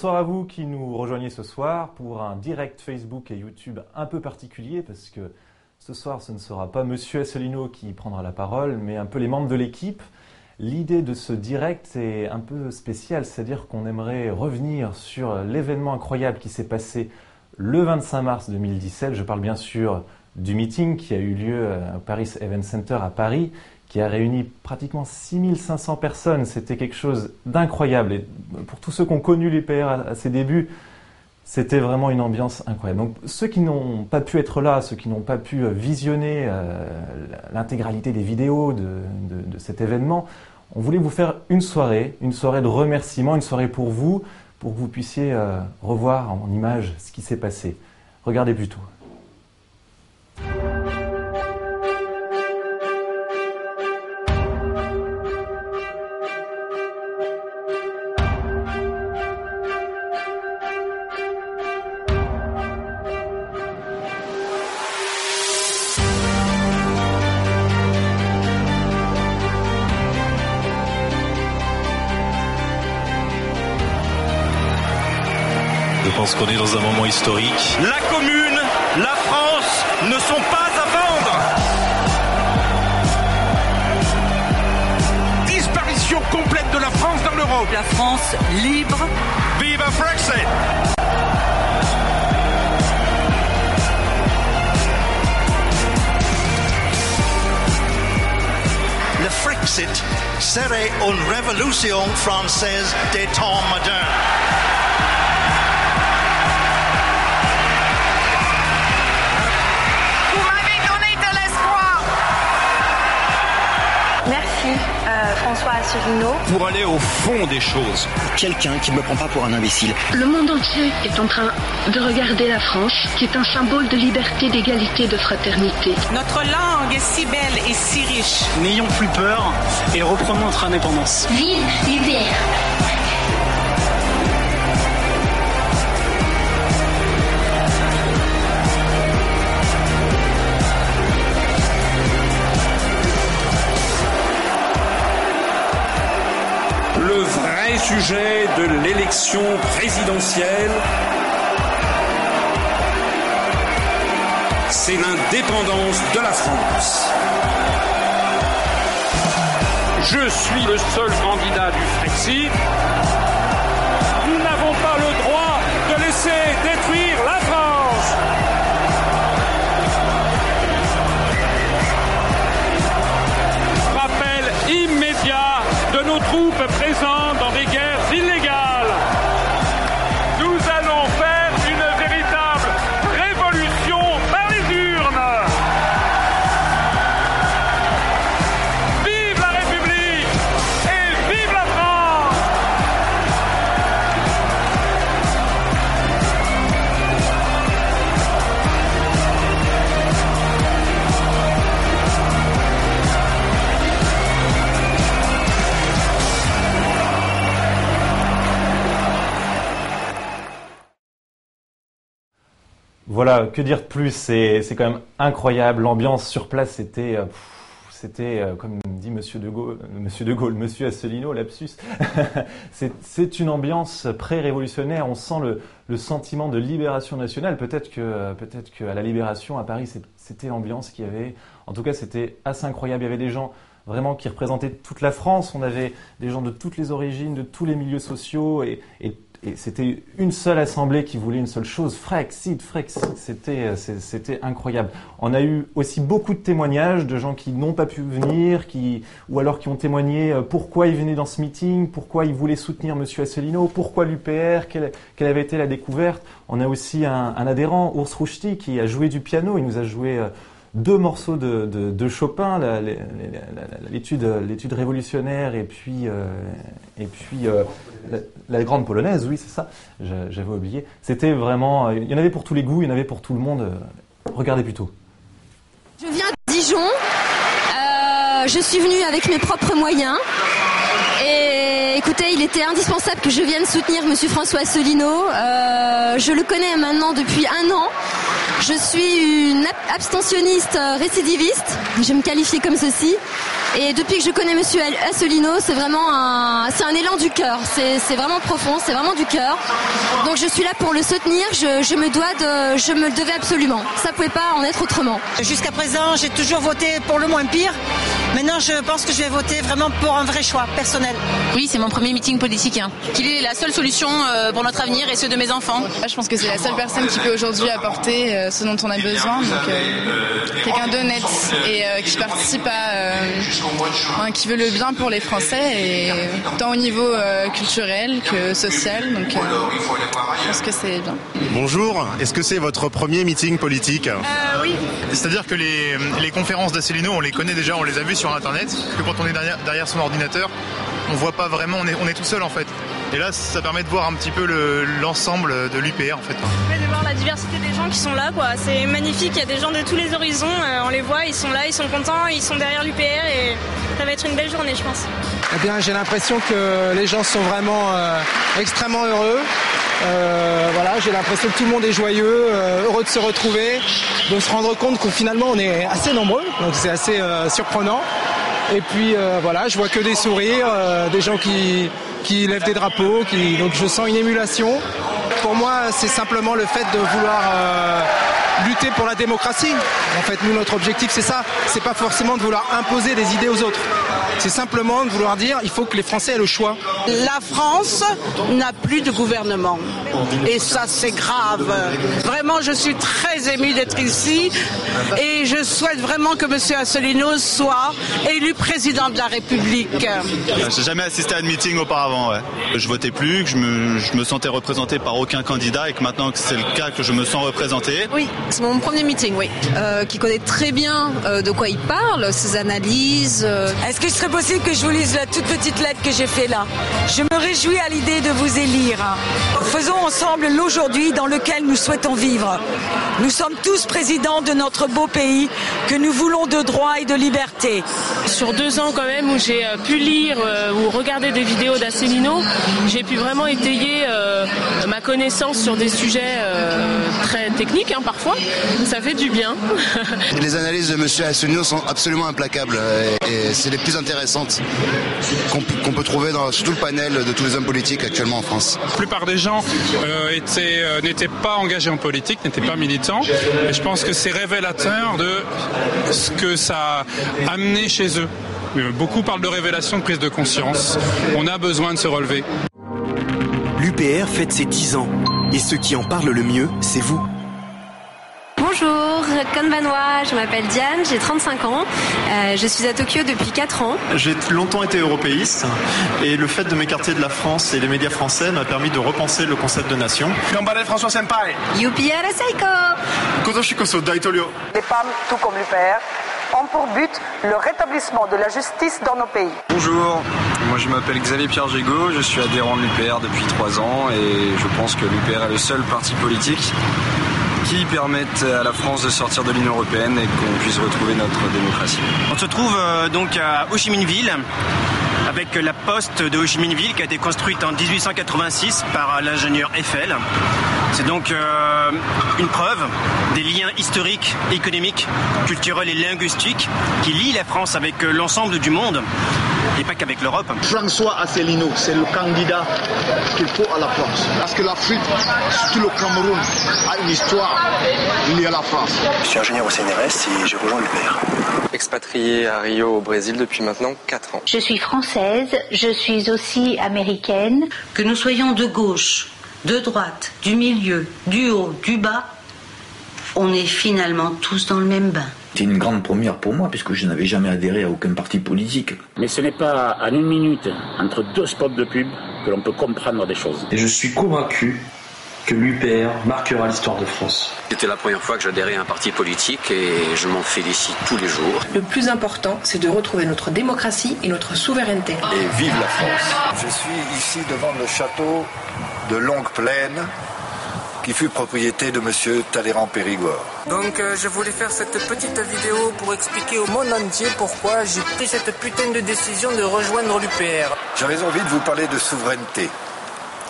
Bonsoir à vous qui nous rejoignez ce soir pour un direct Facebook et YouTube un peu particulier parce que ce soir ce ne sera pas Monsieur Asselineau qui prendra la parole mais un peu les membres de l'équipe. L'idée de ce direct est un peu spéciale, c'est-à-dire qu'on aimerait revenir sur l'événement incroyable qui s'est passé le 25 mars 2017. Je parle bien sûr du meeting qui a eu lieu au Paris Event Center à Paris qui a réuni pratiquement 6500 personnes. C'était quelque chose d'incroyable. Et pour tous ceux qui ont connu l'UPR à, ses débuts, c'était vraiment une ambiance incroyable. Donc ceux qui n'ont pas pu être là, ceux qui n'ont pas pu visionner euh, l'intégralité des vidéos de, cet événement, on voulait vous faire une soirée, une soirée de remerciements, une soirée pour vous, pour que vous puissiez euh, revoir en image ce qui s'est passé. Regardez plutôt. Qu'on est dans un moment historique. La commune, la France ne sont pas à vendre. Disparition complète de la France dans l'Europe. La France libre. Vive Brexit Le Frexit serait une révolution française des temps modernes. François Asselineau. Pour aller au fond des choses. Quelqu'un qui ne me prend pas pour un imbécile. Le monde entier est en train de regarder la France, qui est un symbole de liberté, d'égalité, de fraternité. Notre langue est si belle et si riche. N'ayons plus peur et reprenons notre indépendance. Vive l'UPR sujet de l'élection présidentielle, c'est l'indépendance de la France. Je suis le seul candidat du Frexit. Nous n'avons pas le droit de laisser détruire la France. Troupes présentes Voilà, que dire de plus? C'est quand même incroyable. L'ambiance sur place, c'était, euh, c'était euh, comme dit Monsieur de Gaulle, Monsieur de Gaulle, Monsieur Asselineau, lapsus. c'est une ambiance pré-révolutionnaire. On sent le, le, sentiment de libération nationale. Peut-être que, peut-être qu'à la libération à Paris, c'était l'ambiance qu'il y avait. En tout cas, c'était assez incroyable. Il y avait des gens vraiment qui représentaient toute la France. On avait des gens de toutes les origines, de tous les milieux sociaux et, et et c'était une seule assemblée qui voulait une seule chose, Frexit, Frexit, c'était, euh, c'était incroyable. On a eu aussi beaucoup de témoignages de gens qui n'ont pas pu venir, qui, ou alors qui ont témoigné euh, pourquoi ils venaient dans ce meeting, pourquoi ils voulaient soutenir Monsieur Asselineau, pourquoi l'UPR, quelle, quelle, avait été la découverte. On a aussi un, un adhérent, Urs Rouchti, qui a joué du piano, il nous a joué euh, deux morceaux de, de, Chopin, l'étude l'étude révolutionnaire et puis et puis la, grande polonaise, oui, c'est ça. J'avais oublié. C'était vraiment. Il y en avait pour tous les goûts, il y en avait pour tout le monde. Regardez plutôt. Je viens de Dijon. Euh, je suis venue avec mes propres moyens. Et écoutez, il était indispensable que je vienne soutenir Monsieur François Asselineau. Euh, je le connais maintenant depuis un an. Je suis une abstentionniste récidiviste. Je me qualifier comme ceci. Et depuis que je connais Monsieur Asselineau, c'est vraiment un, c'est un élan du cœur. C'est vraiment profond, c'est vraiment du cœur. Donc je suis là pour le soutenir. Je, je, me dois de, je me le devais absolument. Ça pouvait pas en être autrement. Jusqu'à présent, j'ai toujours voté pour le moins pire. Maintenant, je pense que je vais voter vraiment pour un vrai choix personnel. Oui, c'est mon premier meeting politique. Hein. Qu'il est la seule solution euh, pour notre avenir et ceux de mes enfants. Je pense que c'est la seule personne qui peut aujourd'hui apporter euh, ce dont on a besoin. Donc, euh, quelqu'un d'honnête et qui participe à, qui veut le bien pour les Français et tant au niveau culturel que social. Donc, je pense que c'est bien. Bonjour. Est-ce que c'est votre premier meeting politique? Oui. C'est-à-dire que les, les conférences d'Asselineau, on les connaît déjà, on les a vues sur Internet, que quand on est derrière, derrière son ordinateur, on voit pas vraiment, on est, on est tout seul en fait. Et là, ça permet de voir un petit peu l'ensemble de l'UPR en fait. de voir la diversité des gens qui sont là, quoi. C'est magnifique, il y a des gens de tous les horizons, euh, on les voit, ils sont là, ils sont contents, ils sont derrière l'UPR et ça va être une belle journée, je pense. Eh bien, j'ai l'impression que les gens sont vraiment euh, extrêmement heureux. Euh, voilà, j'ai l'impression que tout le monde est joyeux, heureux de se retrouver, de se rendre compte que finalement on est assez nombreux, donc c'est assez surprenant. Et puis voilà, je vois que des sourires, des gens qui, qui lèvent des drapeaux, donc je sens une émulation. Pour moi, c'est simplement le fait de vouloir euh, lutter pour la démocratie. En fait, nous, notre objectif, c'est ça. C'est pas forcément de vouloir imposer des idées aux autres. C'est simplement de vouloir dire, il faut que les Français aient le choix. La France n'a plus de gouvernement. Et ça, c'est grave. Vraiment, je suis très émue d'être ici. Et je souhaite vraiment que M. Asselineau soit élu président de la République. J'ai jamais assisté à un meeting auparavant. Ouais. Je votais plus, que je me, je me sentais représenté par aucun candidat et que maintenant que c'est le cas, que je me sens représenté. Oui, c'est mon premier meeting, oui. Euh, qui connaît très bien euh, de quoi il parle, ses analyses. Euh. Est-ce que ce serait possible que je vous lise la toute petite lettre que j'ai fait là Je me réjouis à l'idée de vous élire. Faisons ensemble l'aujourd'hui dans lequel nous souhaitons vivre. Nous sommes tous présidents de notre beau pays que nous voulons de droit et de liberté. Sur deux ans quand même où j'ai pu lire ou regarder des vidéos d'Asselineau, j'ai pu vraiment étayer ma connaissance sur des sujets très techniques hein, parfois ça fait du bien. les analyses de M. Asselineau sont absolument implacables et c'est les plus qu'on peut trouver dans tout le panel de tous les hommes politiques actuellement en France. La plupart des gens euh, euh, n'étaient pas engagés en politique, n'étaient pas militants et je pense que c'est révélateur de ce que ça a amené chez eux. Euh, beaucoup parlent de révélation, de prise de conscience. On a besoin de se relever. L'UPR fête ses 10 ans. Et ceux qui en parlent le mieux, c'est vous. Bonjour, Benoît, je m'appelle Diane, j'ai 35 ans, euh, je suis à Tokyo depuis 4 ans. J'ai longtemps été européiste et le fait de m'écarter de la France et les médias français m'a permis de repenser le concept de nation. François Senpai. UPR Seiko. Les femmes, tout comme l'UPR, ont pour but le rétablissement de la justice dans nos pays. Bonjour, moi je m'appelle Xavier Pierre Gigot, je suis adhérent de l'UPR depuis 3 ans et je pense que l'UPR est le seul parti politique permettent à la France de sortir de l'Union européenne et qu'on puisse retrouver notre démocratie. On se trouve euh, donc à Ho Chi Minh Ville avec la poste de Ho Chi Minh Ville qui a été construite en 1886 par l'ingénieur Eiffel. C'est donc euh, une preuve des liens historiques, économiques, culturels et linguistiques qui lient la France avec euh, l'ensemble du monde et pas qu'avec l'Europe. François Asselineau, c'est le candidat qu'il faut à la France. Parce que l'Afrique, surtout le Cameroun, a une histoire liée à la France. Je suis ingénieur au CNRS et j'ai rejoint l'UPR. Expatrié à Rio au Brésil depuis maintenant 4 ans. Je suis française, je suis aussi américaine. Que nous soyons de gauche, de droite, du milieu, du haut, du bas, on est finalement tous dans le même bain. C'est une grande première pour moi, puisque je n'avais jamais adhéré à aucun parti politique. Mais ce n'est pas en une minute, entre deux spots de pub, que l'on peut comprendre des choses. Et je suis convaincu que l'UPR marquera l'histoire de France. C'était la première fois que j'adhérais à un parti politique et je m'en félicite tous les jours. Le plus important, c'est de retrouver notre démocratie et notre souveraineté. Et vive la France. Je suis ici devant le château de Longue Plaine qui fut propriété de M. Talleyrand Périgord. Donc euh, je voulais faire cette petite vidéo pour expliquer au monde entier pourquoi j'ai pris cette putain de décision de rejoindre l'UPR. J'avais envie de vous parler de souveraineté.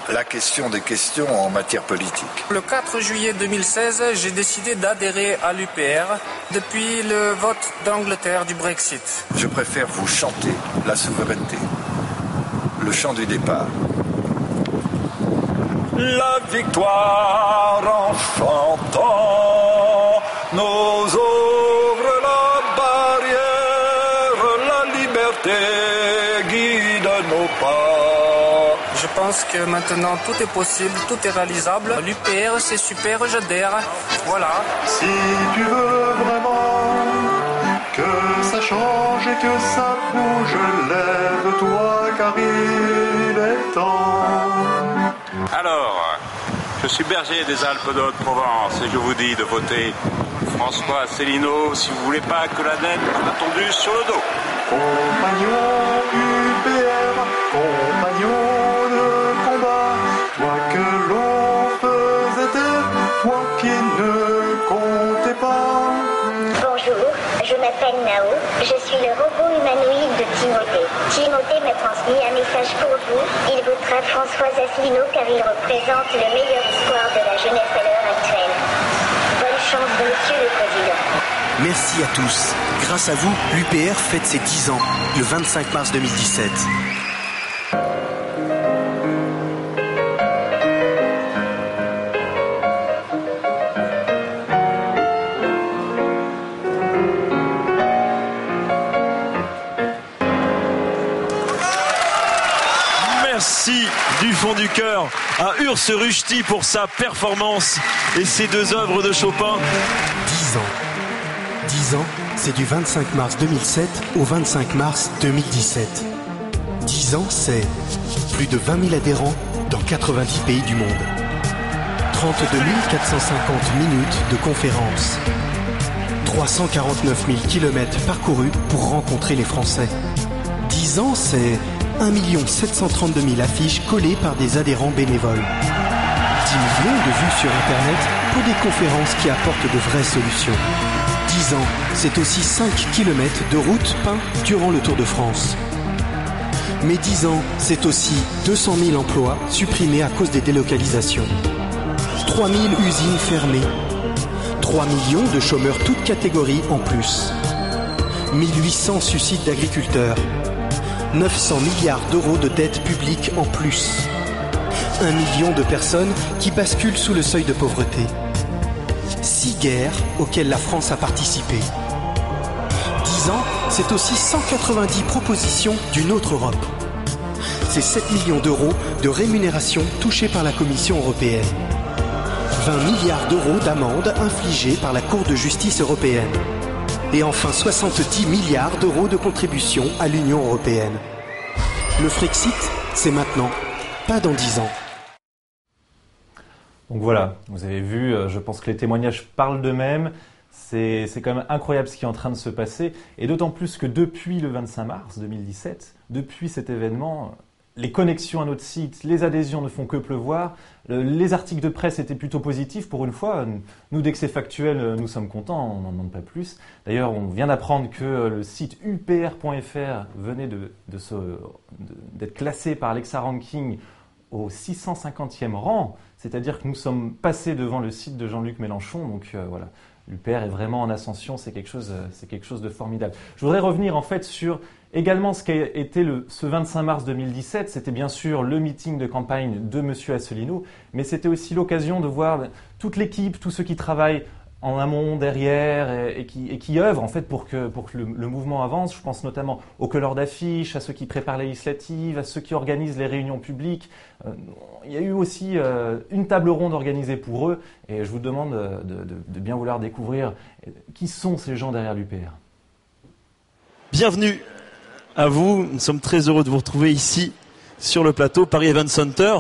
la question des questions en matière politique. Le 4 juillet 2016, j'ai décidé d'adhérer à l'UPR depuis le vote d'Angleterre du Brexit. Je préfère vous chanter la souveraineté, le chant du départ. La victoire en chantant nos ouvre la barrière, la liberté guide nos pas. Je pense que maintenant tout est possible, tout est réalisable. L'UPR c'est super, j'adhère. Voilà. Si tu veux vraiment que ça change et que ça bouge, lève-toi car il est temps. Alors, je suis berger des Alpes de Haute-Provence et je vous dis de voter François Asselineau si vous voulez pas que la dette a tondu sur le dos. M'appelle Nao, je suis le robot humanoïde de Timothée. Timothée m'a transmis un message pour vous. Il votera François Asselineau car il représente le meilleur espoir de la jeunesse à l'heure actuelle. Bonne chance, monsieur le président. Merci à tous. Grâce à vous, l'UPR fête ses 10 ans, le 25 mars 2017. Fond du cœur à Urs Rushdie pour sa performance et ses deux œuvres de Chopin. 10 ans. 10 ans, c'est du 25 mars 2007 au 25 mars 2017. 10 ans, c'est plus de 20 000 adhérents dans 90 pays du monde. 32 450 minutes de conférences. 349 000 kilomètres parcourus pour rencontrer les Français. 10 ans, c'est 1 732 000 affiches collées par des adhérents bénévoles. 10 millions de vues sur Internet pour des conférences qui apportent de vraies solutions. 10 ans, c'est aussi 5 km de route peints durant le Tour de France. Mais 10 ans, c'est aussi 200 000 emplois supprimés à cause des délocalisations. 3 000 usines fermées. 3 millions de chômeurs toutes catégories en plus. 1800 suicides d'agriculteurs. 900 milliards d'euros de dettes publiques en plus. Un million de personnes qui basculent sous le seuil de pauvreté. Six guerres auxquelles la France a participé. 10 ans, c'est aussi 190 propositions d'une autre Europe. C'est 7 millions d'euros de rémunération touchée par la Commission européenne. 20 milliards d'euros d'amendes infligées par la Cour de justice européenne. Et enfin 70 milliards d'euros de contributions à l'Union européenne. Le Frexit, c'est maintenant, pas dans 10 ans. Donc voilà, vous avez vu, euh, je pense que les témoignages parlent d'eux-mêmes. C'est c'est quand même incroyable ce qui est en train de se passer. Et d'autant plus que depuis le 25 mars 2017, depuis cet événement, les connexions à notre site, les adhésions ne font que pleuvoir. Le- Les articles de presse étaient plutôt positifs pour une fois. Nous, dès que c'est factuel, euh, nous sommes contents, on n'en demande pas plus. D'ailleurs, on vient d'apprendre que euh, le site upr.fr venait d'être classé par Alexa Ranking au 650e rang, c'est-à-dire que nous sommes passés devant le site de Jean-Luc Mélenchon. Donc euh, voilà, l'UPR est vraiment en ascension, c'est quelque quelque chose de formidable. Je voudrais revenir en fait sur également ce qu'a été le, ce 25 mars 2017. C'était bien sûr le meeting de campagne de Monsieur Asselineau, mais c'était aussi l'occasion de voir toute l'équipe, tous ceux qui travaillent en amont, derrière, et, qui, et qui œuvrent en fait pour que, pour que le, mouvement avance. Je pense notamment aux couleurs d'affiches, à ceux qui préparent les législatives, à ceux qui organisent les réunions publiques. Euh, il y a eu aussi euh, une table ronde organisée pour eux, et je vous demande de, de- de bien vouloir découvrir qui sont ces gens derrière l'UPR. Bienvenue à vous. Nous sommes très heureux de vous retrouver ici sur le plateau Paris Event Center.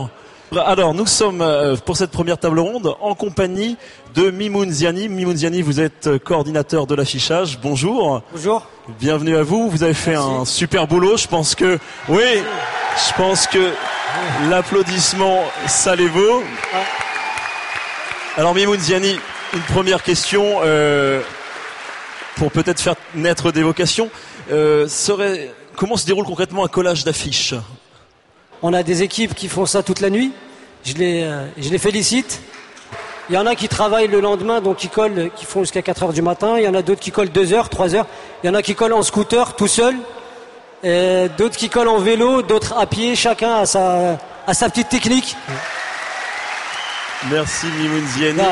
Alors, nous sommes euh, pour cette première table ronde en compagnie de Mimoun Ziani. Mimoun Ziani, vous êtes euh, coordinateur de l'affichage. Bonjour. Bonjour. Bienvenue à vous. Vous avez fait un super boulot. Je pense que, oui, je pense que l'applaudissement, ça les vaut. Alors, Mimoun Ziani, une première question euh, pour peut-être faire naître des vocations. Euh, serait, comment se déroule concrètement un collage d'affiches On a des équipes qui font ça toute la nuit. je les, euh, je les félicite. Il y en a qui travaillent le lendemain, donc qui collent, qui font jusqu'à 4 heures du matin. Il y en a d'autres qui collent 2 heures, 3 heures. Il y en a qui collent en scooter tout seul. D'autres qui collent en vélo, d'autres à pied. Chacun a sa, a sa petite technique. Merci Mimoun Ziani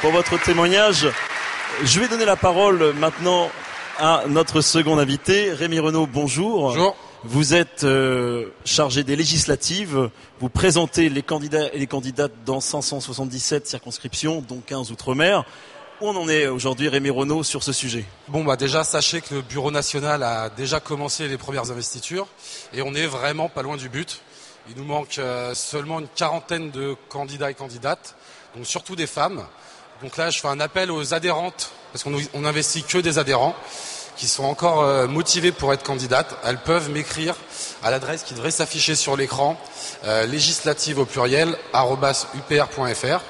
pour votre témoignage. Je vais donner la parole maintenant à notre second invité, Rémi Renaud. Bonjour. Bonjour. Vous êtes euh, chargé des législatives. Vous présentez les candidats et les candidates dans 577 circonscriptions, dont 15 outre-mer. Où on en est aujourd'hui, Rémi Renaud, sur ce sujet? Bon, bah déjà, sachez que le Bureau national a déjà commencé les premières investitures et on est vraiment pas loin du but. Il nous manque euh, seulement une quarantaine de candidats et candidates, donc surtout des femmes. Donc là, je fais un appel aux adhérentes, parce qu'on n'investit que des adhérents qui sont encore euh, motivées pour être candidates, elles peuvent m'écrire à l'adresse qui devrait s'afficher sur l'écran, euh, législative au pluriel, upr.fr.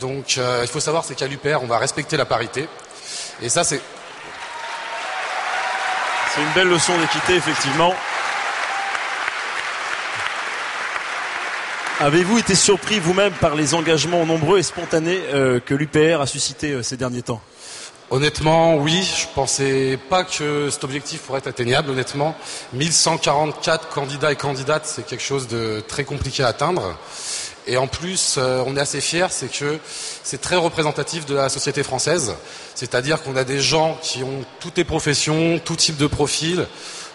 Donc euh, il faut savoir, c'est qu'à l'UPR, on va respecter la parité. Et ça, c'est... C'est une belle leçon d'équité, effectivement. Avez-vous été surpris vous-même par les engagements nombreux et spontanés que l'UPR a suscité ces derniers temps? Honnêtement, oui. Je pensais pas que cet objectif pourrait être atteignable. Honnêtement, 1144 candidats et candidates, c'est quelque chose de très compliqué à atteindre. Et en plus, euh, on est assez fiers, c'est que c'est très représentatif de la société française. C'est-à-dire qu'on a des gens qui ont toutes les professions, tout type de profil,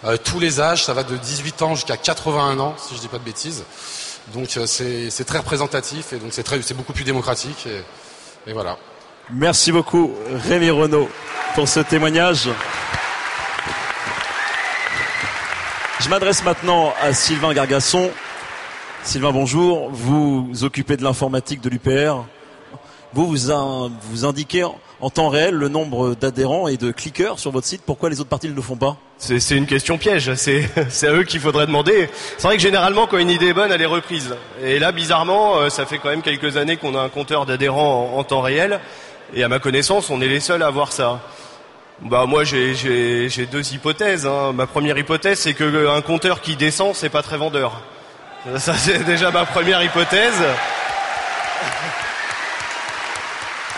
euh, tous les âges. Ça va de 18 ans jusqu'à 81 ans, si je dis pas de bêtises. Donc euh, c'est très représentatif et donc c'est beaucoup plus démocratique. et voilà. Merci beaucoup Rémi Renaud pour ce témoignage. Je m'adresse maintenant à Sylvain Gargasson. Sylvain, bonjour. Vous occupez de l'informatique de l'UPR. Vous, vous, indiquez en temps réel le nombre d'adhérents et de cliqueurs sur votre site. Pourquoi les autres parties ne le font pas? C'est une question piège. C'est à eux qu'il faudrait demander. C'est vrai que généralement, quand une idée est bonne, elle est reprise. Et là, bizarrement, euh, ça fait quand même quelques années qu'on a un compteur d'adhérents en temps réel. Et à ma connaissance, on est les seuls à avoir ça. Bah moi j'ai deux hypothèses. Hein. Ma première hypothèse c'est que euh, compteur qui descend c'est pas très vendeur. Ça c'est déjà ma première hypothèse.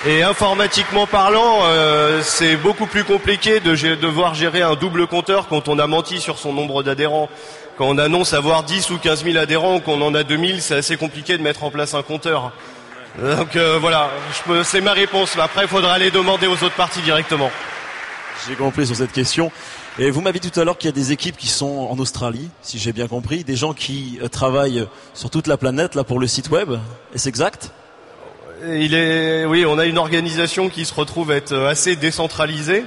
Et informatiquement parlant, euh, c'est beaucoup plus compliqué de devoir gérer un double compteur quand on a menti sur son nombre d'adhérents. Quand on annonce avoir 10 ou 15 000 adhérents, qu'on en a 2000, c'est assez compliqué de mettre en place un compteur. Donc euh, voilà, c'est ma réponse. Après, il faudra aller demander aux autres parties directement. J'ai compris sur cette question. Et vous m'avez dit tout à l'heure qu'il y a des équipes qui sont en Australie, si j'ai bien compris, des gens qui euh, travaillent sur toute la planète là pour le site web. Est-ce exact? Il est, oui, on a une organisation qui se retrouve être euh, assez décentralisée.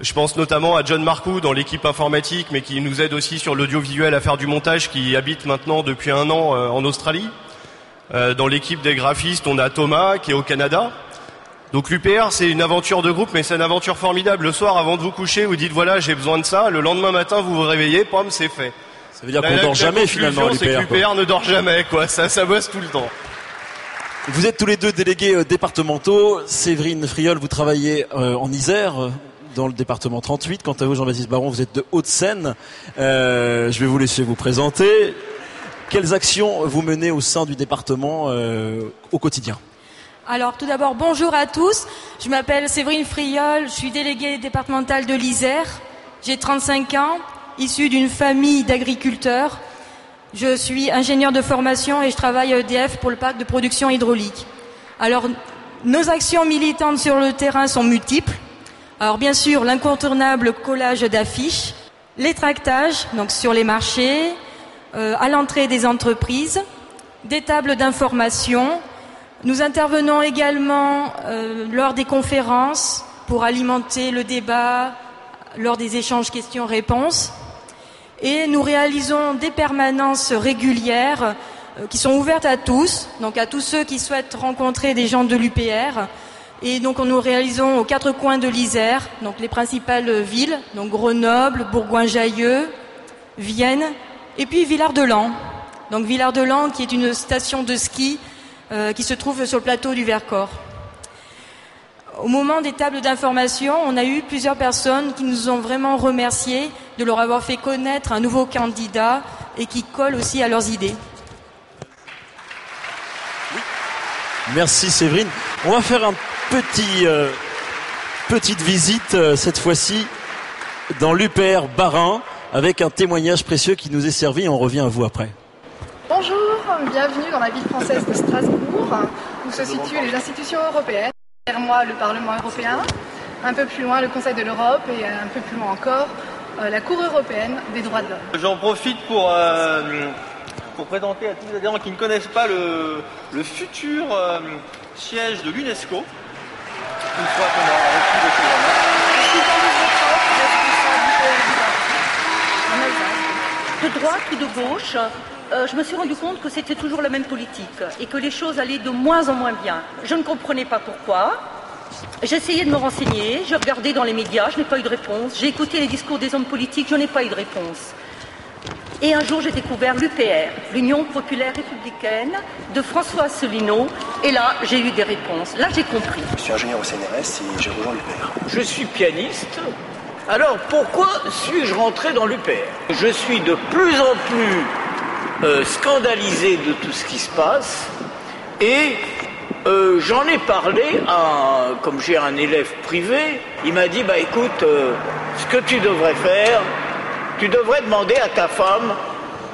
Je pense notamment à John Marcoux dans l'équipe informatique, mais qui nous aide aussi sur l'audiovisuel à faire du montage, qui habite maintenant depuis un an en Australie. Euh, dans l'équipe des graphistes, on a Thomas qui est au Canada. Donc l'UPR, c'est une aventure de groupe, mais c'est une aventure formidable. Le soir, avant de vous coucher, vous dites voilà, j'ai besoin de ça. Le lendemain matin, vous vous réveillez, pom, c'est fait. Ça veut dire qu'on dort jamais finalement. C'est que l'UPR ne dort jamais, quoi. Ça, ça bosse tout le temps. Vous êtes tous les deux délégués euh, départementaux. Séverine Friol, vous travaillez euh, en Isère, dans le département 38. Quant à vous, Jean-Baptiste Baron, vous êtes de Haute-Seine. je vais vous laisser vous présenter. Quelles actions vous menez au sein du département euh, au quotidien? Alors tout d'abord, bonjour à tous. Je m'appelle Séverine Friol, je suis déléguée départementale de l'Isère. J'ai 35 ans, issue d'une famille d'agriculteurs. Je suis ingénieur de formation et je travaille à EDF pour le parc de production hydraulique. Alors, nos actions militantes sur le terrain sont multiples. Alors, bien sûr, l'incontournable collage d'affiches, les tractages, donc sur les marchés, euh, à l'entrée des entreprises, des tables d'information. Nous intervenons également euh, lors des conférences pour alimenter le débat, lors des échanges questions-réponses. Et nous réalisons des permanences régulières euh, qui sont ouvertes à tous, donc à tous ceux qui souhaitent rencontrer des gens de l'UPR. Et donc nous réalisons aux quatre coins de l'Isère, donc les principales villes, donc Grenoble, Bourgoin-Jallieu, Vienne et puis Villard-de-Lans. Donc Villard-de-Lans qui est une station de ski euh, qui se trouve sur le plateau du Vercors. Au moment des tables d'information, on a eu plusieurs personnes qui nous ont vraiment remerciés de leur avoir fait connaître un nouveau candidat et qui collent aussi à leurs idées. Merci Séverine. On va faire un petit, euh, petite visite euh, cette fois-ci dans l'UPR Barin avec un témoignage précieux qui nous est servi. On revient à vous après. Bonjour, bienvenue dans la ville française de Strasbourg, où se situent les institutions européennes. Derrière moi, le Parlement européen, un peu plus loin, le Conseil de l'Europe et un peu plus loin encore, la Cour européenne des droits de l'homme. J'en profite pour, euh, pour présenter à tous les adhérents qui ne connaissent pas le, le futur euh, siège de l'UNESCO. Une fois qu'on aura reçu le De droite ou de gauche, euh, je me suis rendu compte que c'était toujours la même politique et que les choses allaient de moins en moins bien. Je ne comprenais pas pourquoi. J'essayais de me renseigner, j'ai regardé dans les médias, je n'ai pas eu de réponse. J'ai écouté les discours des hommes politiques, je n'ai pas eu de réponse. Et un jour, j'ai découvert l'UPR, l'Union populaire républicaine, de François Asselineau. Et là, j'ai eu des réponses. Là, j'ai compris. Je suis ingénieur au CNRS et j'ai rejoint l'UPR. Je suis pianiste. Alors pourquoi suis-je rentré dans l'UPR Je suis de plus en plus euh, scandalisé de tout ce qui se passe et euh, j'en ai parlé à, comme j'ai un élève privé, il m'a dit bah écoute, euh, ce que tu devrais faire, tu devrais demander à ta femme,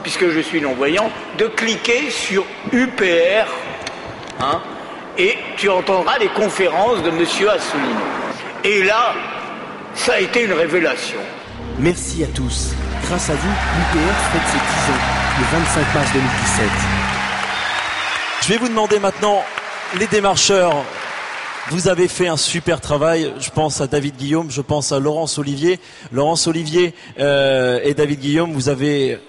puisque je suis non-voyant, de cliquer sur UPR, hein, et tu entendras les conférences de Monsieur Assouline. Et là, ça a été une révélation. Merci à tous. Grâce à vous, l'UPR fête ses 10 ans, le 25 mars 2017. Je vais vous demander maintenant, les démarcheurs, vous avez fait un super travail. Je pense à David Guillaume, je pense à Laurence Olivier. Laurence Olivier euh, et David Guillaume, vous avez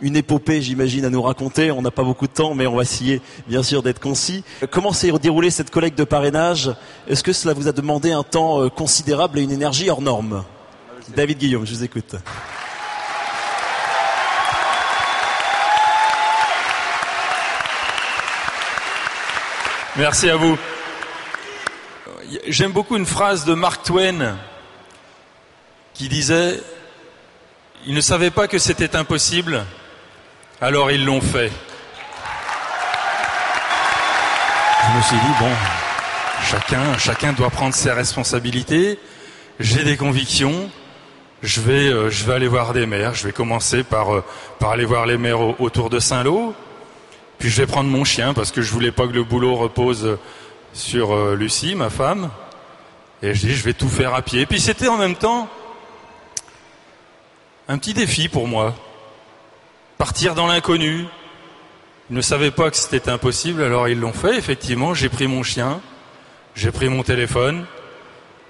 une épopée, j'imagine, à nous raconter. On n'a pas beaucoup de temps, mais on va essayer, bien sûr, d'être concis. Comment s'est déroulée cette collecte de parrainage? Est-ce que cela vous a demandé un temps euh, considérable et une énergie hors norme? David Guillaume, je vous écoute. Merci à vous. J'aime beaucoup une phrase de Mark Twain qui disait Ils ne savaient pas que c'était impossible, alors ils l'ont fait. Je me suis dit, bon, chacun, chacun doit prendre ses responsabilités. J'ai des convictions. Je vais, euh, je vais aller voir des maires. Je vais commencer par, euh, par aller voir les maires au- autour de Saint-Lô. Puis je vais prendre mon chien parce que je voulais pas que le boulot repose sur euh, Lucie, ma femme. Et je dis, je vais tout faire à pied. Puis c'était en même temps un petit défi pour moi. Partir dans l'inconnu. Ils ne savaient pas que c'était impossible, alors ils l'ont fait. Effectivement, j'ai pris mon chien, j'ai pris mon téléphone,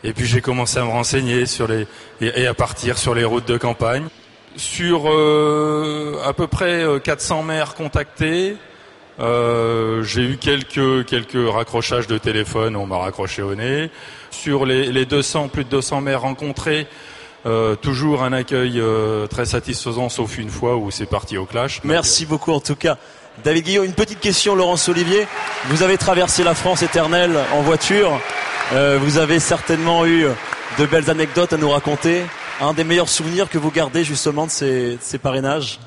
et puis j'ai commencé à me renseigner sur les et, et à partir sur les routes de campagne. Sur euh, à peu près euh, 400 maires contactés, euh, j'ai eu quelques quelques raccrochages de téléphone, on m'a raccroché au nez. Sur les, les 200 plus de 200 maires rencontrés, euh, toujours un accueil euh, très satisfaisant, sauf une fois où c'est parti au clash. Merci beaucoup en tout cas. David Guillaume, une petite question, Laurence Olivier. Vous avez traversé la France éternelle en voiture. Euh, vous avez certainement eu de belles anecdotes à nous raconter. Un des meilleurs souvenirs que vous gardez justement de ces, de ces parrainages?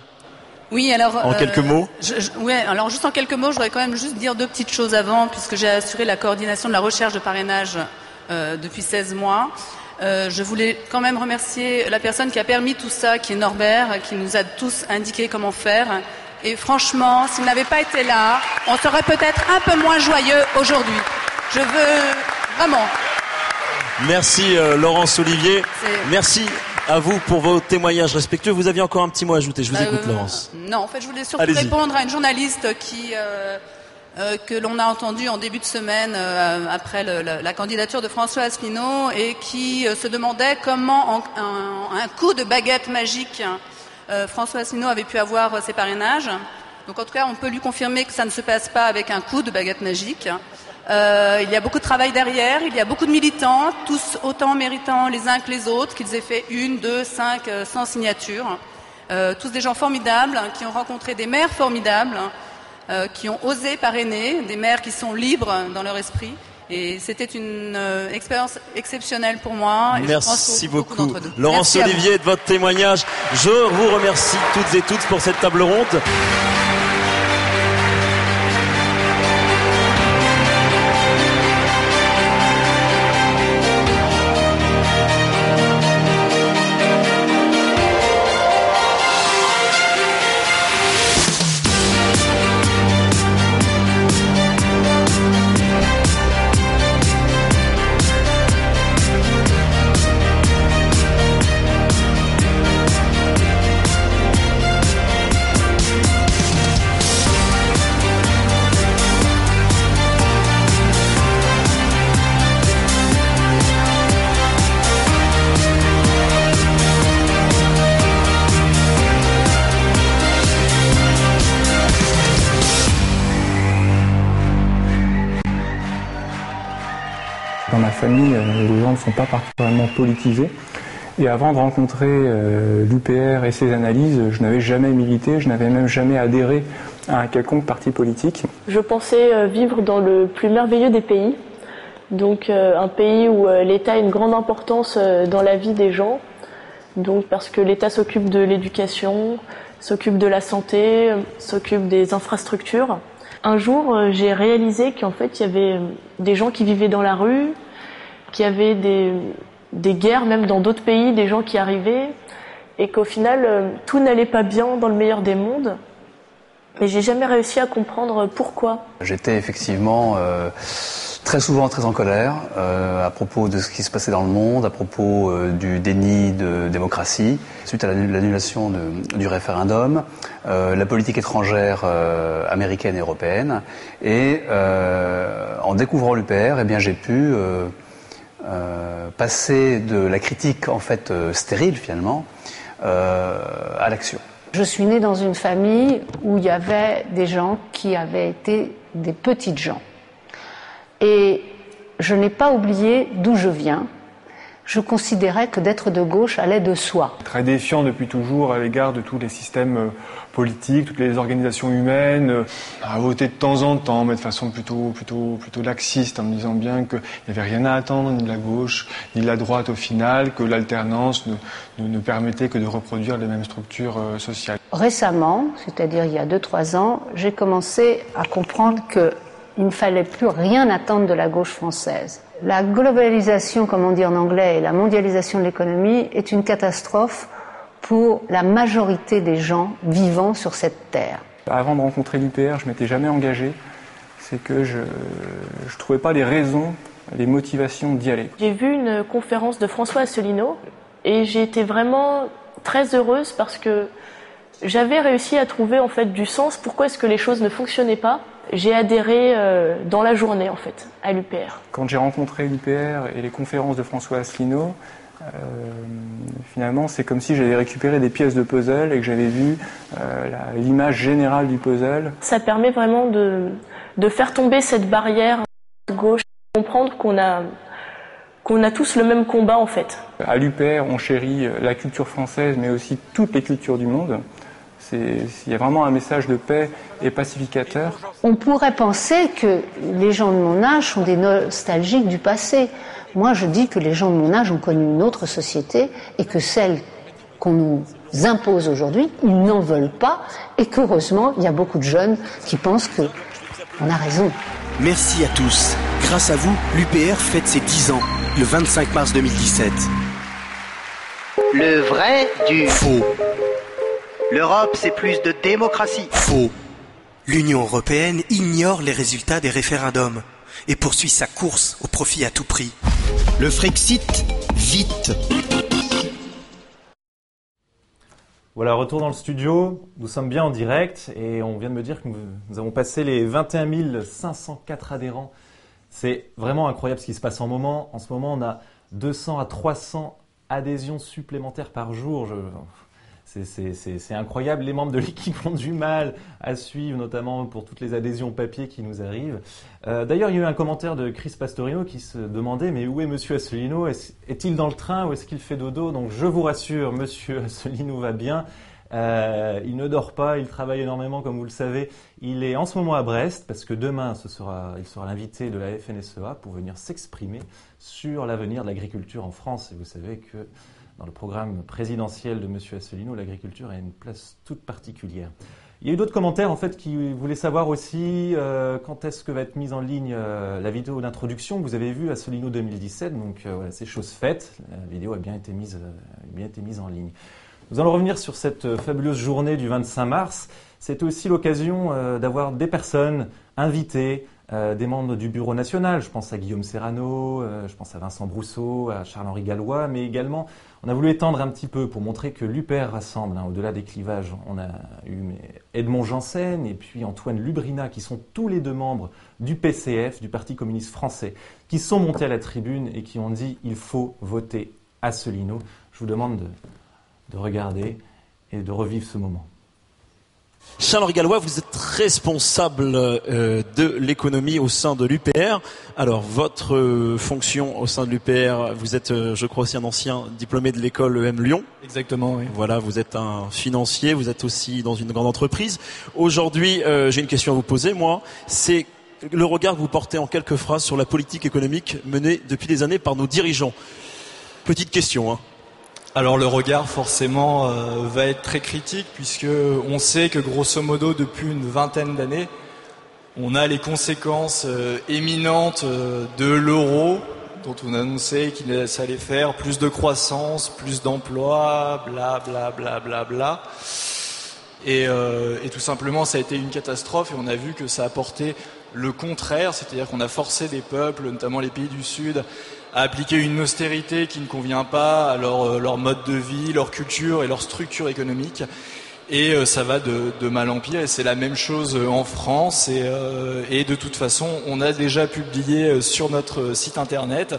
Oui, alors. En quelques mots je- je- Ouais, alors juste en quelques mots, je voudrais quand même juste dire deux petites choses avant, puisque j'ai assuré la coordination de la recherche de parrainage euh, depuis 16 mois. Euh, je voulais quand même remercier la personne qui a permis tout ça, qui est Norbert, qui nous a tous indiqué comment faire. Et franchement, s'il n'avait pas été là, on serait peut-être un peu moins joyeux aujourd'hui. Je veux vraiment. Merci euh, Laurence Olivier. Merci à vous pour vos témoignages respectueux. Vous aviez encore un petit mot à ajouter. Je vous Euh, écoute, Laurence. Non, en fait, je voulais surtout répondre à une journaliste qui euh, euh, que l'on a entendue en début de semaine euh, après le- la candidature de François Asselineau et qui euh, se demandait comment, en un, un coup de baguette magique, euh, François Asselineau avait pu avoir ses parrainages. Donc, en tout cas, on peut lui confirmer que ça ne se passe pas avec un coup de baguette magique. Euh, il y a beaucoup de travail derrière, il y a beaucoup de militants, tous autant méritants les uns que les autres, qu'ils aient fait une, deux, cinq, euh, cent signatures. Euh, tous des gens formidables, hein, qui ont rencontré des maires formidables, hein, qui ont osé parrainer, des maires qui sont libres dans leur esprit. Et c'était une euh, expérience exceptionnelle pour moi. et je pense Merci beaucoup beaucoup. Laurence Merci. Olivier, de votre témoignage. Je vous remercie toutes et toutes pour cette table ronde. Politisés. Et avant de rencontrer l'UPR et ses analyses, je n'avais jamais milité, je n'avais même jamais adhéré à un quelconque parti politique. Je pensais vivre dans le plus merveilleux des pays, donc un pays où l'État a une grande importance dans la vie des gens, donc parce que l'État s'occupe de l'éducation, s'occupe de la santé, s'occupe des infrastructures. Un jour, euh, j'ai réalisé qu'en fait, il y avait euh, des gens qui vivaient dans la rue, qu'il y avait des, des guerres même dans d'autres pays, des gens qui arrivaient, et qu'au final, euh, tout n'allait pas bien dans le meilleur des mondes. Mais j'ai jamais réussi à comprendre pourquoi. J'étais effectivement très souvent très en colère euh, à propos de ce qui se passait dans le monde, à propos euh, du déni de démocratie, suite à l'annulation du référendum, euh, la politique étrangère américaine et européenne. Et en découvrant l'UPR, eh bien j'ai pu passer de la critique en fait stérile finalement à l'action. Je suis née dans une famille où il y avait des gens qui avaient été des petites gens. Et je n'ai pas oublié d'où je viens. Je considérais que d'être de gauche allait de soi. Très défiant depuis toujours à l'égard de tous les systèmes euh, politiques, toutes les organisations humaines, euh, à voter de temps en temps, mais de façon plutôt, plutôt, plutôt laxiste, en me disant bien qu'il n'y avait rien à attendre ni de la gauche ni de la droite au final, que l'alternance ne, ne, permettait que de reproduire les mêmes structures euh, sociales. Récemment, c'est-à-dire il y a 2-3 ans, j'ai commencé à comprendre que il ne fallait plus rien attendre de la gauche française. La globalisation, comme on dit en anglais, et la mondialisation de l'économie est une catastrophe pour la majorité des gens vivant sur cette terre. Avant de rencontrer l'UPR, je m'étais jamais engagé. C'est que je ne trouvais pas les raisons, les motivations d'y aller. J'ai vu une conférence de François Asselineau et j'ai été vraiment très heureuse parce que j'avais réussi à trouver en fait du sens. Pourquoi est-ce que les choses ne fonctionnaient pas? J'ai adhéré euh, dans la journée en fait à l'UPR. Quand j'ai rencontré l'UPR et les conférences de François Asselineau, euh, finalement c'est comme si j'avais récupéré des pièces de puzzle et que j'avais vu euh, l'image générale du puzzle. Ça permet vraiment de, de faire tomber cette barrière gauche, comprendre qu'on a qu'on a tous le même combat en fait. À l'UPR, on chérit la culture française, mais aussi toutes les cultures du monde. Il y a vraiment un message de paix et pacificateur. On pourrait penser que les gens de mon âge sont des nostalgiques du passé. Moi, je dis que les gens de mon âge ont connu une autre société et que celle qu'on nous impose aujourd'hui, ils n'en veulent pas et qu'heureusement, il y a beaucoup de jeunes qui pensent que on a raison. Merci à tous. Grâce à vous, l'UPR fête ses 10 ans, le 25 mars 2017. Le vrai du faux. L'Europe, c'est plus de démocratie. Faux. L'Union européenne ignore les résultats des référendums et poursuit sa course au profit à tout prix. Le Frexit, vite. Voilà, retour dans le studio. Nous sommes bien en direct et on vient de me dire que nous avons passé les 21 504 adhérents. C'est vraiment incroyable ce qui se passe en moment. En ce moment, on a 200 à 300 adhésions supplémentaires par jour. Je, c'est incroyable. Les membres de l'équipe ont du mal à suivre, notamment pour toutes les adhésions papier qui nous arrivent. Euh, d'ailleurs, il y a eu un commentaire de Chris Pastorino qui se demandait mais où est Monsieur Asselineau? Est-il dans le train ou est-ce qu'il fait dodo? Donc je vous rassure, Monsieur Asselineau va bien. Euh, il ne dort pas, il travaille énormément, comme vous le savez. Il est en ce moment à Brest parce que demain, ce sera, il sera l'invité de la FNSEA pour venir s'exprimer sur l'avenir de l'agriculture en France. Et vous savez que dans le programme présidentiel de M. Asselineau, l'agriculture a une place toute particulière. Il y a eu d'autres commentaires en fait qui voulaient savoir aussi euh, quand est-ce que va être mise en ligne euh, la vidéo d'introduction que vous avez vue Asselineau 2017. Donc euh, voilà, c'est chose faite. La vidéo a bien été mise, bien été mise en ligne. Nous allons revenir sur cette fabuleuse journée du 25 mars. C'était aussi l'occasion d'avoir des personnes invitées, euh, des membres du Bureau national, je pense à Guillaume Serrano, euh, je pense à Vincent Brousseau, à Charles-Henri Gallois, mais également, on a voulu étendre un petit peu pour montrer que l'UPR rassemble, hein, au-delà des clivages. On a eu Edmond Janssen et puis Antoine Lubrina, qui sont tous les deux membres du PCF, du Parti communiste français, qui sont montés à la tribune et qui ont dit il faut voter Asselineau. Je vous demande de regarder et de revivre ce moment. Charles Gallois, vous êtes responsable euh, de l'économie au sein de l'UPR. Alors, votre euh, fonction au sein de l'UPR, vous êtes, euh, je crois, aussi un ancien diplômé de l'école EM Lyon. Exactement, oui. Voilà, vous êtes un financier, vous êtes aussi dans une grande entreprise. Aujourd'hui, j'ai une question à vous poser, moi. C'est le regard que vous portez en quelques phrases sur la politique économique menée depuis des années par nos dirigeants. Petite question, hein. Alors le regard forcément euh, va être très critique puisque on sait que grosso modo depuis une vingtaine d'années, on a les conséquences euh, éminentes euh, de l'euro dont on annonçait qu'il allait faire plus de croissance, plus d'emplois, bla bla bla bla bla. Et, et, tout simplement, ça a été une catastrophe et on a vu que ça a apporté le contraire, c'est-à-dire qu'on a forcé des peuples, notamment les pays du Sud, à appliquer une austérité qui ne convient pas à leur, euh, leur mode de vie, leur culture et leur structure économique. Et euh, ça va de, mal en pire. Et c'est la même chose euh, en France. Et, et, de toute façon, on a déjà publié sur notre site internet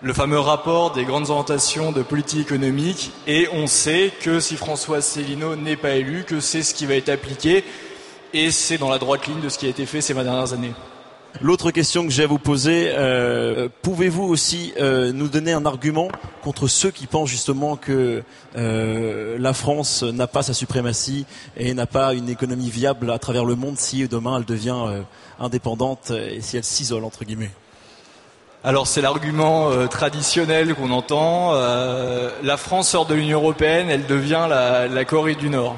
le fameux rapport des grandes orientations de politique économique. Et on sait que si François Célineau n'est pas élu, que c'est ce qui va être appliqué. Et c'est dans la droite ligne de ce qui a été fait ces dernières années. L'autre question que j'ai à vous poser, euh, pouvez-vous aussi euh, nous donner un argument contre ceux qui pensent justement que euh, la France n'a pas sa suprématie et n'a pas une économie viable à travers le monde si demain elle devient indépendante et si elle s'isole entre guillemets? Alors c'est l'argument traditionnel qu'on entend. la France sort de l'Union européenne, elle devient la, Corée du Nord.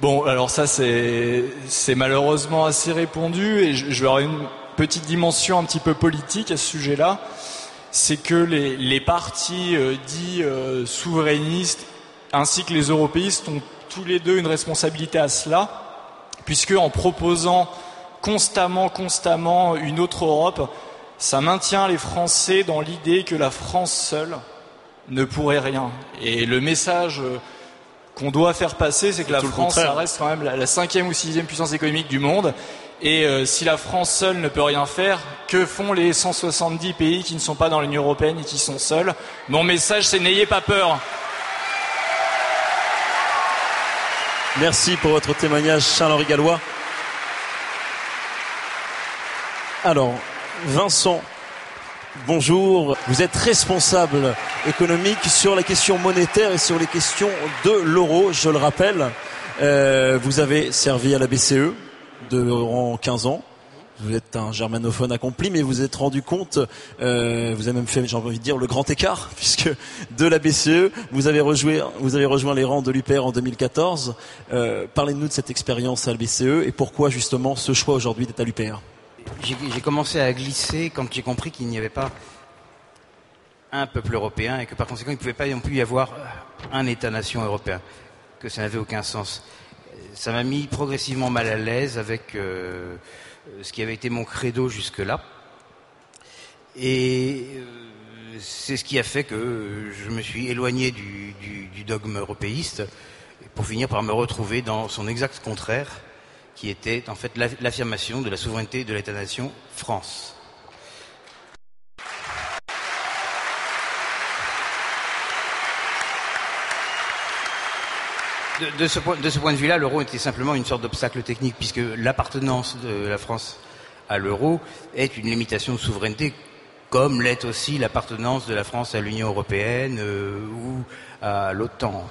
Bon, alors ça c'est malheureusement assez répondu et je vais avoir une petite dimension un petit peu politique à ce sujet-là, c'est que les, partis euh, dits euh, souverainistes ainsi que les européistes ont tous les deux une responsabilité à cela, puisque en proposant constamment, constamment une autre Europe, ça maintient les Français dans l'idée que la France seule ne pourrait rien. Et le message euh, qu'on doit faire passer, c'est que la France, ça reste quand même la cinquième ou sixième puissance économique du monde et euh, si la France seule ne peut rien faire, que font les 170 pays qui ne sont pas dans l'Union européenne et qui sont seuls? Mon message, c'est n'ayez pas peur. Merci pour votre témoignage, Charles-Henri Gallois. Alors, Vincent, bonjour. Vous êtes responsable économique sur la question monétaire et sur les questions de l'euro, je le rappelle. Euh, vous avez servi à la BCE, durant 15 ans. Vous êtes un germanophone accompli, mais vous êtes rendu compte, euh, vous avez même fait, j'ai envie de dire, le grand écart, puisque de la BCE, vous avez rejoint, vous avez rejoint les rangs de l'UPR en 2014. Euh, Parlez-nous de cette expérience à la BCE et pourquoi justement ce choix aujourd'hui d'être à l'UPR. J'ai commencé à glisser quand j'ai compris qu'il n'y avait pas un peuple européen et que par conséquent il ne pouvait pas non plus y avoir un État-nation européen, que ça n'avait aucun sens ça m'a mis progressivement mal à l'aise avec euh, ce qui avait été mon credo jusque-là. Et euh, c'est ce qui a fait que je me suis éloigné du, dogme européiste pour finir par me retrouver dans son exact contraire, qui était en fait l'affirmation de la souveraineté de l'État-nation France. De, ce point, de vue-là, l'euro était simplement une sorte d'obstacle technique, puisque l'appartenance de la France à l'euro est une limitation de souveraineté, comme l'est aussi l'appartenance de la France à l'Union européenne euh, ou à l'OTAN.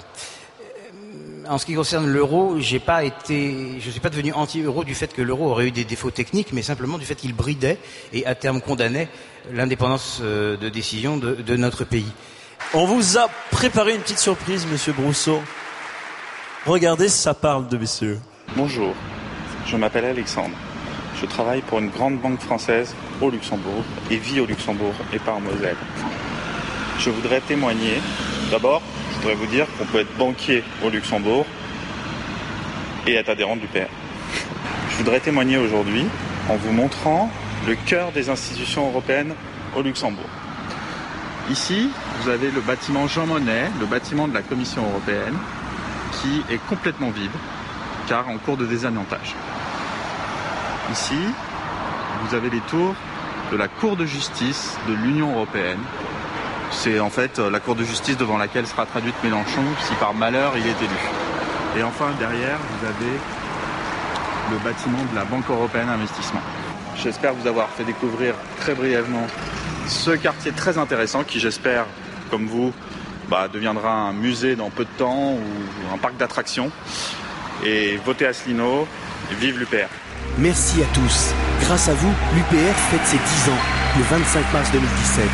Euh, en ce qui concerne l'euro, je ne suis pas devenu anti-euro du fait que l'euro aurait eu des défauts techniques, mais simplement du fait qu'il bridait et à terme condamnait l'indépendance euh, de décision de, de notre pays. On vous a préparé une petite surprise, Monsieur Brousseau. Regardez, ça parle de BCE. Bonjour, je m'appelle Alexandre. Je travaille pour une grande banque française au Luxembourg et vis au Luxembourg et pas en Moselle. Je voudrais témoigner. D'abord, je voudrais vous dire qu'on peut être banquier au Luxembourg et être adhérent du PR. Je voudrais témoigner aujourd'hui en vous montrant le cœur des institutions européennes au Luxembourg. Ici, vous avez le bâtiment Jean Monnet, le bâtiment de la Commission européenne, qui est complètement vide, car en cours de désamiantage. Ici, vous avez les tours de la Cour de justice de l'Union européenne. C'est en fait la Cour de justice devant laquelle sera traduite Mélenchon si par malheur il est élu. Et enfin, derrière, vous avez le bâtiment de la Banque européenne d'investissement. J'espère vous avoir fait découvrir très brièvement ce quartier très intéressant qui, j'espère, comme vous, bah, deviendra un musée dans peu de temps ou un parc d'attractions. Et votez Asselineau, et vive l'UPR. Merci à tous. Grâce à vous, l'UPR fête ses 10 ans, le 25 mars 2017.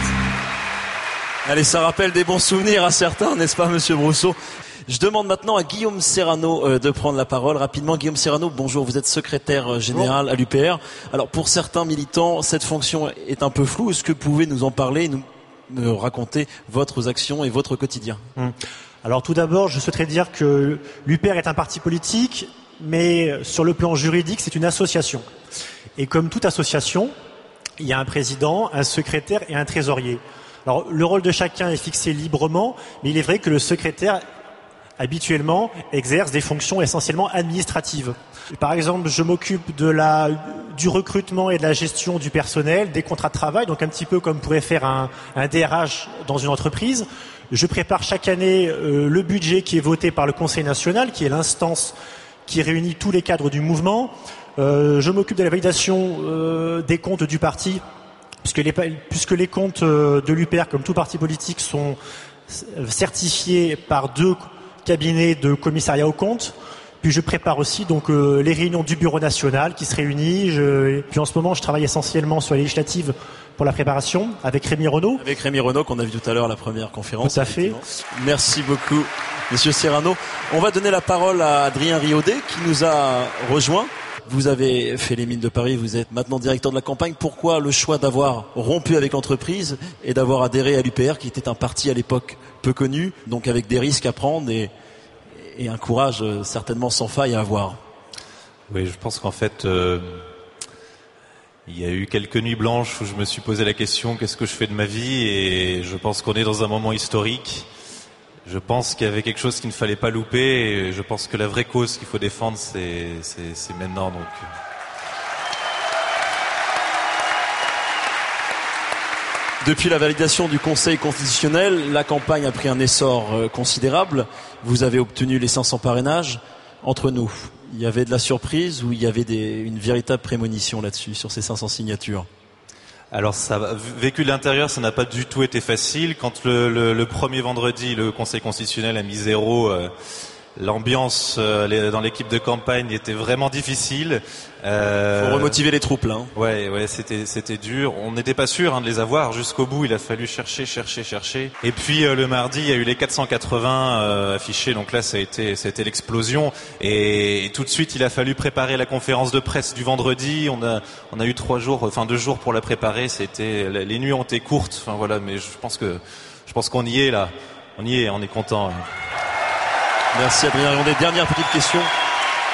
Allez, ça rappelle des bons souvenirs à certains, n'est-ce pas, Monsieur Brousseau? Je demande maintenant à Guillaume Serrano euh, de prendre la parole rapidement. Guillaume Serrano, bonjour, vous êtes secrétaire euh, général à l'UPR. Alors pour certains militants, cette fonction est un peu floue. Est-ce que vous pouvez nous en parler, nous me raconter votre actions et votre quotidien hum. Alors tout d'abord, je souhaiterais dire que l'UPR est un parti politique, mais sur le plan juridique, c'est une association. Et comme toute association, il y a un président, un secrétaire et un trésorier. Alors le rôle de chacun est fixé librement, mais il est vrai que le secrétaire habituellement exercent des fonctions essentiellement administratives. Par exemple, je m'occupe de la, du recrutement et de la gestion du personnel, des contrats de travail, donc un petit peu comme pourrait faire un, un DRH dans une entreprise. Je prépare chaque année euh, le budget qui est voté par le Conseil national, qui est l'instance qui réunit tous les cadres du mouvement. Euh, je m'occupe de la validation euh, des comptes du parti, puisque les, puisque les comptes euh, de l'UPR, comme tout parti politique, sont certifiés par deux cabinet de commissariat aux comptes. Puis je prépare aussi donc euh, les réunions du bureau national qui se réunit. Je, puis en ce moment, je travaille essentiellement sur les législatives pour la préparation avec Rémi Renault. Avec Rémi Renault qu'on a vu tout à l'heure la première conférence. Tout à fait. Merci beaucoup, Monsieur Serrano. On va donner la parole à Adrien Riaudet qui nous a rejoint. Vous avez fait les mines de Paris, vous êtes maintenant directeur de la campagne. Pourquoi le choix d'avoir rompu avec l'entreprise et d'avoir adhéré à l'UPR, qui était un parti à l'époque peu connu, donc avec des risques à prendre et, un courage euh, certainement sans faille à avoir? Oui, je pense qu'en fait, euh, il y a eu quelques nuits blanches où je me suis posé la question qu'est-ce que je fais de ma vie? Et je pense qu'on est dans un moment historique. Je pense qu'il y avait quelque chose qu'il ne fallait pas louper et je pense que la vraie cause qu'il faut défendre, c'est maintenant. Donc. Depuis la validation du Conseil constitutionnel, la campagne a pris un essor euh, considérable. Vous avez obtenu les 500 parrainages. Entre nous, il y avait de la surprise ou il y avait une véritable prémonition là-dessus, sur ces 500 signatures? Alors, ça, vécu de l'intérieur, ça n'a pas du tout été facile. Quand le, le, premier vendredi, le Conseil constitutionnel a mis zéro, euh, L'ambiance euh, dans l'équipe de campagne était vraiment difficile. Euh, Faut remotiver les troupes là. Hein. Ouais, ouais, c'était c'était dur. On n'était pas sûr hein, de les avoir jusqu'au bout. Il a fallu chercher, chercher, chercher. Et puis euh, le mardi, il y a eu les 480 euh, affichés. Donc là, ça a été ça a été l'explosion. Et, tout de suite, il a fallu préparer la conférence de presse du vendredi. On a on a eu trois jours, enfin deux jours pour la préparer. C'était les nuits ont été courtes. Enfin voilà, mais je pense que je pense qu'on y est là. On y est, on est content. Hein. Merci Adrien des Dernière petite question.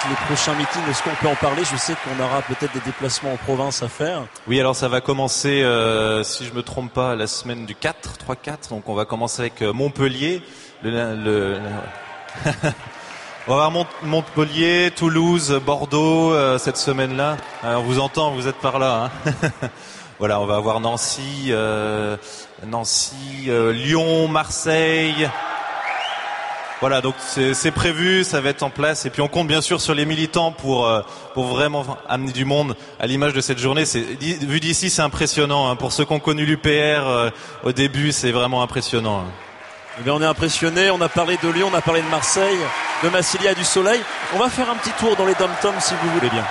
Le prochain meeting, est-ce qu'on peut en parler? Je sais qu'on aura peut-être des déplacements en province à faire. Oui, alors ça va commencer, euh, si je me trompe pas, la semaine du 4, 3-4. Donc on va commencer avec euh, Montpellier. Le, on va avoir Montpellier, Toulouse, Bordeaux euh, cette semaine-là. on vous entend, vous êtes par là. Hein voilà, on va avoir Nancy, Nancy, Lyon, Marseille. Voilà, donc c'est prévu, ça va être en place, et puis on compte bien sûr sur les militants pour euh, pour vraiment amener du monde à l'image de cette journée. C'est vu d'ici, c'est impressionnant. Hein. Pour ceux qui ont connu l'UPR euh, au début, c'est vraiment impressionnant. Hein. Eh on est impressionné. On a parlé de Lyon, on a parlé de Marseille, de Massilia, du Soleil. On va faire un petit tour dans les dom-toms si vous voulez bien.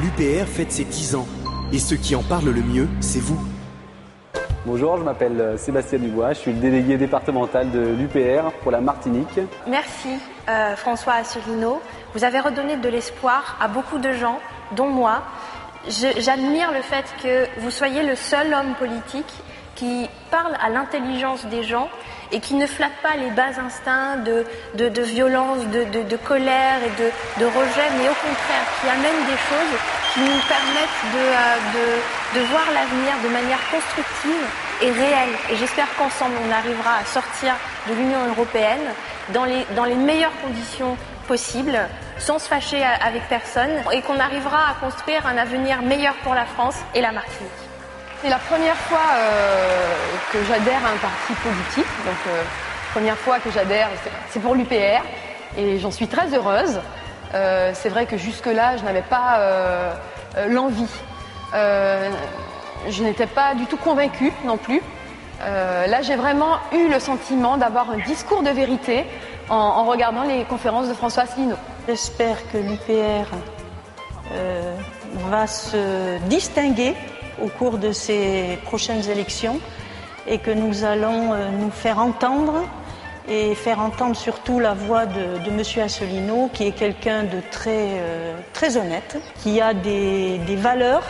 L'UPR fête ses 10 ans, et ceux qui en parlent le mieux, c'est vous. Bonjour, je m'appelle euh, Sébastien Dubois, je suis le délégué départemental de l'UPR pour la Martinique. Merci euh, François Asselineau. Vous avez redonné de l'espoir à beaucoup de gens, dont moi. J'admire le fait que vous soyez le seul homme politique qui parle à l'intelligence des gens et qui ne flatte pas les bas instincts de, de, violence, de, colère et de, rejet, mais au contraire qui amène des choses qui nous permettent de, euh, voir l'avenir de manière constructive et réelle. Et j'espère qu'ensemble, on arrivera à sortir de l'Union européenne dans les, dans les meilleures conditions possibles, sans se fâcher avec personne, et qu'on arrivera à construire un avenir meilleur pour la France et la Martinique. C'est la première fois euh, que j'adhère à un parti politique. Donc, euh, première fois que j'adhère, c'est pour l'UPR. Et j'en suis très heureuse. Euh, c'est vrai que jusque-là, je n'avais pas l'envie. Je n'étais pas du tout convaincue non plus. Là, j'ai vraiment eu le sentiment d'avoir un discours de vérité en, regardant les conférences de François Asselineau. J'espère que l'UPR va se distinguer au cours de ces prochaines élections et que nous allons euh, nous faire entendre et faire entendre surtout la voix de, de M. Asselineau, qui est quelqu'un de très, euh, honnête, qui a des, valeurs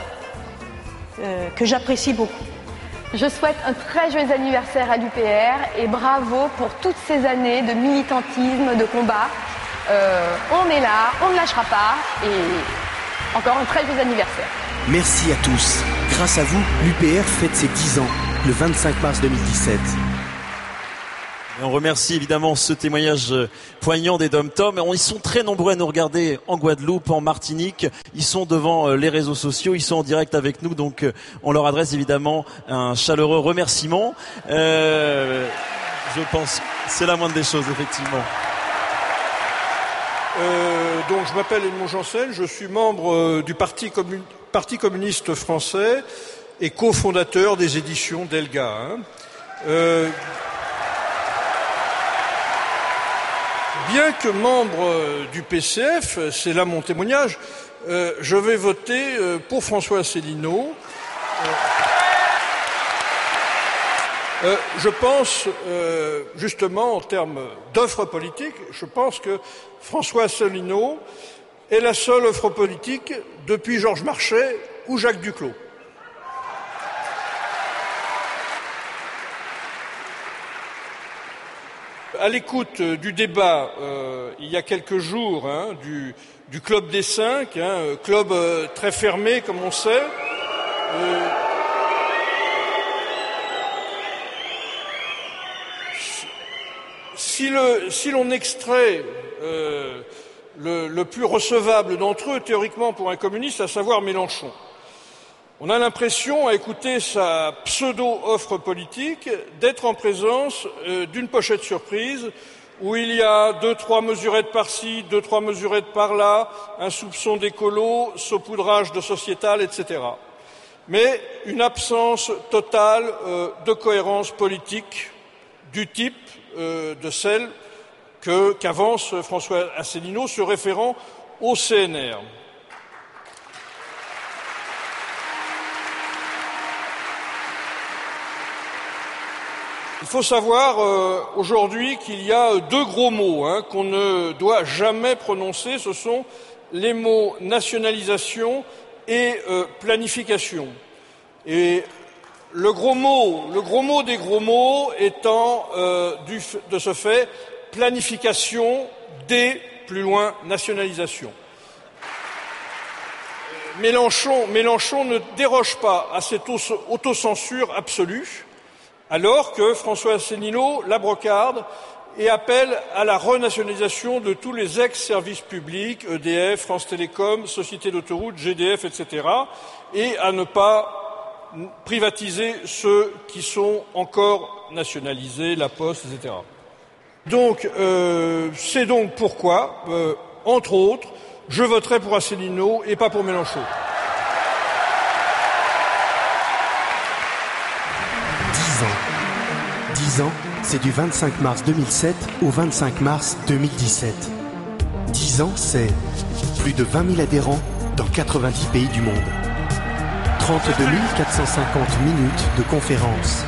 euh, que j'apprécie beaucoup. Je souhaite un très joyeux anniversaire à l'UPR et bravo pour toutes ces années de militantisme, de combat. On est là, on ne lâchera pas et encore un très joyeux anniversaire. Merci à tous. Grâce à vous, l'UPR fête ses 10 ans, le 25 mars 2017. Et on remercie évidemment ce témoignage euh, poignant des Dom Tom. Ils sont très nombreux à nous regarder en Guadeloupe, en Martinique. Ils sont devant euh, les réseaux sociaux, ils sont en direct avec nous, donc euh, on leur adresse évidemment un chaleureux remerciement. Je pense que c'est la moindre des choses, effectivement. Donc, je m'appelle Edmond Janssen, je suis membre euh, du Parti, commun- Parti communiste français et cofondateur des éditions Delga. hein. Euh, bien que membre euh, du PCF, c'est là mon témoignage, je vais voter pour François Asselineau. Euh, je pense, justement, en termes d'offre politique, je pense que François Asselineau est la seule offre politique depuis Georges Marchais ou Jacques Duclos. À l'écoute euh, du débat euh, il y a quelques jours hein, du, Club des Cinq, hein, euh, club très fermé comme on sait, si l'on extrait euh, le, plus recevable d'entre eux, théoriquement pour un communiste, à savoir Mélenchon, on a l'impression, à écouter sa pseudo-offre politique, d'être en présence euh, d'une pochette surprise où il y a deux, trois mesurettes par-ci, deux, trois mesurettes par-là, un soupçon d'écolo, saupoudrage de sociétal, etc. Mais une absence totale euh, de cohérence politique du type de celle qu'avance François Asselineau se référant au CNR. Il faut savoir euh, aujourd'hui qu'il y a deux gros mots hein, qu'on ne doit jamais prononcer. Ce sont les mots nationalisation et euh, planification. Et le gros mot, le gros mot des gros mots étant euh, du de ce fait planification des plus loin nationalisation. Mélenchon, Mélenchon ne déroge pas à cette auto- autocensure absolue, alors que François Asselineau la brocarde et appelle à la renationalisation de tous les ex-services publics, EDF, France Télécom, Société d'autoroute, GDF, etc., et à ne pas privatiser ceux qui sont encore nationalisés, la Poste, etc. Donc, euh, c'est donc pourquoi, euh, entre autres, je voterai pour Asselineau et pas pour Mélenchon. 10 ans. 10 ans, c'est du 25 mars 2007 au 25 mars 2017. 10 ans, c'est plus de 20 000 adhérents dans 90 pays du monde. 32 450 minutes de conférences.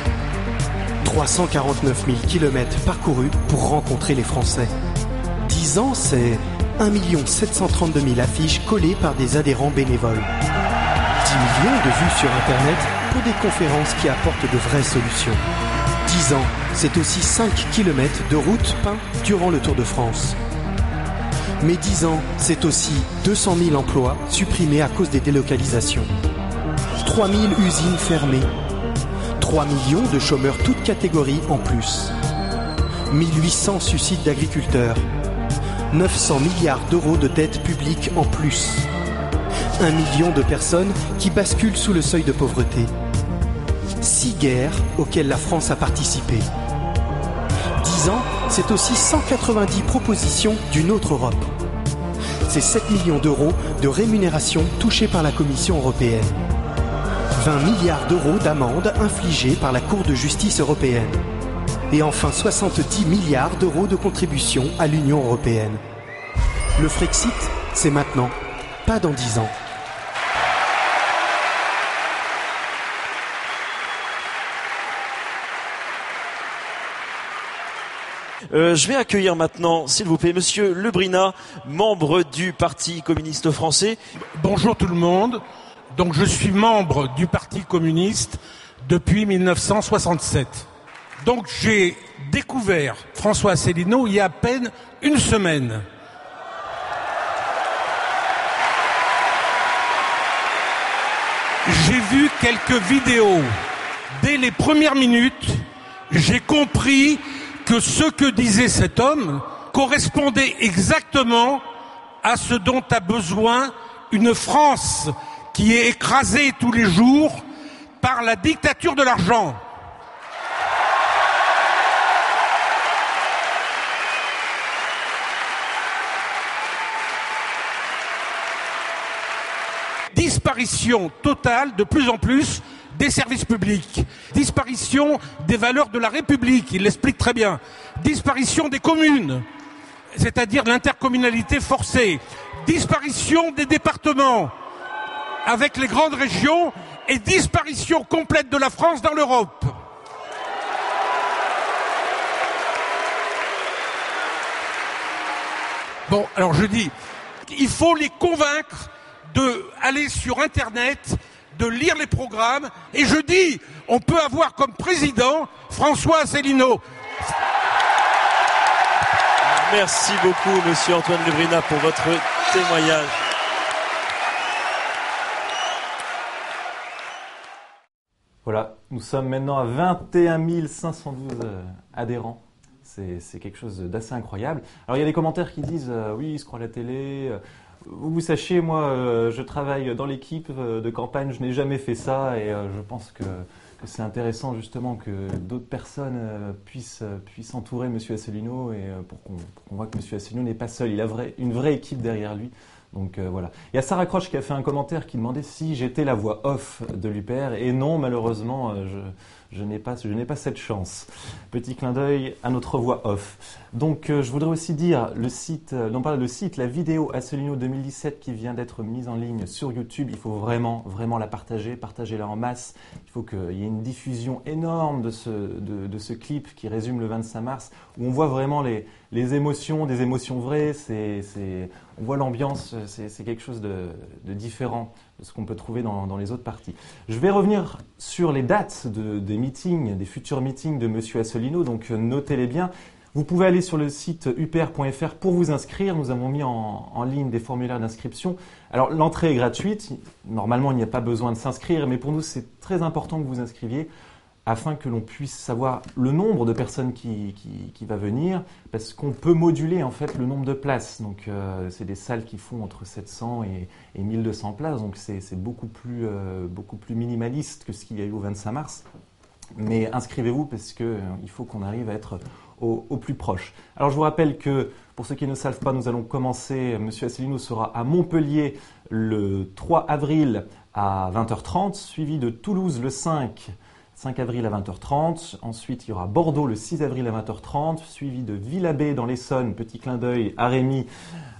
349 000 kilomètres parcourus pour rencontrer les Français. 10 ans, c'est 1 732 000 affiches collées par des adhérents bénévoles. 10 millions de vues sur Internet pour des conférences qui apportent de vraies solutions. 10 ans, c'est aussi 5 km de routes peints durant le Tour de France. Mais 10 ans, c'est aussi 200 000 emplois supprimés à cause des délocalisations. 3 000 usines fermées. 3 millions de chômeurs toutes catégories en plus. 1800 suicides d'agriculteurs. 900 milliards d'euros de dettes publiques en plus. Un million de personnes qui basculent sous le seuil de pauvreté. Six guerres auxquelles la France a participé. 10 ans, c'est aussi 190 propositions d'une autre Europe. c'est 7 millions d'euros de rémunération touchée par la Commission européenne. 20 milliards d'euros d'amendes infligées par la Cour de justice européenne. Et enfin 70 milliards d'euros de contributions à l'Union européenne. Le Frexit, c'est maintenant, pas dans 10 ans. Euh, je vais accueillir maintenant, s'il vous plaît, Monsieur Lebrina, membre du Parti communiste français. Bonjour tout le monde. Donc je suis membre du Parti communiste depuis 1967. Donc j'ai découvert François Asselineau il y a à peine une semaine. J'ai vu quelques vidéos. Dès les premières minutes, j'ai compris que ce que disait cet homme correspondait exactement à ce dont a besoin une France qui est écrasée tous les jours par la dictature de l'argent. Disparition totale de plus en plus des services publics, disparition des valeurs de la République, il l'explique très bien, disparition des communes, c'est-à-dire l'intercommunalité forcée, disparition des départements avec les grandes régions et disparition complète de la France dans l'Europe. Bon, alors je dis, il faut les convaincre d'aller sur Internet, de lire les programmes. Et je dis, on peut avoir comme président François Asselineau. Merci beaucoup, Monsieur Antoine Lebrina, pour votre témoignage. Voilà, nous sommes maintenant à 21 512 euh, adhérents. C'est quelque chose d'assez incroyable. Alors il y a des commentaires qui disent euh, oui, ils se croient à la télé. Euh, vous sachiez, moi, je travaille dans l'équipe de campagne, je n'ai jamais fait ça et je pense que, c'est intéressant justement que d'autres personnes puissent, puissent entourer M. Asselineau et pour qu'on voit que M. Asselineau n'est pas seul, il a une vraie équipe derrière lui. Donc voilà. Il y a Sarah Croche qui a fait un commentaire qui demandait si j'étais la voix off de l'UPR et non, malheureusement, je je n'ai pas, je n'ai pas cette chance. Petit clin d'œil à notre voix off. Donc, euh, je voudrais aussi dire le site, euh, non pas le site, la vidéo Asselineau 2017 qui vient d'être mise en ligne sur YouTube. Il faut vraiment, vraiment la partager, partager-la en masse. Il faut qu'il y ait une diffusion énorme de ce, de, ce clip qui résume le 25 mars, où on voit vraiment les, les émotions, des émotions vraies. C'est, on voit l'ambiance, c'est, quelque chose de, différent ce qu'on peut trouver dans, les autres parties. Je vais revenir sur les dates des meetings, des futurs meetings de M. Asselineau, donc euh, notez-les bien. Vous pouvez aller sur le site upr.fr pour vous inscrire. Nous avons mis en, en ligne des formulaires d'inscription. Alors l'entrée est gratuite. Normalement, il n'y a pas besoin de s'inscrire, mais pour nous, c'est très important que vous inscriviez afin que l'on puisse savoir le nombre de personnes qui, qui, va venir, parce qu'on peut moduler en fait le nombre de places. Donc euh, c'est des salles qui font entre 700 et, et 1200 places, donc c'est beaucoup plus euh, beaucoup plus minimaliste que ce qu'il y a eu au 25 mars. Mais inscrivez-vous parce qu'il euh, faut qu'on arrive à être au, au, plus proche. Alors je vous rappelle que pour ceux qui ne savent pas, nous allons commencer. Monsieur Asselineau sera à Montpellier le 3 avril à 20h30, suivi de Toulouse le 5 5 avril à 20h30. Ensuite, il y aura Bordeaux le 6 avril à 20h30, suivi de Villabé dans l'Essonne, petit clin d'œil à Rémy,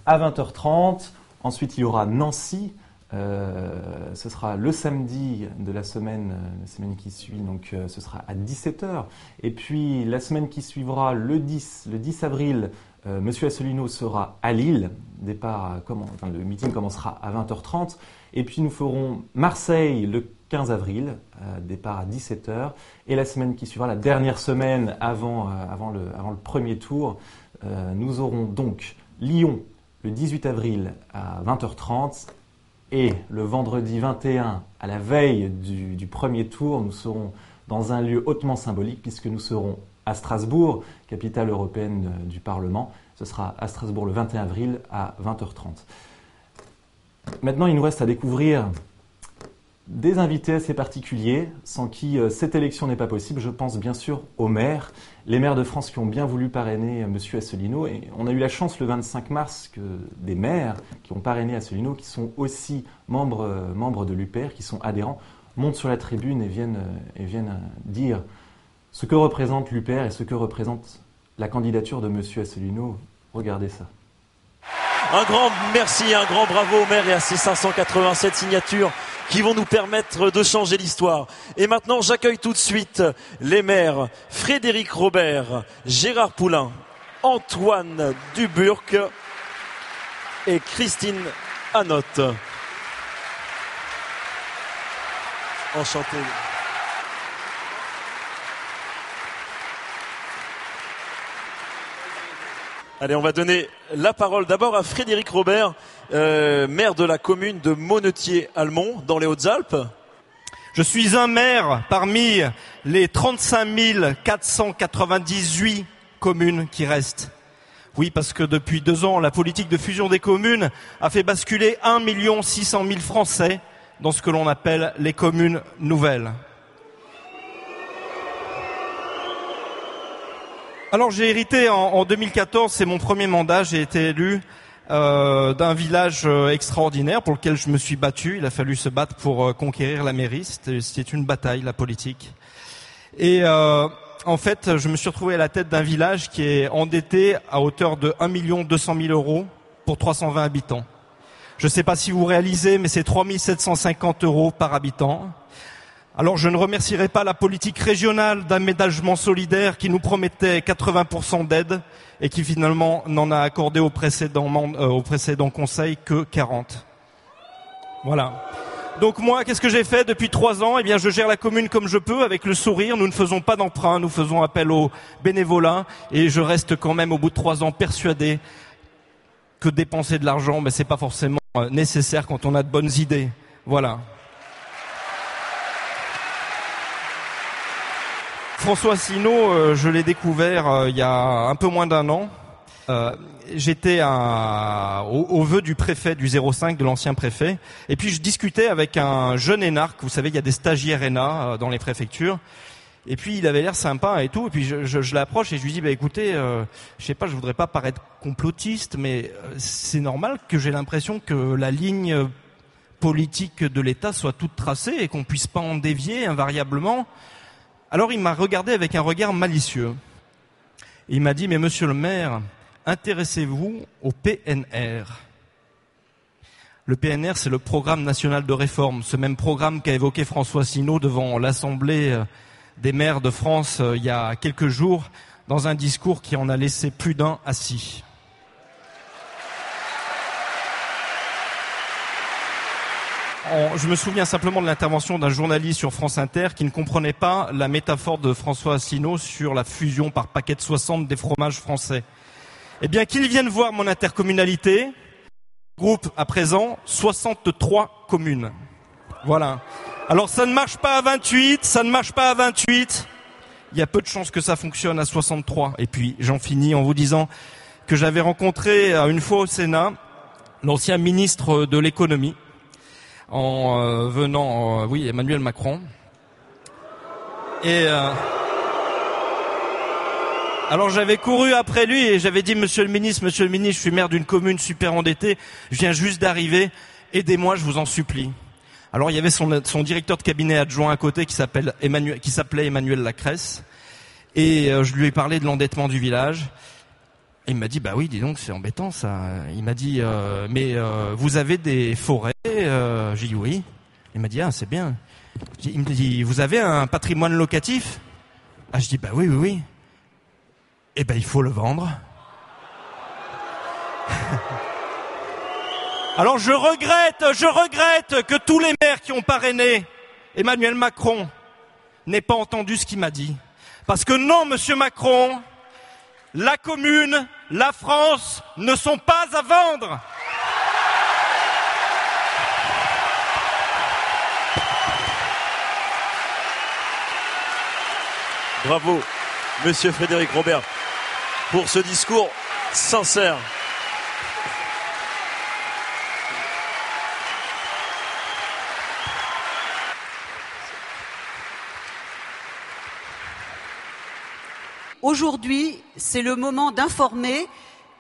à 20h30. Ensuite, il y aura Nancy. Euh, ce sera le samedi de la semaine, la semaine qui suit, donc euh, ce sera à 17h. Et puis la semaine qui suivra, le 10, le 10 avril, euh, Monsieur Asselineau sera à Lille. Départ, comment, le meeting commencera à 20h30. Et puis nous ferons Marseille le 15 avril, euh, départ à 17h. Et la semaine qui suivra, la dernière semaine avant, euh, avant, le, avant le, premier tour, euh, nous aurons donc Lyon le 18 avril à 20h30. Et le vendredi 21, à la veille du, du premier tour, nous serons dans un lieu hautement symbolique puisque nous serons à Strasbourg, capitale européenne du Parlement. Ce sera à Strasbourg le 21 avril à 20h30. Maintenant, il nous reste à découvrir des invités assez particuliers, sans qui euh, cette élection n'est pas possible. Je pense bien sûr aux maires, les maires de France qui ont bien voulu parrainer euh, M. Asselineau. Et on a eu la chance le 25 mars que des maires qui ont parrainé Asselineau, qui sont aussi membres, euh, de l'UPR, qui sont adhérents, montent sur la tribune et viennent, et viennent dire ce que représente l'UPR et ce que représente la candidature de M. Asselineau. Regardez ça. Un grand merci, un grand bravo au maire et à ses 587 signatures qui vont nous permettre de changer l'histoire. Et maintenant, j'accueille tout de suite les maires Frédéric Robert, Gérard Poulain, Antoine Duburc et Christine Anotte. Enchanté. Allez, on va donner la parole d'abord à Frédéric Robert, euh, maire de la commune de Monetier-Almont, dans les Hautes-Alpes. Je suis un maire parmi les 35 498 communes qui restent. Oui, parce que depuis deux ans, la politique de fusion des communes a fait basculer 1 600 000 Français dans ce que l'on appelle les communes nouvelles. Alors j'ai hérité en, en 2014, c'est mon premier mandat, j'ai été élu euh, d'un village euh, extraordinaire pour lequel je me suis battu. Il a fallu se battre pour euh, conquérir la mairie. C'était une bataille, la politique. Et en fait, je me suis retrouvé à la tête d'un village qui est endetté à hauteur de 1 200 000 euros pour 320 habitants. Je ne sais pas si vous réalisez, mais c'est 3 750 euros par habitant. Alors je ne remercierai pas la politique régionale d'aménagement solidaire qui nous promettait 80% d'aide et qui finalement n'en a accordé au précédent, euh, conseil que 40. Voilà. Donc moi, qu'est-ce que j'ai fait depuis trois ans? Eh bien, je gère la commune comme je peux, avec le sourire. Nous ne faisons pas d'emprunt, nous faisons appel au bénévolat, et je reste quand même, au bout de trois ans, persuadé que dépenser de l'argent, mais c'est pas forcément euh, nécessaire quand on a de bonnes idées. Voilà. François Asselineau, euh, je l'ai découvert euh, il y a un peu moins d'un an. Euh, J'étais au, au, vœu du préfet du 05, de l'ancien préfet, et puis je discutais avec un jeune énarque. Vous savez, il y a des stagiaires ENA euh, dans les préfectures. Et puis il avait l'air sympa et tout. Et puis je, je, je l'approche et je lui dis, bah écoutez, euh, je sais pas, je voudrais pas paraître complotiste, mais c'est normal que j'ai l'impression que la ligne politique de l'État soit toute tracée et qu'on puisse pas en dévier invariablement. Alors il m'a regardé avec un regard malicieux. Il m'a dit, mais monsieur le maire, intéressez-vous au PNR. Le PNR, c'est le programme national de réforme, ce même programme qu'a évoqué François Sinaud devant l'Assemblée euh, des maires de France euh, il y a quelques jours, dans un discours qui en a laissé plus d'un assis. Je me souviens simplement de l'intervention d'un journaliste sur France Inter qui ne comprenait pas la métaphore de François Asselineau sur la fusion par paquet de 60 des fromages français. Eh bien, qu'il vienne voir mon intercommunalité, groupe à présent 63 communes. Voilà. Alors ça ne marche pas à 28, ça ne marche pas à 28. Il y a peu de chances que ça fonctionne à 63. Et puis j'en finis en vous disant que j'avais rencontré une fois au Sénat l'ancien ministre de l'économie, en euh, venant, euh, oui, Emmanuel Macron. Et euh, alors j'avais couru après lui et j'avais dit, Monsieur le ministre, Monsieur le ministre, je suis maire d'une commune super endettée, je viens juste d'arriver, aidez-moi, je vous en supplie. Alors il y avait son, directeur de cabinet adjoint à côté qui s'appelle qui s'appelait Emmanuel Lacresse, et je lui ai parlé de l'endettement du village. Il m'a dit bah oui, dis donc c'est embêtant ça. Il m'a dit euh, mais euh, vous avez des forêts euh, J'ai dit oui. Il m'a dit ah c'est bien. Il me dit vous avez un patrimoine locatif? Ah je dis bah oui oui oui. Eh ben il faut le vendre. Alors je regrette, je regrette que tous les maires qui ont parrainé Emmanuel Macron n'aient pas entendu ce qu'il m'a dit. Parce que non, Monsieur Macron, la commune, la France ne sont pas à vendre. Bravo, Monsieur Frédéric Robert, pour ce discours sincère. Aujourd'hui, c'est le moment d'informer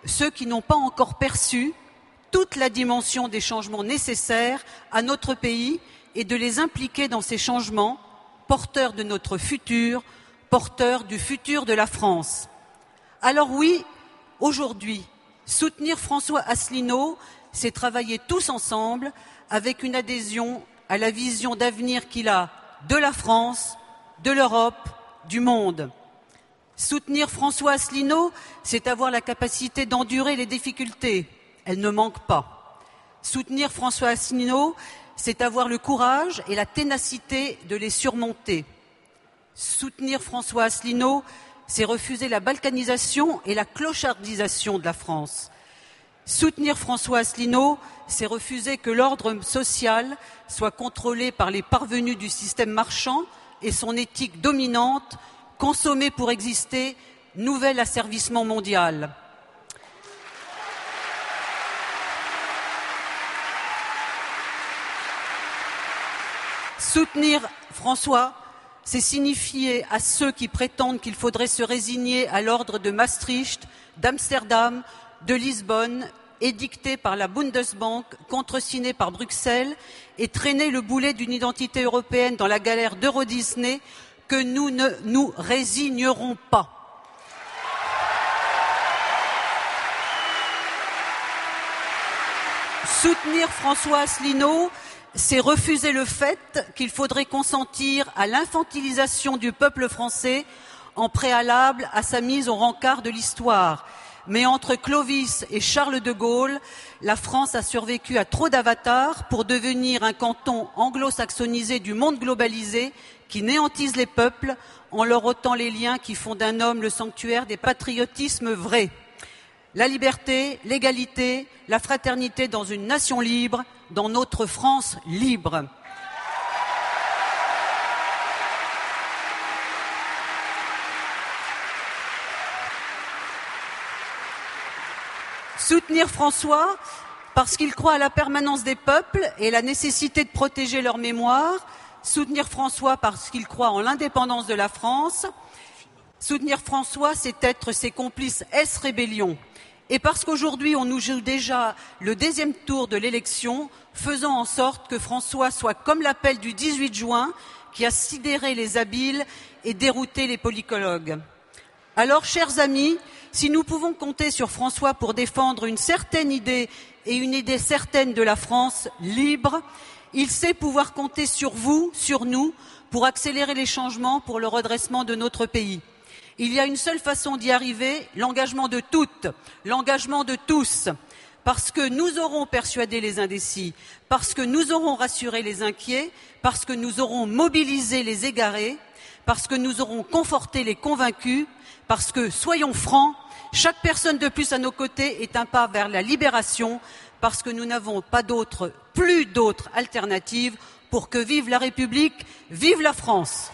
ceux qui n'ont pas encore perçu toute la dimension des changements nécessaires à notre pays et de les impliquer dans ces changements, porteurs de notre futur, porteurs du futur de la France. Alors oui, aujourd'hui, soutenir François Asselineau, c'est travailler tous ensemble avec une adhésion à la vision d'avenir qu'il a de la France, de l'Europe, du monde. Soutenir François Asselineau, c'est avoir la capacité d'endurer les difficultés. Elles ne manquent pas. Soutenir François Asselineau, c'est avoir le courage et la ténacité de les surmonter. Soutenir François Asselineau, c'est refuser la balkanisation et la clochardisation de la France. Soutenir François Asselineau, c'est refuser que l'ordre social soit contrôlé par les parvenus du système marchand et son éthique dominante, consommer pour exister, nouvel asservissement mondial. Soutenir François, c'est signifier à ceux qui prétendent qu'il faudrait se résigner à l'ordre de Maastricht, d'Amsterdam, de Lisbonne, édicté par la Bundesbank, contresigné par Bruxelles, et traîner le boulet d'une identité européenne dans la galère d'Euro Disney, que nous ne nous résignerons pas. Soutenir François Asselineau, c'est refuser le fait qu'il faudrait consentir à l'infantilisation du peuple français en préalable à sa mise au rencard de l'histoire. Mais entre Clovis et Charles de Gaulle, la France a survécu à trop d'avatars pour devenir un canton anglo-saxonisé du monde globalisé qui néantise les peuples en leur ôtant les liens qui font d'un homme le sanctuaire des patriotismes vrais. La liberté, l'égalité, la fraternité dans une nation libre, dans notre France libre. Soutenir François parce qu'il croit à la permanence des peuples et la nécessité de protéger leur mémoire. Soutenir François parce qu'il croit en l'indépendance de la France. Soutenir François, c'est être ses complices S rébellion. Et parce qu'aujourd'hui, on nous joue déjà le deuxième tour de l'élection, faisant en sorte que François soit comme l'appel du 18 juin qui a sidéré les habiles et dérouté les politologues. Alors, chers amis, si nous pouvons compter sur François pour défendre une certaine idée et une idée certaine de la France libre, il sait pouvoir compter sur vous, sur nous, pour accélérer les changements pour le redressement de notre pays. Il y a une seule façon d'y arriver, l'engagement de toutes, l'engagement de tous, parce que nous aurons persuadé les indécis, parce que nous aurons rassuré les inquiets, parce que nous aurons mobilisé les égarés, parce que nous aurons conforté les convaincus, parce que, soyons francs, chaque personne de plus à nos côtés est un pas vers la libération, parce que nous n'avons pas d'autre, plus d'autres alternatives pour que vive la République, vive la France.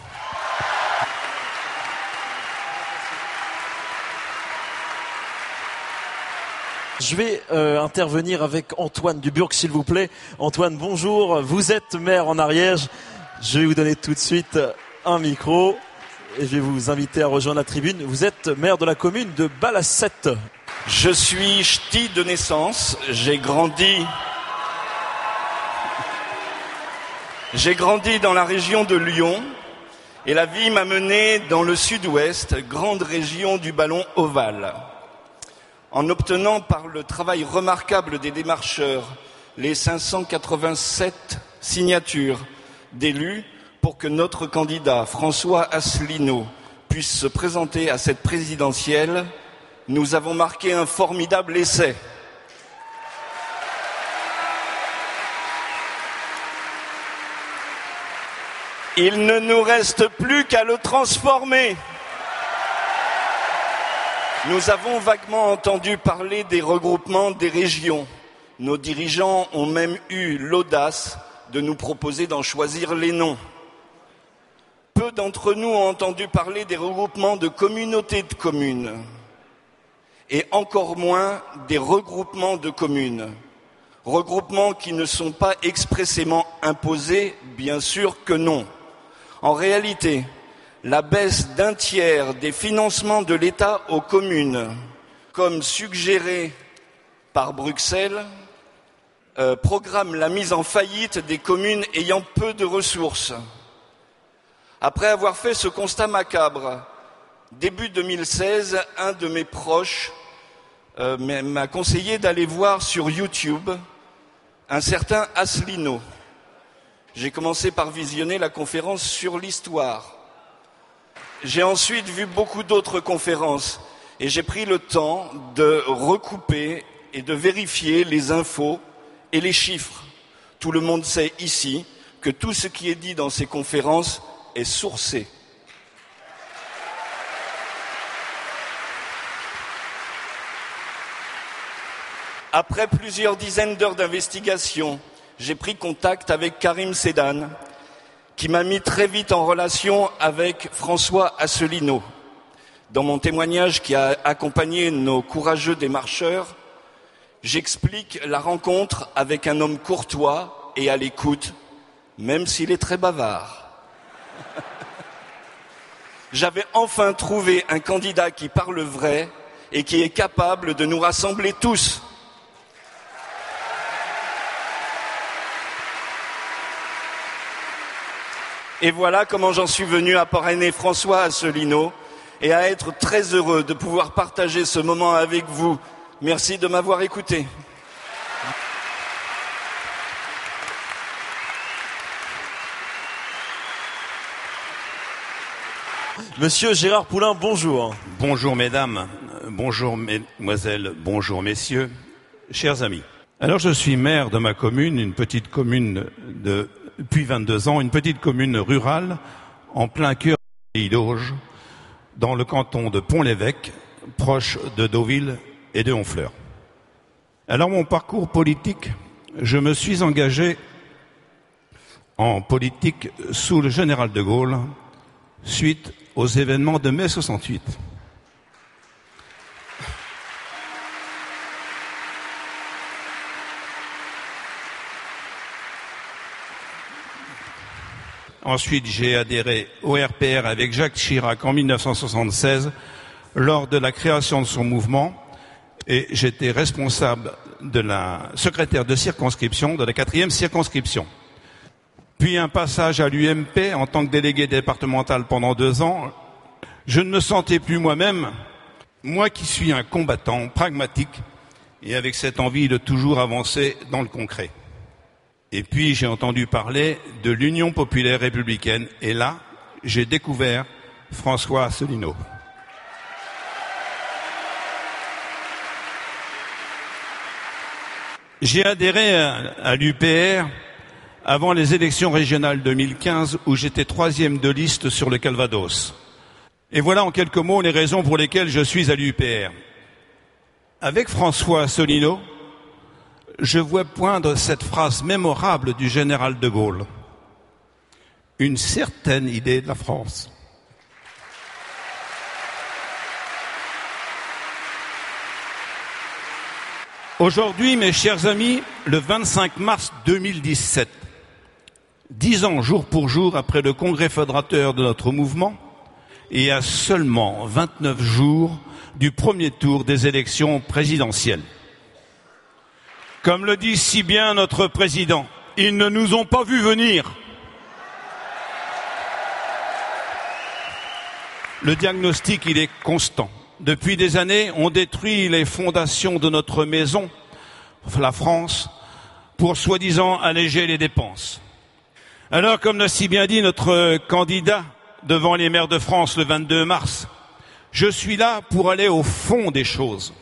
Je vais euh, intervenir avec Antoine Duburg, s'il vous plaît. Antoine, bonjour. Vous êtes maire en Ariège. Je vais vous donner tout de suite un micro et je vais vous inviter à rejoindre la tribune. Vous êtes maire de la commune de Balassette. Je suis ch'ti de naissance. J'ai grandi. J'ai grandi dans la région de Lyon et la vie m'a mené dans le sud-ouest, grande région du ballon ovale en obtenant par le travail remarquable des démarcheurs les 587 signatures d'élus pour que notre candidat François Asselineau puisse se présenter à cette présidentielle, nous avons marqué un formidable essai. Il ne nous reste plus qu'à le transformer. Nous avons vaguement entendu parler des regroupements des régions. Nos dirigeants ont même eu l'audace de nous proposer d'en choisir les noms. Peu d'entre nous ont entendu parler des regroupements de communautés de communes et encore moins des regroupements de communes. Regroupements qui ne sont pas expressément imposés, bien sûr que non. En réalité, la baisse d'un tiers des financements de l'État aux communes, comme suggéré par Bruxelles, euh, programme la mise en faillite des communes ayant peu de ressources. Après avoir fait ce constat macabre, début 2016, un de mes proches euh, m'a conseillé d'aller voir sur YouTube un certain Asselineau. J'ai commencé par visionner la conférence sur l'histoire. J'ai ensuite vu beaucoup d'autres conférences et j'ai pris le temps de recouper et de vérifier les infos et les chiffres. Tout le monde sait ici que tout ce qui est dit dans ces conférences est sourcé. Après plusieurs dizaines d'heures d'investigation, j'ai pris contact avec Karim Sedan, qui m'a mis très vite en relation avec François Asselineau. Dans mon témoignage qui a accompagné nos courageux démarcheurs, j'explique la rencontre avec un homme courtois et à l'écoute, même s'il est très bavard. J'avais enfin trouvé un candidat qui parle vrai et qui est capable de nous rassembler tous. Et voilà comment j'en suis venu à parrainer François Asselineau et à être très heureux de pouvoir partager ce moment avec vous. Merci de m'avoir écouté. Monsieur Gérard Poulain, bonjour. Bonjour mesdames, bonjour mesdemoiselles, bonjour messieurs, chers amis. Alors je suis maire de ma commune, une petite commune de, depuis 22 ans, une petite commune rurale en plein cœur de d'Auge, dans le canton de Pont-l'Évêque, proche de Deauville et de Honfleur. Alors mon parcours politique, je me suis engagé en politique sous le général de Gaulle suite aux événements de mai 68. Ensuite, j'ai adhéré au RPR avec Jacques Chirac en 1976 lors de la création de son mouvement et j'étais responsable de la secrétaire de circonscription de la quatrième circonscription. Puis un passage à l'UMP en tant que délégué départemental pendant deux ans. Je ne me sentais plus moi-même, moi qui suis un combattant pragmatique et avec cette envie de toujours avancer dans le concret. Et puis j'ai entendu parler de l'Union populaire républicaine et là, j'ai découvert François Asselineau. J'ai adhéré à, l'UPR avant les élections régionales 2015 où j'étais troisième de liste sur le Calvados. Et voilà en quelques mots les raisons pour lesquelles je suis à l'UPR. Avec François Asselineau, je vois poindre cette phrase mémorable du général de Gaulle. Une certaine idée de la France. Aujourd'hui, mes chers amis, le 25 mars 2017, dix ans jour pour jour après le congrès fédérateur de notre mouvement, et à seulement 29 jours du premier tour des élections présidentielles. Comme le dit si bien notre président, ils ne nous ont pas vus venir. Le diagnostic, il est constant. Depuis des années, on détruit les fondations de notre maison, la France, pour soi-disant alléger les dépenses. Alors, comme l'a si bien dit notre candidat devant les maires de France le 22 mars, je suis là pour aller au fond des choses.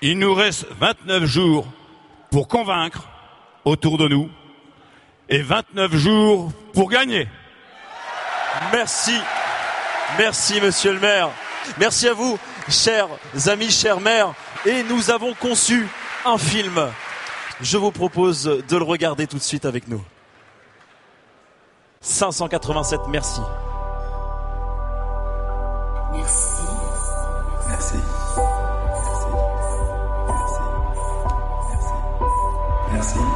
Il nous reste 29 jours pour convaincre autour de nous et 29 jours pour gagner. Merci. Merci, monsieur le maire. Merci à vous chers amis, chers mères, et nous avons conçu un film. Je vous propose de le regarder tout de suite avec nous. 587, merci. Merci. Merci. Merci. Merci. Merci.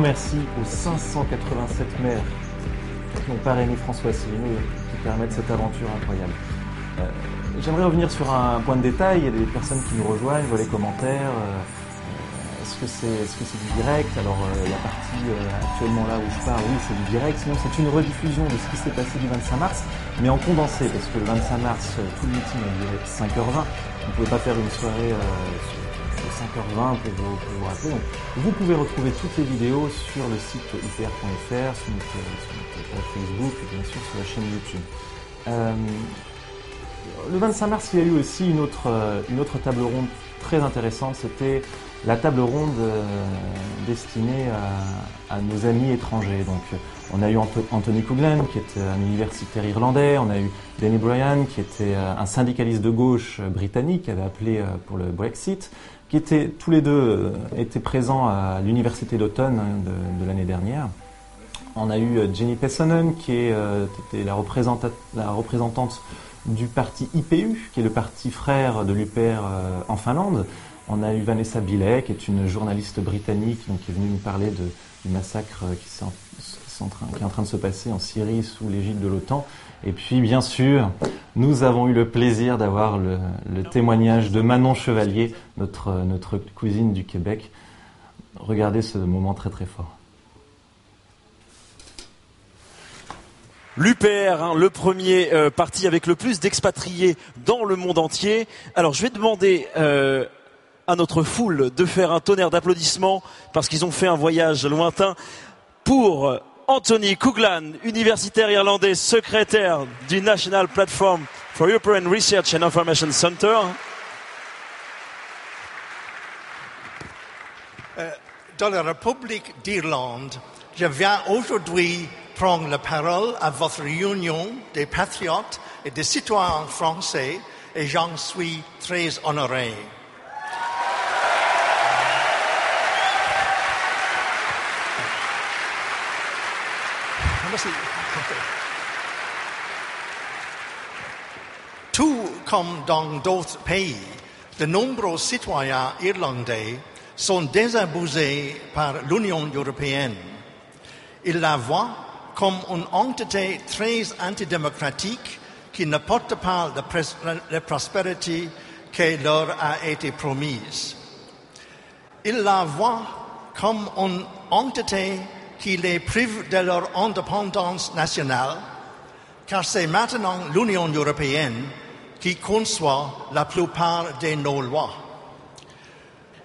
Merci aux 587 maires qui ont parrainé François Asselineau et qui permettent cette aventure incroyable. Euh, J'aimerais revenir sur un point de détail. Il y a des personnes qui nous rejoignent, voient les commentaires. Euh, Est-ce que c'est est -ce c'est du direct? Alors euh, la partie euh, actuellement là où je parle, oui c'est du direct. Sinon c'est une rediffusion de ce qui s'est passé du 25 mars, mais en condensé parce que le 25 mars, euh, tout le meeting a duré 5h20. On ne pouvait pas faire une soirée euh, de 5h20 pour vous, vous rappeler. Vous pouvez retrouver toutes les vidéos sur le site upr.fr, sur notre, page Facebook et bien sûr sur la chaîne YouTube. Euh, le 25 mars, il y a eu aussi une autre, euh, une autre table ronde très intéressante. C'était la table ronde euh, destinée à, à nos amis étrangers. Donc, on a eu Anthony Coughlin, qui était un universitaire irlandais. On a eu Danny Bryan, qui était euh, un syndicaliste de gauche euh, britannique, qui avait appelé euh, pour le Brexit, qui étaient tous les deux étaient présents à l'université d'automne hein, de, l'année dernière. On a eu Jenny Pessonen, qui était la, représenta- la représentante du parti IPU, qui est le parti frère de l'UPR en Finlande. On a eu Vanessa Billet, qui est une journaliste britannique, qui est venue nous parler du massacre qui, s'est qui est en train de se passer en Syrie sous l'égide de l'OTAN. Et puis, bien sûr, nous avons eu le plaisir d'avoir le, témoignage de Manon Chevalier, notre, notre cousine du Québec. Regardez ce moment très très fort. L'UPR, hein, le premier euh, parti avec le plus d'expatriés dans le monde entier. Alors je vais demander euh, à notre foule de faire un tonnerre d'applaudissements parce qu'ils ont fait un voyage lointain pour Anthony Coughlin, universitaire irlandais, secrétaire du National Platform for European Research and Information Center. Euh, dans la République d'Irlande, je viens aujourd'hui prendre la parole à votre réunion des patriotes et des citoyens français et j'en suis très honoré. Tout comme dans d'autres pays, de nombreux citoyens irlandais sont désabusés par l'Union européenne. Ils la voient comme une entité très antidémocratique qui ne porte pas la prospérité qui leur a été promise. Ils la voient comme une entité qui les prive de leur indépendance nationale, car c'est maintenant l'Union européenne qui conçoit la plupart de nos lois.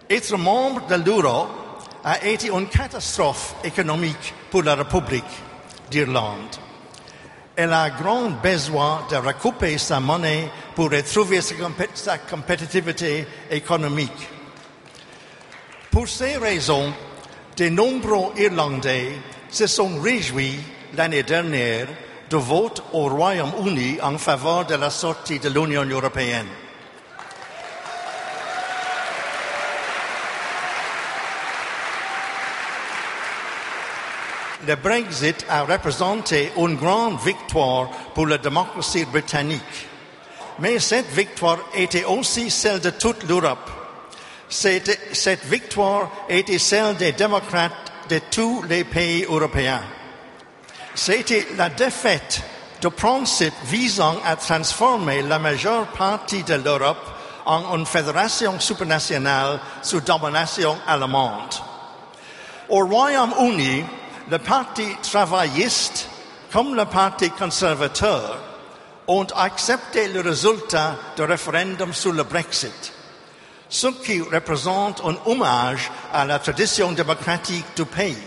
Être membre de l'euro a été une catastrophe économique pour la République d'Irlande. Elle a grand besoin de recouper sa monnaie pour retrouver sa, compé- sa compétitivité économique. Pour ces raisons, de nombreux Irlandais se sont réjouis l'année dernière de vote au Royaume-Uni en faveur de la sortie de l'Union européenne. Le Brexit a représenté une grande victoire pour la démocratie britannique. Mais cette victoire était aussi celle de toute l'Europe. Cette, cette victoire était celle des démocrates de tous les pays européens. C'était la défaite de principe visant à transformer la majeure partie de l'Europe en une fédération supranationale sous domination allemande. Au Royaume-Uni, le Parti travailliste comme le Parti conservateur ont accepté le résultat du référendum sur le Brexit, ce qui représente un hommage à la tradition démocratique du pays.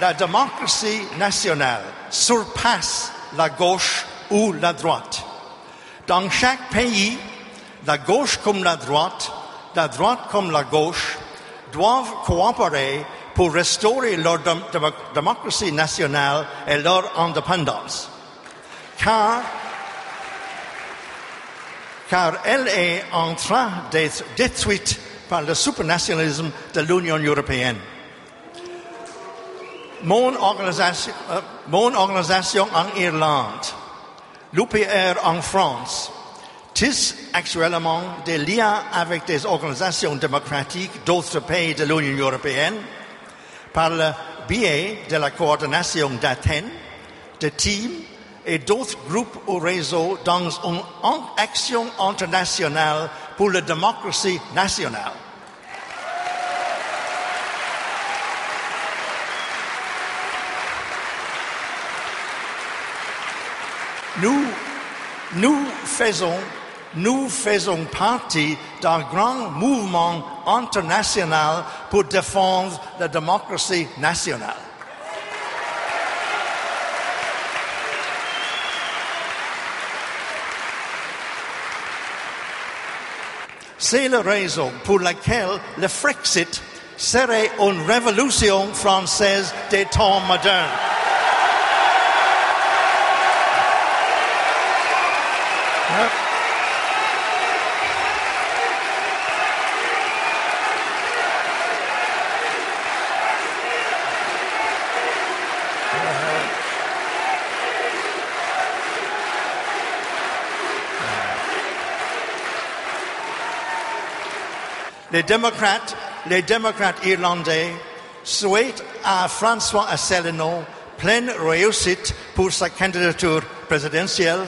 La démocratie nationale surpasse la gauche ou la droite. Dans chaque pays, la gauche comme la droite, la droite comme la gauche, doivent coopérer pour restaurer leur dém- démo- démocratie nationale et leur indépendance. Car, car elle est en train d'être détruite par le supranationalisme de l'Union européenne. Mon organisation, euh, mon organisation en Irlande l'UPR en France tisse actuellement des liens avec des organisations démocratiques d'autres pays de l'Union européenne par le biais de la coordination d'Athènes, de teams et d'autres groupes ou réseaux dans une action internationale pour la démocratie nationale. Nous faisons, nous faisons partie d'un grand mouvement international pour défendre la démocratie nationale. C'est la raison pour laquelle le Frexit serait une révolution française des temps modernes. Les démocrates, irlandais souhaitent à François Asselineau pleine réussite pour sa candidature présidentielle.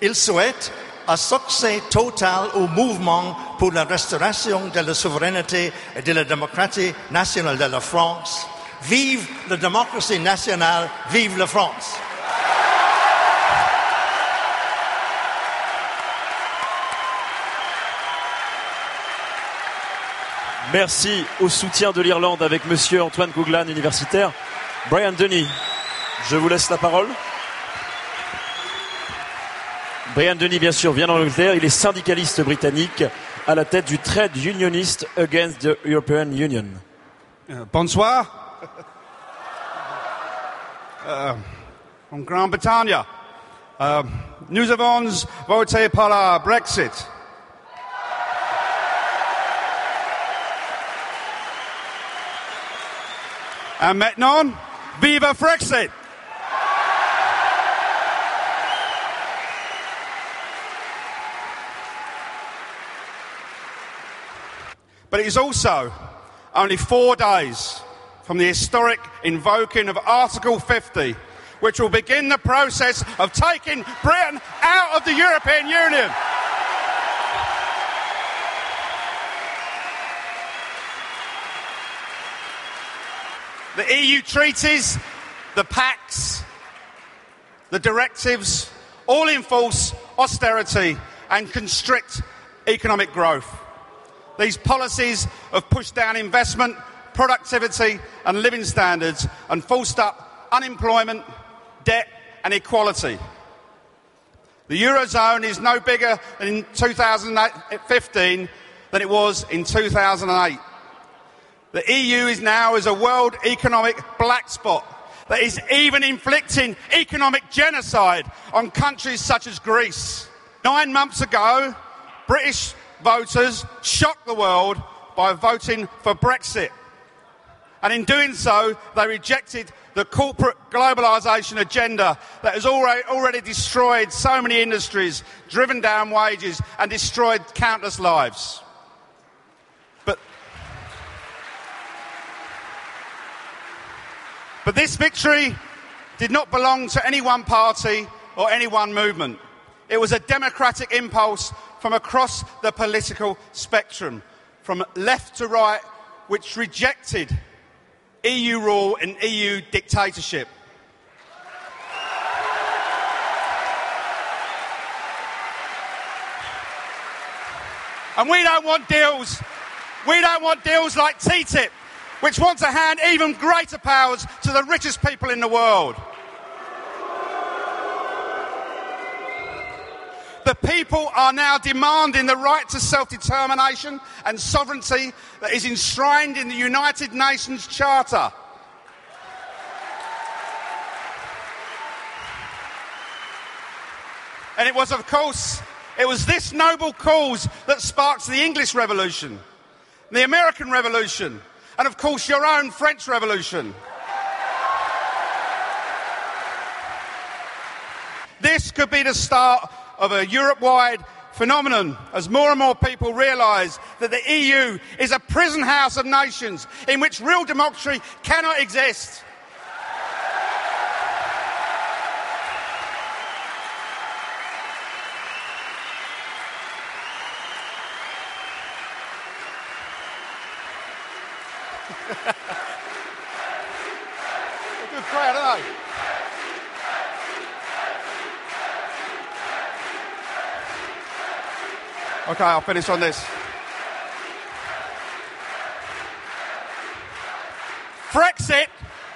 Ils souhaitent un succès total au mouvement pour la restauration de la souveraineté et de la démocratie nationale de la France. Vive la démocratie nationale, vive la France. Merci au soutien de l'Irlande avec monsieur Antoine Gouglan, universitaire. Brian Denis, je vous laisse la parole. Brian Denis, bien sûr, vient d'Angleterre. Il est syndicaliste britannique à la tête du Trade Unionist Against the European Union. Euh, bonsoir. Euh, en Grande-Bretagne, euh, nous avons voté pour le Brexit. Et maintenant, vive Frexit! But it is also only four days from the historic invoking of Article 50, which will begin the process of taking Britain out of the European Union. The EU treaties, the pacts, the directives all enforce austerity and constrict economic growth. These policies have pushed down investment, productivity and living standards and forced up unemployment, debt and equality. The Eurozone is no bigger in 2015 than it was in 2008. The EU is now as a world economic black spot that is even inflicting economic genocide on countries such as Greece. Nine months ago, British voters shocked the world by voting for Brexit. And in doing so, they rejected the corporate globalisation agenda that has already, already destroyed so many industries, driven down wages, and destroyed countless lives. But this victory did not belong to any one party or any one movement. It was a democratic impulse from across the political spectrum, from left to right, which rejected EU rule and EU dictatorship. And we don't want deals. We don't want deals like TTIP, which want to hand even greater powers to the richest people in the world. The people are now demanding the right to self determination and sovereignty that is enshrined in the United Nations Charter. And it was, of course, it was this noble cause that sparked the English Revolution, the American Revolution, and of course your own French Revolution. This could be the start of a Europe-wide phenomenon as more and more people realise that the EU is a prison house of nations in which real democracy cannot exist. Okay, I'll finish on this. Brexit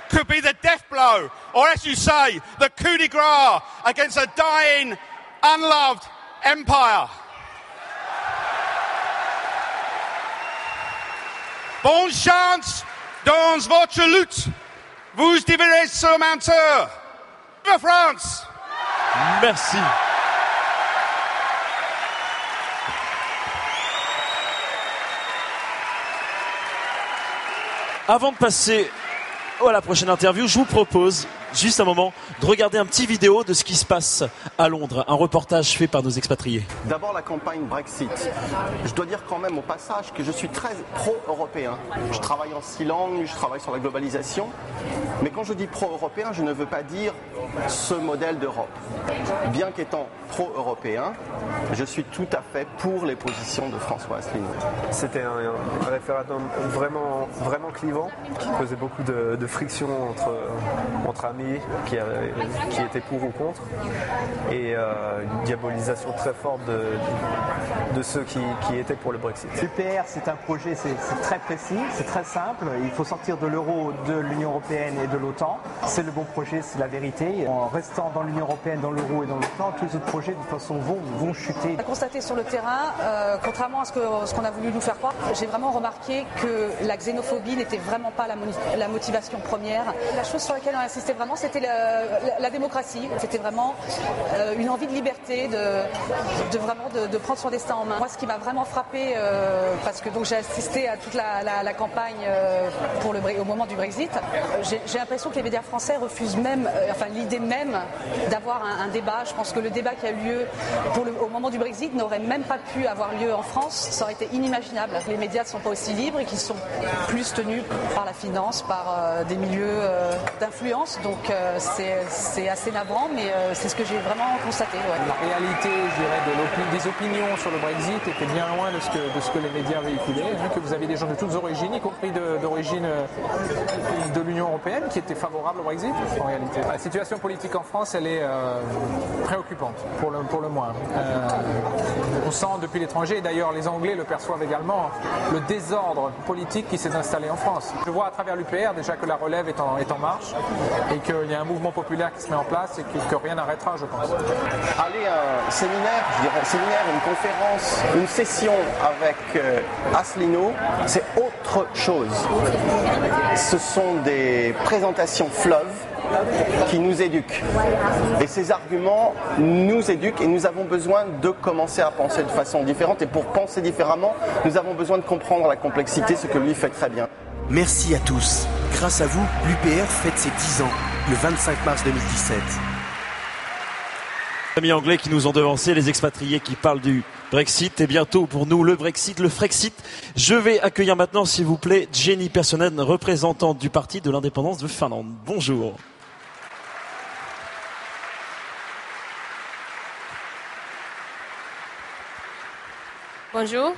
could be the death blow, or as you say, the coup de grace against a dying, unloved empire. Bonne chance dans votre lutte. Vous devrez surmonter. Vive France! Merci. Avant de passer à la prochaine interview, je vous propose juste un moment de regarder un petit vidéo de ce qui se passe à Londres, un reportage fait par nos expatriés. D'abord la campagne Brexit. Je dois dire quand même au passage que je suis très pro-européen. Je travaille en six langues, je travaille sur la globalisation. Mais quand je dis pro-européen, je ne veux pas dire ce modèle d'Europe. Bien qu'étant pro-européen, je suis tout à fait pour les positions de François Asselineau. C'était un, un référendum vraiment, vraiment clivant, qui causait beaucoup de, de friction entre, entre amis qui, avaient- qui étaient pour ou contre, et euh, une diabolisation très forte de, de ceux qui, qui étaient pour le Brexit. L'UPR, c'est un projet, c'est très précis, c'est très simple. Il faut sortir de l'euro, de l'Union européenne et de l'OTAN. C'est le bon projet, c'est la vérité. En restant dans l'Union européenne, dans l'euro et dans l'OTAN, tous les autres projets, de toute façon, vont, vont chuter. On a constaté sur le terrain, euh, contrairement à ce qu'on a voulu nous faire croire, j'ai vraiment remarqué que la xénophobie n'était vraiment pas la, motivation première. La chose sur laquelle on insistait vraiment, c'était la, la- démocratie. C'était vraiment euh, une envie de liberté, de, vraiment de, prendre son destin en main. Moi, ce qui m'a vraiment frappé, euh, parce que donc j'ai assisté à toute la, campagne euh, pour le, au moment du Brexit, j'ai l'impression que les médias français refusent même, enfin l'idée même d'avoir un, débat. Je pense que le débat qui a eu lieu au moment du Brexit n'aurait même pas pu avoir lieu en France. Ça aurait été inimaginable. Les médias ne sont pas aussi libres et qu'ils sont plus tenus par la finance, par des milieux d'influence. Euh, c'est assez navrant, mais euh, c'est ce que j'ai vraiment constaté. La réalité, je dirais, des opinions sur le Brexit était bien loin de ce que, les médias véhiculaient, vu que vous avez des gens de toutes origines, y compris d'origine euh, de l'Union européenne, qui étaient favorables au Brexit, en réalité. La situation politique en France, elle est préoccupante, pour le, moins. On sent depuis l'étranger, et d'ailleurs les Anglais le perçoivent également, le désordre politique qui s'est installé en France. Je vois à travers l'UPR déjà que la relève est en, marche, qu'il y a un mouvement populaire qui se met en place, et que, que rien n'arrêtera, je pense. Aller à un séminaire, je dirais un séminaire, une conférence, une session avec euh, Asselineau, c'est autre chose. Ce sont des présentations fleuves qui nous éduquent. Et ces arguments nous éduquent et nous avons besoin de commencer à penser de façon différente. Et pour penser différemment, nous avons besoin de comprendre la complexité, ce que lui fait très bien. Merci à tous. Grâce à vous, l'UPR fête ses 10 ans, le 25 mars 2017. amis anglais qui nous ont devancé, les expatriés qui parlent du Brexit et bientôt pour nous le Brexit, le Frexit. Je vais accueillir maintenant, s'il vous plaît, Jenny Personen, représentante du Parti de l'indépendance de Finlande. Bonjour. Bonjour,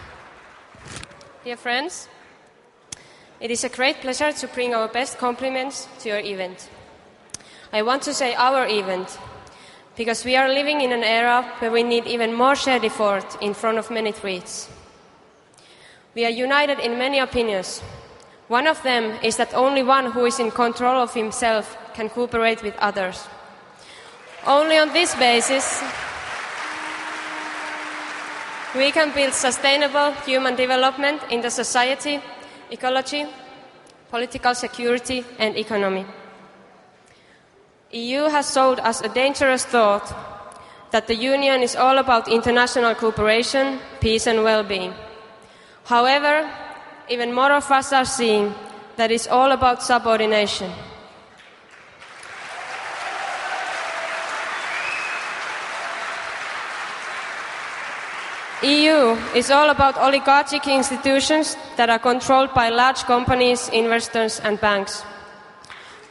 dear friends. It is a great pleasure to bring our best compliments to your event. I want to say our event because we are living in an era where we need even more shared effort in front of many threats. We are united in many opinions. One of them is that only one who is in control of himself can cooperate with others. Only on this basis, we can build sustainable human development in the society, ecology, political security, and economy. EU has sold us a dangerous thought that the Union is all about international cooperation, peace and well-being. However, even more of us are seeing that it's all about subordination. EU is all about oligarchic institutions that are controlled by large companies, investors and banks.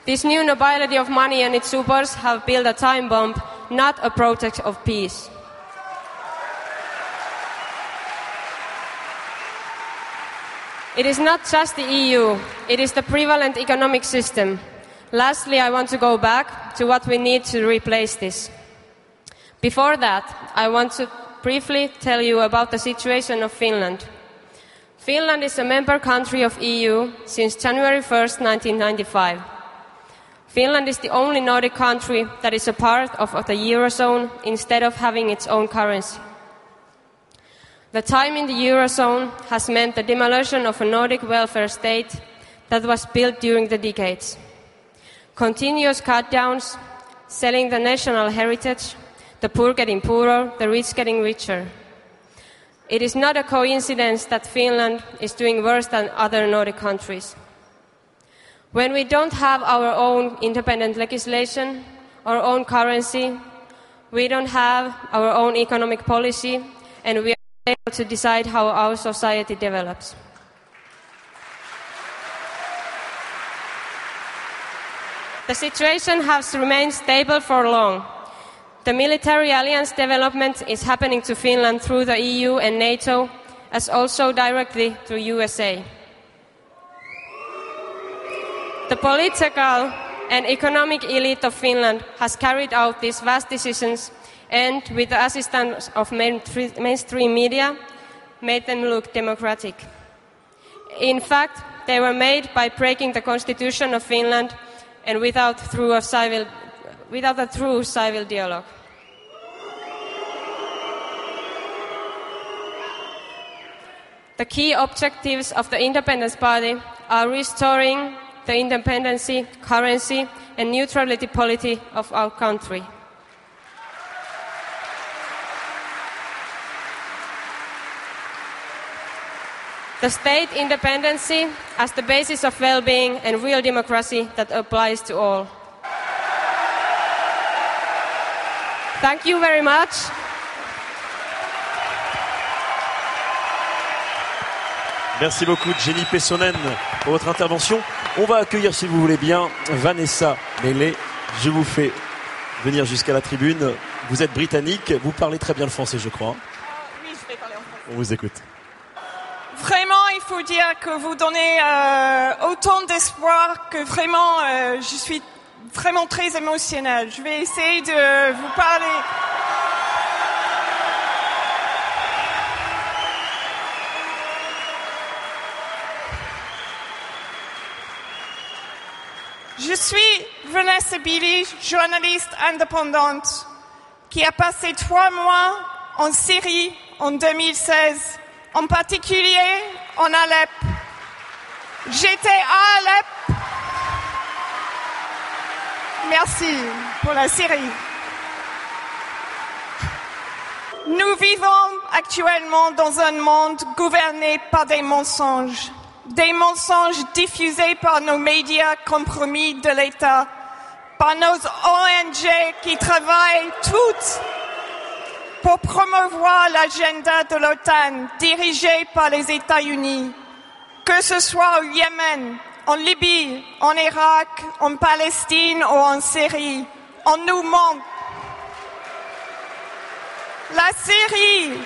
This new nobility of money and its supers have built a time bomb, not a project of peace. It is not just the EU, it is the prevalent economic system. Lastly, I want to go back to what we need to replace this. Before that, I want to briefly tell you about the situation of Finland. Finland is a member country of EU since January 1st, 1995. Finland is the only Nordic country that is a part of, the Eurozone instead of having its own currency. The time in the Eurozone has meant the demolition of a Nordic welfare state that was built during the decades. Continuous cut downs, selling the national heritage, the poor getting poorer, the rich getting richer. It is not a coincidence that Finland is doing worse than other Nordic countries. When we don't have our own independent legislation, our own currency, we don't have our own economic policy, and we are able to decide how our society develops. The situation has remained stable for long. The military alliance development is happening to Finland through the EU and NATO, as also directly through USA. The political and economic elite of Finland has carried out these vast decisions and, with the assistance of mainstream media, made them look democratic. In fact, they were made by breaking the constitution of Finland and without, through civil, without a true civil dialogue. The key objectives of the Independence Party are restoring the independency, currency, and neutrality policy of our country. The state independency as the basis of well being and real democracy that applies to all. Thank you very much. Merci beaucoup Jenny Pessonen pour votre intervention. On va accueillir, si vous voulez bien, Vanessa Mele. Je vous fais venir jusqu'à la tribune. Vous êtes britannique, vous parlez très bien le français, je crois. Oui, je vais parler en français. On vous écoute. Vraiment, il faut dire que vous donnez euh, autant d'espoir que vraiment, euh, je suis vraiment très émotionnelle. Je vais essayer de vous parler. Je suis Vanessa Billy, journaliste indépendante, qui a passé trois mois en Syrie en 2016, en particulier en Alep. J'étais à Alep. Merci pour la Syrie. Nous vivons actuellement dans un monde gouverné par des mensonges des mensonges diffusés par nos médias compromis de l'État, par nos ONG qui travaillent toutes pour promouvoir l'agenda de l'OTAN dirigé par les États-Unis, que ce soit au Yémen, en Libye, en Irak, en Palestine ou en Syrie. On nous montre la Syrie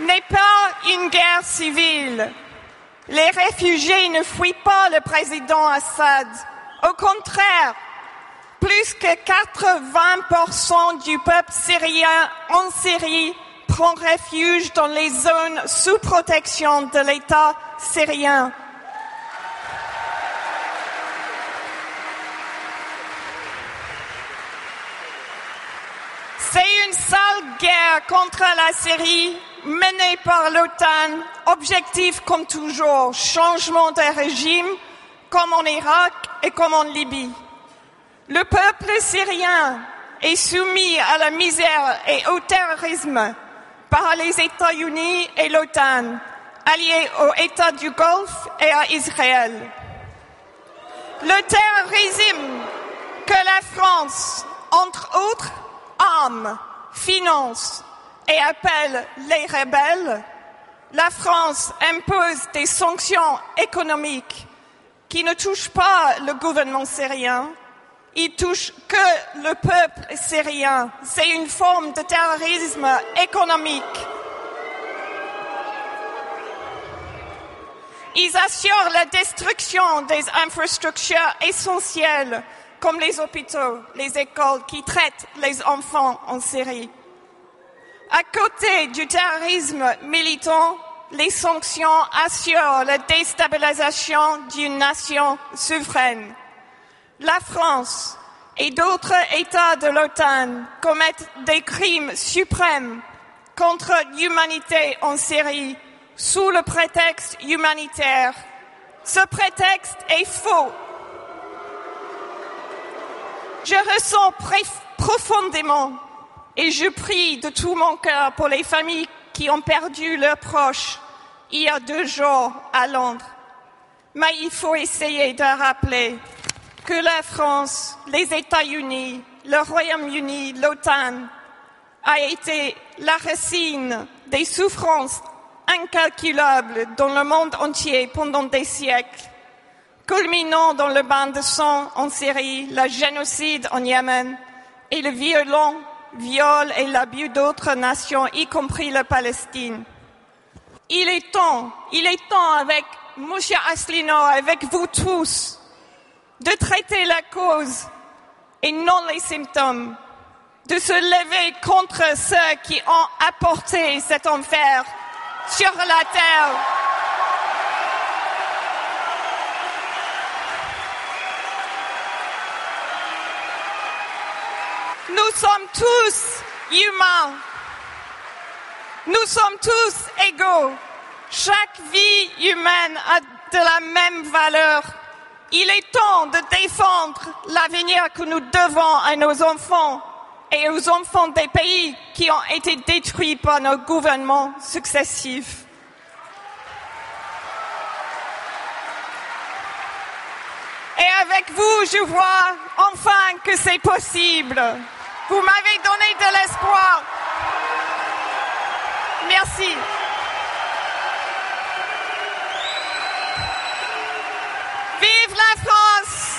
n'est pas une guerre civile. Les réfugiés ne fuient pas le président Assad. Au contraire, plus que 80% du peuple syrien en Syrie prend refuge dans les zones sous protection de l'État syrien. C'est une sale guerre contre la Syrie menée par l'OTAN, objectif comme toujours, changement de régime, comme en Irak et comme en Libye. Le peuple syrien est soumis à la misère et au terrorisme par les États-Unis et l'OTAN, alliés aux États du Golfe et à Israël. Le terrorisme que la France, entre autres, arme, finance et appelle les rebelles, la France impose des sanctions économiques qui ne touchent pas le gouvernement syrien, ils touchent que le peuple syrien. C'est une forme de terrorisme économique. Ils assurent la destruction des infrastructures essentielles comme les hôpitaux, les écoles qui traitent les enfants en Syrie. À côté du terrorisme militant, les sanctions assurent la déstabilisation d'une nation souveraine. La France et d'autres États de l'OTAN commettent des crimes suprêmes contre l'humanité en Syrie sous le prétexte humanitaire. Ce prétexte est faux. Je ressens profondément et je prie de tout mon cœur pour les familles qui ont perdu leurs proches il y a deux jours à Londres. Mais il faut essayer de rappeler que la France, les États-Unis, le Royaume-Uni, l'OTAN a été la racine des souffrances incalculables dans le monde entier pendant des siècles, culminant dans le bain de sang en Syrie, le génocide en Yémen et le violent viol et l'abus d'autres nations, y compris la Palestine. Il est temps, il est temps avec M. Asselineau, avec vous tous, de traiter la cause et non les symptômes, de se lever contre ceux qui ont apporté cet enfer sur la terre. Nous sommes tous humains. Nous sommes tous égaux. Chaque vie humaine a de la même valeur. Il est temps de défendre l'avenir que nous devons à nos enfants et aux enfants des pays qui ont été détruits par nos gouvernements successifs. Et avec vous, je vois enfin que c'est possible. Vous m'avez donné de l'espoir. Merci. Vive la France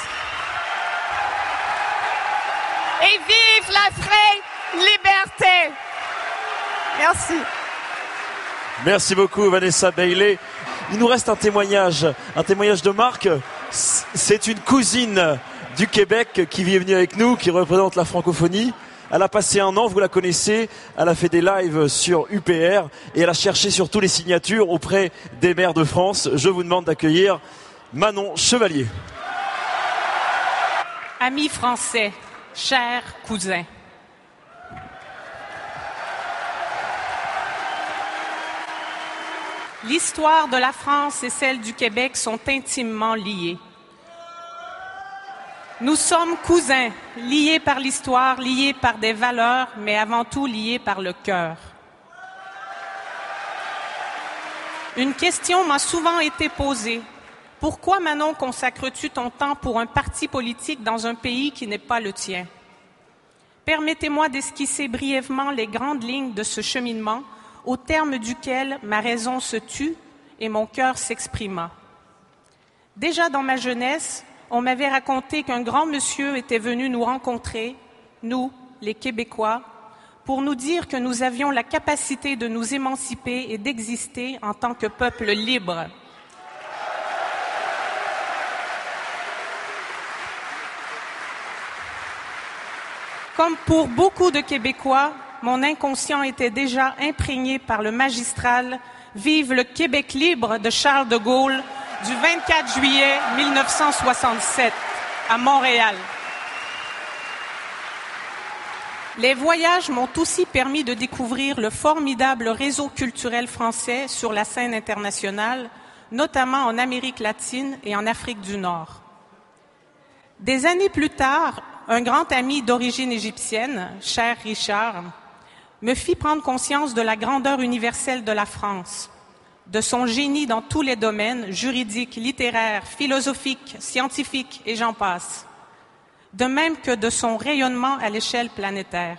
et vive la vraie liberté. Merci. Merci beaucoup Vanessa Bailey. Il nous reste un témoignage, un témoignage de Marc. C'est une cousine du Québec qui vit venir avec nous, qui représente la francophonie. Elle a passé un an, vous la connaissez, elle a fait des lives sur UPR et elle a cherché surtout les signatures auprès des maires de France. Je vous demande d'accueillir Manon Chevalier. Amis français, chers cousins. L'histoire de la France et celle du Québec sont intimement liées. Nous sommes cousins, liés par l'histoire, liés par des valeurs, mais avant tout liés par le cœur. Une question m'a souvent été posée. Pourquoi Manon consacres-tu ton temps pour un parti politique dans un pays qui n'est pas le tien? Permettez-moi d'esquisser brièvement les grandes lignes de ce cheminement au terme duquel ma raison se tut et mon cœur s'exprima. Déjà dans ma jeunesse, on m'avait raconté qu'un grand monsieur était venu nous rencontrer, nous, les Québécois, pour nous dire que nous avions la capacité de nous émanciper et d'exister en tant que peuple libre. Comme pour beaucoup de Québécois, mon inconscient était déjà imprégné par le magistral Vive le Québec libre de Charles de Gaulle du 24 juillet 1967 à Montréal. Les voyages m'ont aussi permis de découvrir le formidable réseau culturel français sur la scène internationale, notamment en Amérique latine et en Afrique du Nord. Des années plus tard, un grand ami d'origine égyptienne, cher Richard, me fit prendre conscience de la grandeur universelle de la France de son génie dans tous les domaines, juridiques, littéraires, philosophiques, scientifiques et j'en passe, de même que de son rayonnement à l'échelle planétaire.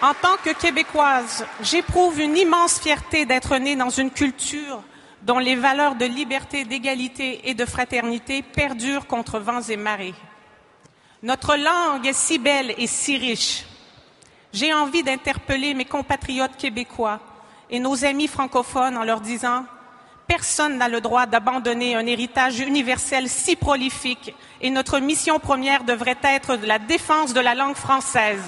En tant que Québécoise, j'éprouve une immense fierté d'être née dans une culture dont les valeurs de liberté, d'égalité et de fraternité perdurent contre vents et marées. Notre langue est si belle et si riche. J'ai envie d'interpeller mes compatriotes québécois et nos amis francophones en leur disant Personne n'a le droit d'abandonner un héritage universel si prolifique et notre mission première devrait être la défense de la langue française.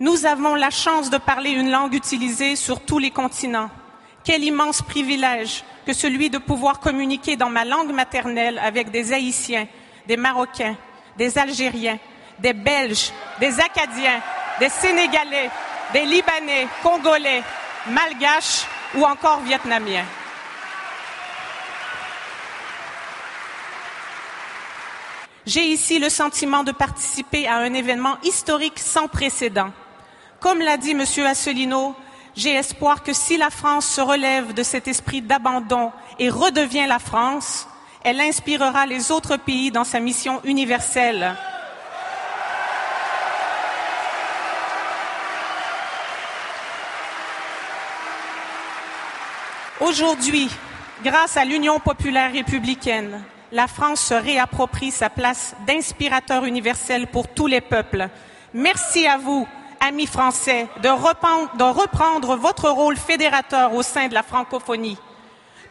Nous avons la chance de parler une langue utilisée sur tous les continents. Quel immense privilège que celui de pouvoir communiquer dans ma langue maternelle avec des Haïtiens, des Marocains, des Algériens, des Belges, des Acadiens, des Sénégalais, des Libanais, Congolais, Malgaches ou encore Vietnamiens. J'ai ici le sentiment de participer à un événement historique sans précédent. Comme l'a dit M. Asselineau, j'ai espoir que si la France se relève de cet esprit d'abandon et redevient la France, elle inspirera les autres pays dans sa mission universelle. Aujourd'hui, grâce à l'Union populaire républicaine, la France se réapproprie sa place d'inspirateur universel pour tous les peuples. Merci à vous, amis français, de reprendre, votre rôle fédérateur au sein de la francophonie.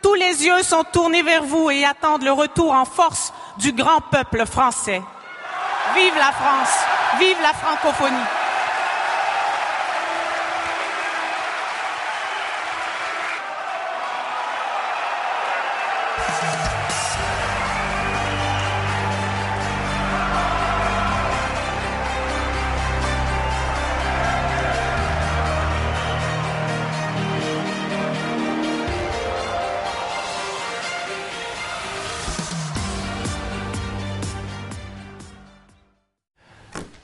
Tous les yeux sont tournés vers vous et attendent le retour en force du grand peuple français. Vive la France, vive la francophonie.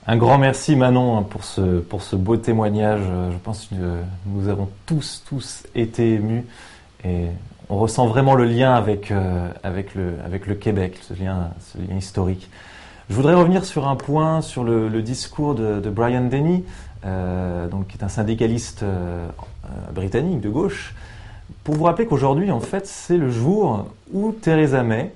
Un grand merci Manon hein, pour ce, pour ce beau témoignage. Euh, je pense que nous avons tous, tous été émus et on ressent vraiment le lien avec, euh, avec, le, avec le Québec, ce lien, ce lien historique. Je voudrais revenir sur un point, sur le, discours de, Brian Denny, euh, donc, qui est un syndicaliste britannique de gauche, pour vous rappeler qu'aujourd'hui, en fait, c'est le jour où Theresa May,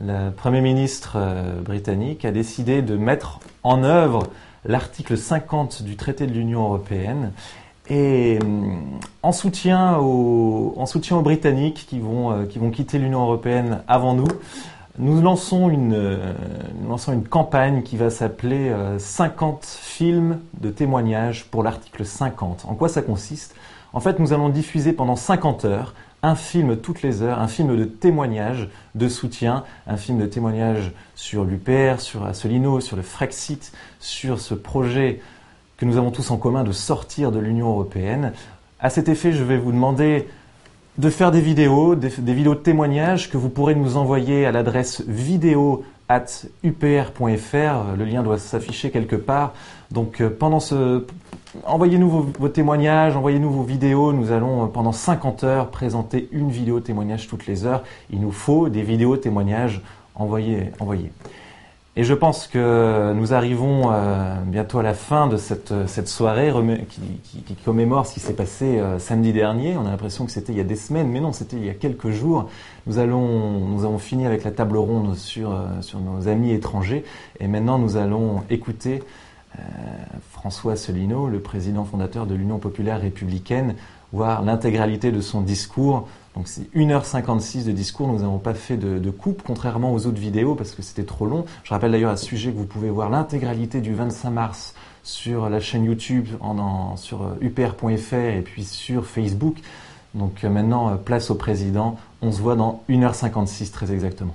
le Premier ministre euh, britannique a décidé de mettre en œuvre l'article 50 du traité de l'Union européenne et euh, en soutien aux, en soutien aux Britanniques qui vont, euh, qui vont quitter l'Union européenne avant nous, nous lançons une, nous lançons une campagne qui va s'appeler 50 films de témoignages pour l'article 50. En quoi ça consiste? En fait, nous allons diffuser pendant 50 heures un film toutes les heures, un film de témoignage, de soutien, un film de témoignage sur l'UPR, sur Asselineau, sur le Frexit, sur ce projet que nous avons tous en commun de sortir de l'Union européenne. À cet effet, je vais vous demander de faire des vidéos, des, vidéos de témoignages que vous pourrez nous envoyer à l'adresse vidéo at upr.fr. Le lien doit s'afficher quelque part. Donc euh, pendant ce, envoyez-nous vos, témoignages, envoyez-nous vos vidéos. Nous allons euh, pendant 50 heures présenter une vidéo témoignage toutes les heures. Il nous faut des vidéos témoignages. Envoyez, envoyez. Et je pense que nous arrivons euh, bientôt à la fin de cette, cette soirée qui, commémore ce qui s'est passé euh, samedi dernier. On a l'impression que c'était il y a des semaines, mais non, c'était il y a quelques jours. Nous, allons, nous avons fini avec la table ronde sur, euh, sur nos amis étrangers. Et maintenant, nous allons écouter euh, François Asselineau, le président fondateur de l'Union populaire républicaine, voir l'intégralité de son discours. Donc c'est 1h56 de discours, nous n'avons pas fait de, de, coupe, contrairement aux autres vidéos, parce que c'était trop long. Je rappelle d'ailleurs à ce sujet que vous pouvez voir l'intégralité du 25 mars sur la chaîne YouTube, sur upr.fr et puis sur Facebook. Donc euh, maintenant, place au président. On se voit dans 1h56 très exactement.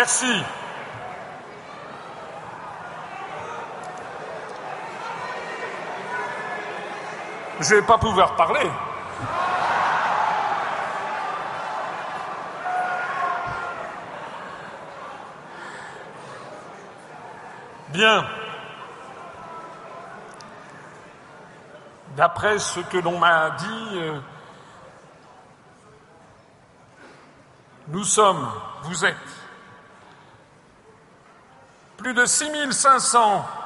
Merci. Je vais pas pouvoir parler. Bien. D'après ce que l'on m'a dit, euh, nous sommes, vous êtes, plus de 6500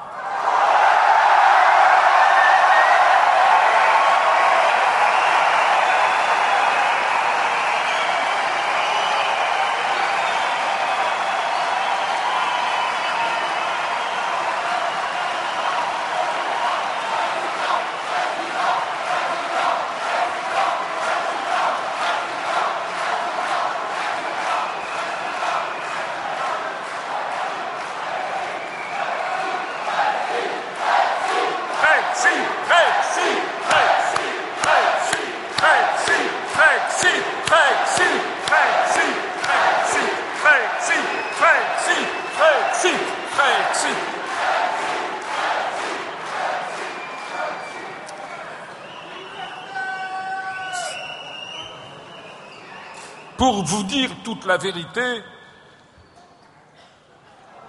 Vous dire toute la vérité,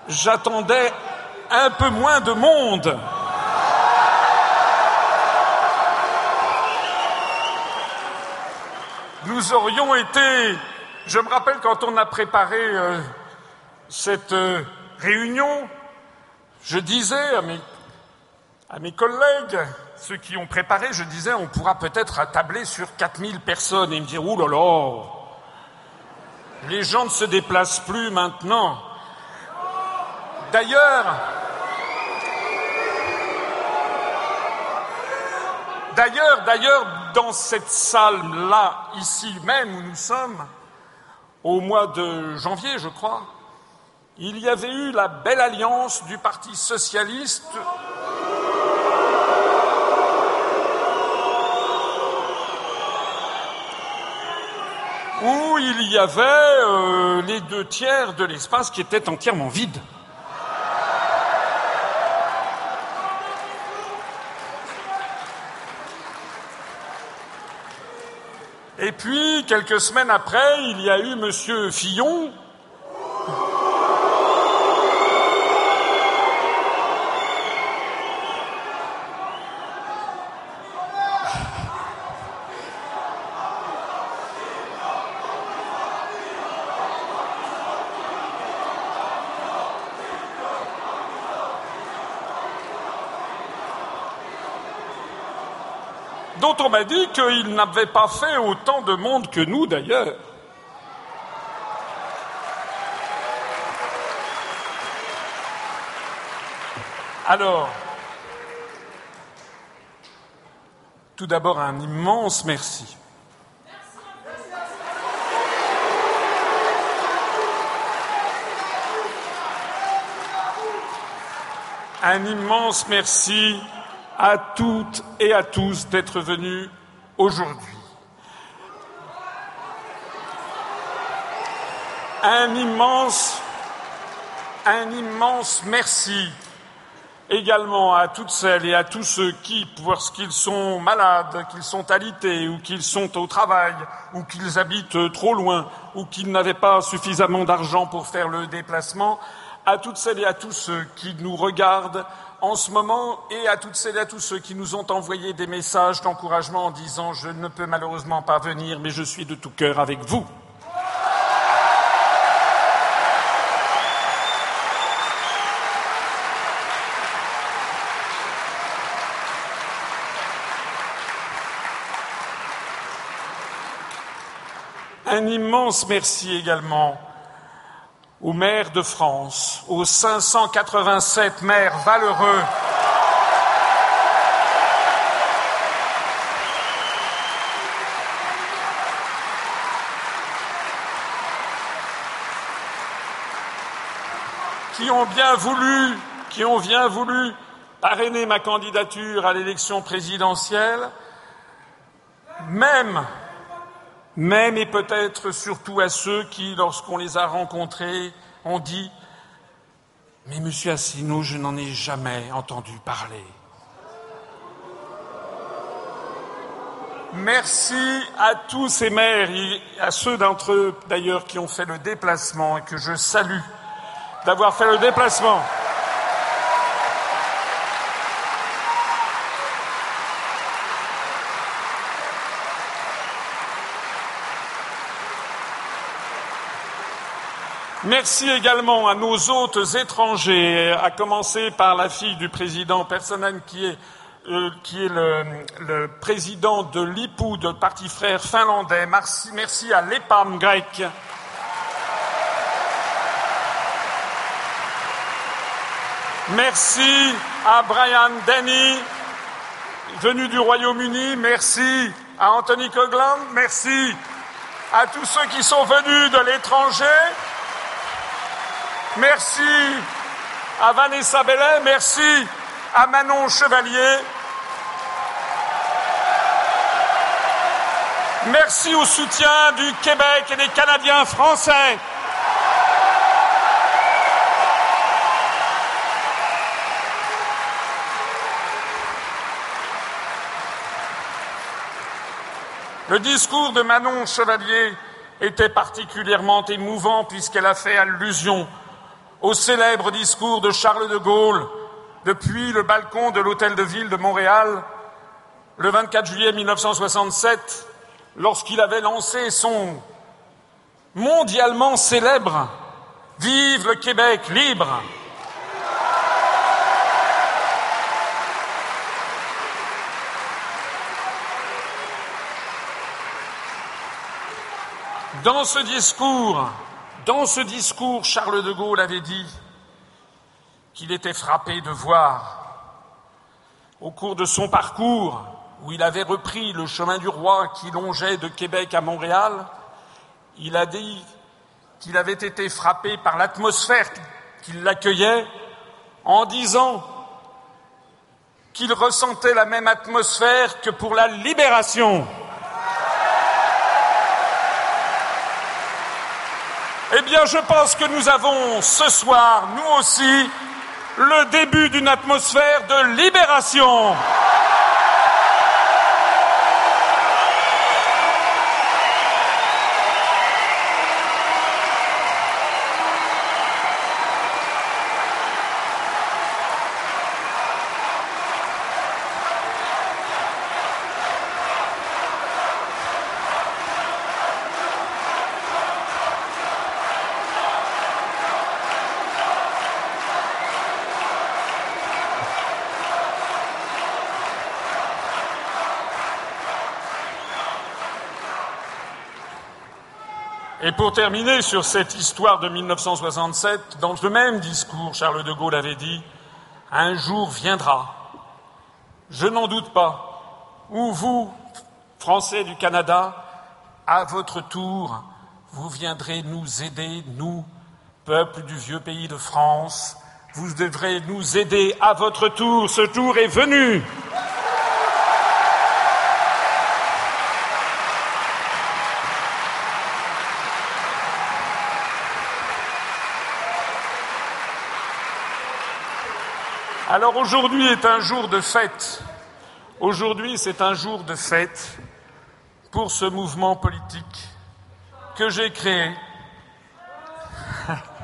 j'attendais un peu moins de monde. Nous aurions été, je me rappelle quand on a préparé euh, cette euh, réunion, je disais à mes, collègues, ceux qui ont préparé, je disais on pourra peut-être tabler sur 4000 personnes et me dire ouh là là, les gens ne se déplacent plus maintenant. D'ailleurs, D'ailleurs, d'ailleurs, dans cette salle-là, ici même où nous sommes, au mois de janvier, je crois, il y avait eu la belle alliance du Parti socialiste. Il y avait euh, les deux tiers de l'espace qui étaient entièrement vides. Et puis, quelques semaines après, il y a eu M. Fillon, on m'a dit qu'il n'avait pas fait autant de monde que nous d'ailleurs. Alors, tout d'abord un immense merci. Un immense merci à toutes et à tous d'être venus aujourd'hui. Un immense, un immense merci également à toutes celles et à tous ceux qui, parce qu'ils sont malades, qu'ils sont alités, ou qu'ils sont au travail, ou qu'ils habitent trop loin, ou qu'ils n'avaient pas suffisamment d'argent pour faire le déplacement, à toutes celles et à tous ceux qui nous regardent en ce moment et à toutes celles et à tous ceux qui nous ont envoyé des messages d'encouragement en disant je ne peux malheureusement pas venir, mais je suis de tout cœur avec vous. Un immense merci également aux maires de France, aux 587 maires valeureux. Qui ont bien voulu, qui ont bien voulu parrainer ma candidature à l'élection présidentielle, même même et peut-être surtout à ceux qui, lorsqu'on les a rencontrés, ont dit Mais monsieur Asselineau, je n'en ai jamais entendu parler. Merci à tous ces maires et à ceux d'entre eux d'ailleurs qui ont fait le déplacement et que je salue d'avoir fait le déplacement. Merci également à nos hôtes étrangers, à commencer par la fille du président est, euh, qui est le, le, président de l'IPU, de Parti Frère finlandais. Merci, merci à l'EPAM grec. Merci à Brian Denny, venu du Royaume-Uni. Merci à Anthony Coglan. Merci à tous ceux qui sont venus de l'étranger. Merci à Vanessa Bellet, merci à Manon Chevalier. Merci au soutien du Québec et des Canadiens français. Le discours de Manon Chevalier était particulièrement émouvant puisqu'elle a fait allusion au célèbre discours de Charles de Gaulle depuis le balcon de l'hôtel de ville de Montréal le 24 juillet 1967 lorsqu'il avait lancé son mondialement célèbre Vive le Québec libre. Dans ce discours, dans ce discours, Charles de Gaulle avait dit qu'il était frappé de voir, au cours de son parcours, où il avait repris le chemin du roi qui longeait de Québec à Montréal, il a dit qu'il avait été frappé par l'atmosphère qui l'accueillait en disant qu'il ressentait la même atmosphère que pour la libération. Eh bien, je pense que nous avons ce soir, nous aussi, le début d'une atmosphère de libération. Pour terminer sur cette histoire de 1967, dans ce même discours, Charles de Gaulle avait dit Un jour viendra, je n'en doute pas, où vous, Français du Canada, à votre tour, vous viendrez nous aider, nous, peuple du vieux pays de France, vous devrez nous aider à votre tour, ce tour est venu. Alors aujourd'hui est un jour de fête. Aujourd'hui, c'est un jour de fête pour ce mouvement politique que j'ai créé.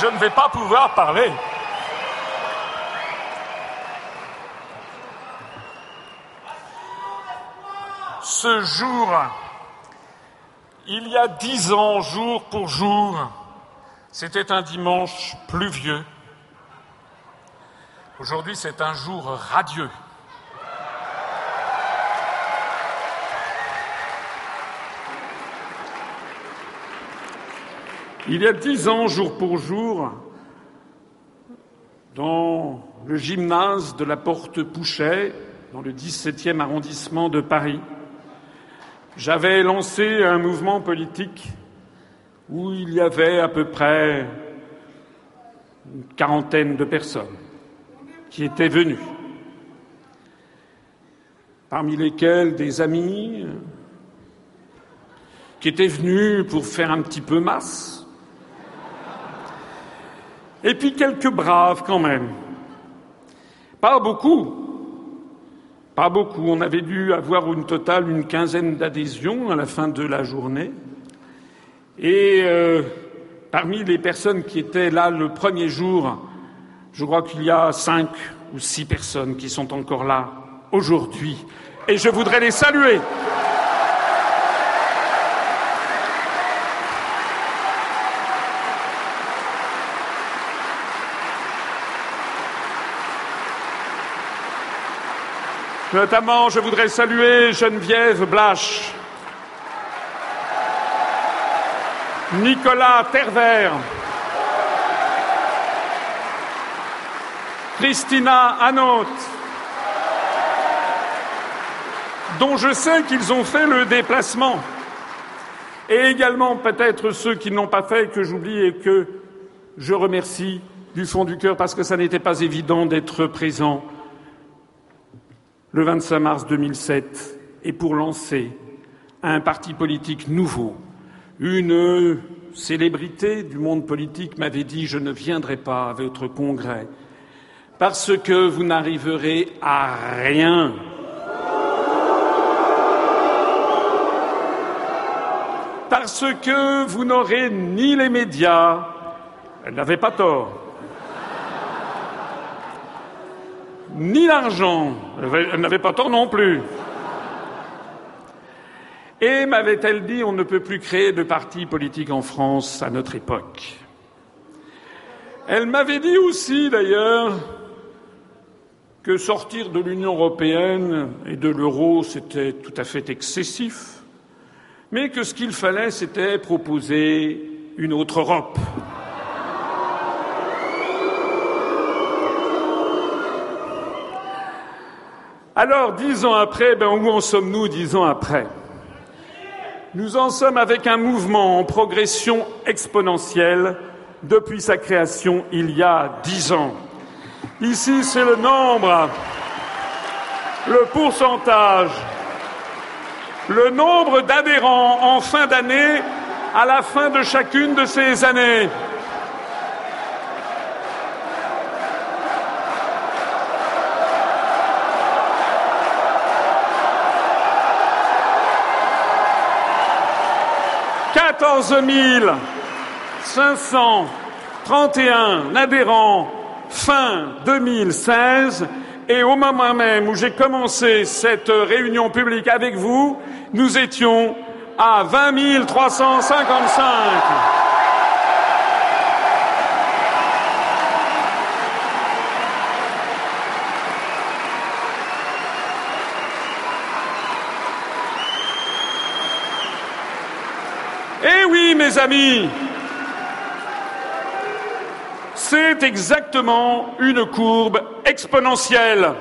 Je ne vais pas pouvoir parler. Ce jour, il y a dix ans, jour pour jour, c'était un dimanche pluvieux. Aujourd'hui, c'est un jour radieux. Il y a dix ans, jour pour jour, dans le gymnase de la Porte Pouchet, dans le 17e arrondissement de Paris, j'avais lancé un mouvement politique où il y avait à peu près une quarantaine de personnes qui étaient venues, parmi lesquelles des amis qui étaient venus pour faire un petit peu masse, et puis quelques braves quand même. Pas beaucoup. Pas beaucoup. On avait dû avoir une totale une quinzaine d'adhésions à la fin de la journée. Et euh, parmi les personnes qui étaient là le premier jour, je crois qu'il y a cinq ou six personnes qui sont encore là aujourd'hui. Et je voudrais les saluer. Notamment, je voudrais saluer Geneviève Blache, Nicolas Tervert, Christina Hanot, dont je sais qu'ils ont fait le déplacement, et également peut-être ceux qui ne l'ont pas fait que j'oublie et que je remercie du fond du cœur parce que ça n'était pas évident d'être présent le 25 mars 2007 et pour lancer un parti politique nouveau. Une célébrité du monde politique m'avait dit Je ne viendrai pas à votre congrès parce que vous n'arriverez à rien. Parce que vous n'aurez ni les médias, elle n'avait pas tort, ni l'argent, elle n'avait pas tort non plus. Et m'avait-elle dit, on ne peut plus créer de parti politique en France à notre époque. Elle m'avait dit aussi, d'ailleurs, que sortir de l'Union européenne et de l'euro, c'était tout à fait excessif, mais que ce qu'il fallait, c'était proposer une autre Europe. Alors, dix ans après, ben, où en sommes-nous dix ans après? Nous en sommes avec un mouvement en progression exponentielle depuis sa création il y a dix ans. Ici, c'est le nombre, le pourcentage, le nombre d'adhérents en fin d'année à la fin de chacune de ces années. Quatorze mille cinq cent trente et un adhérents fin 2016 et au moment même où j'ai commencé cette réunion publique avec vous, nous étions à 20 355. Eh oui, mes amis, c'est exactement une courbe exponentielle.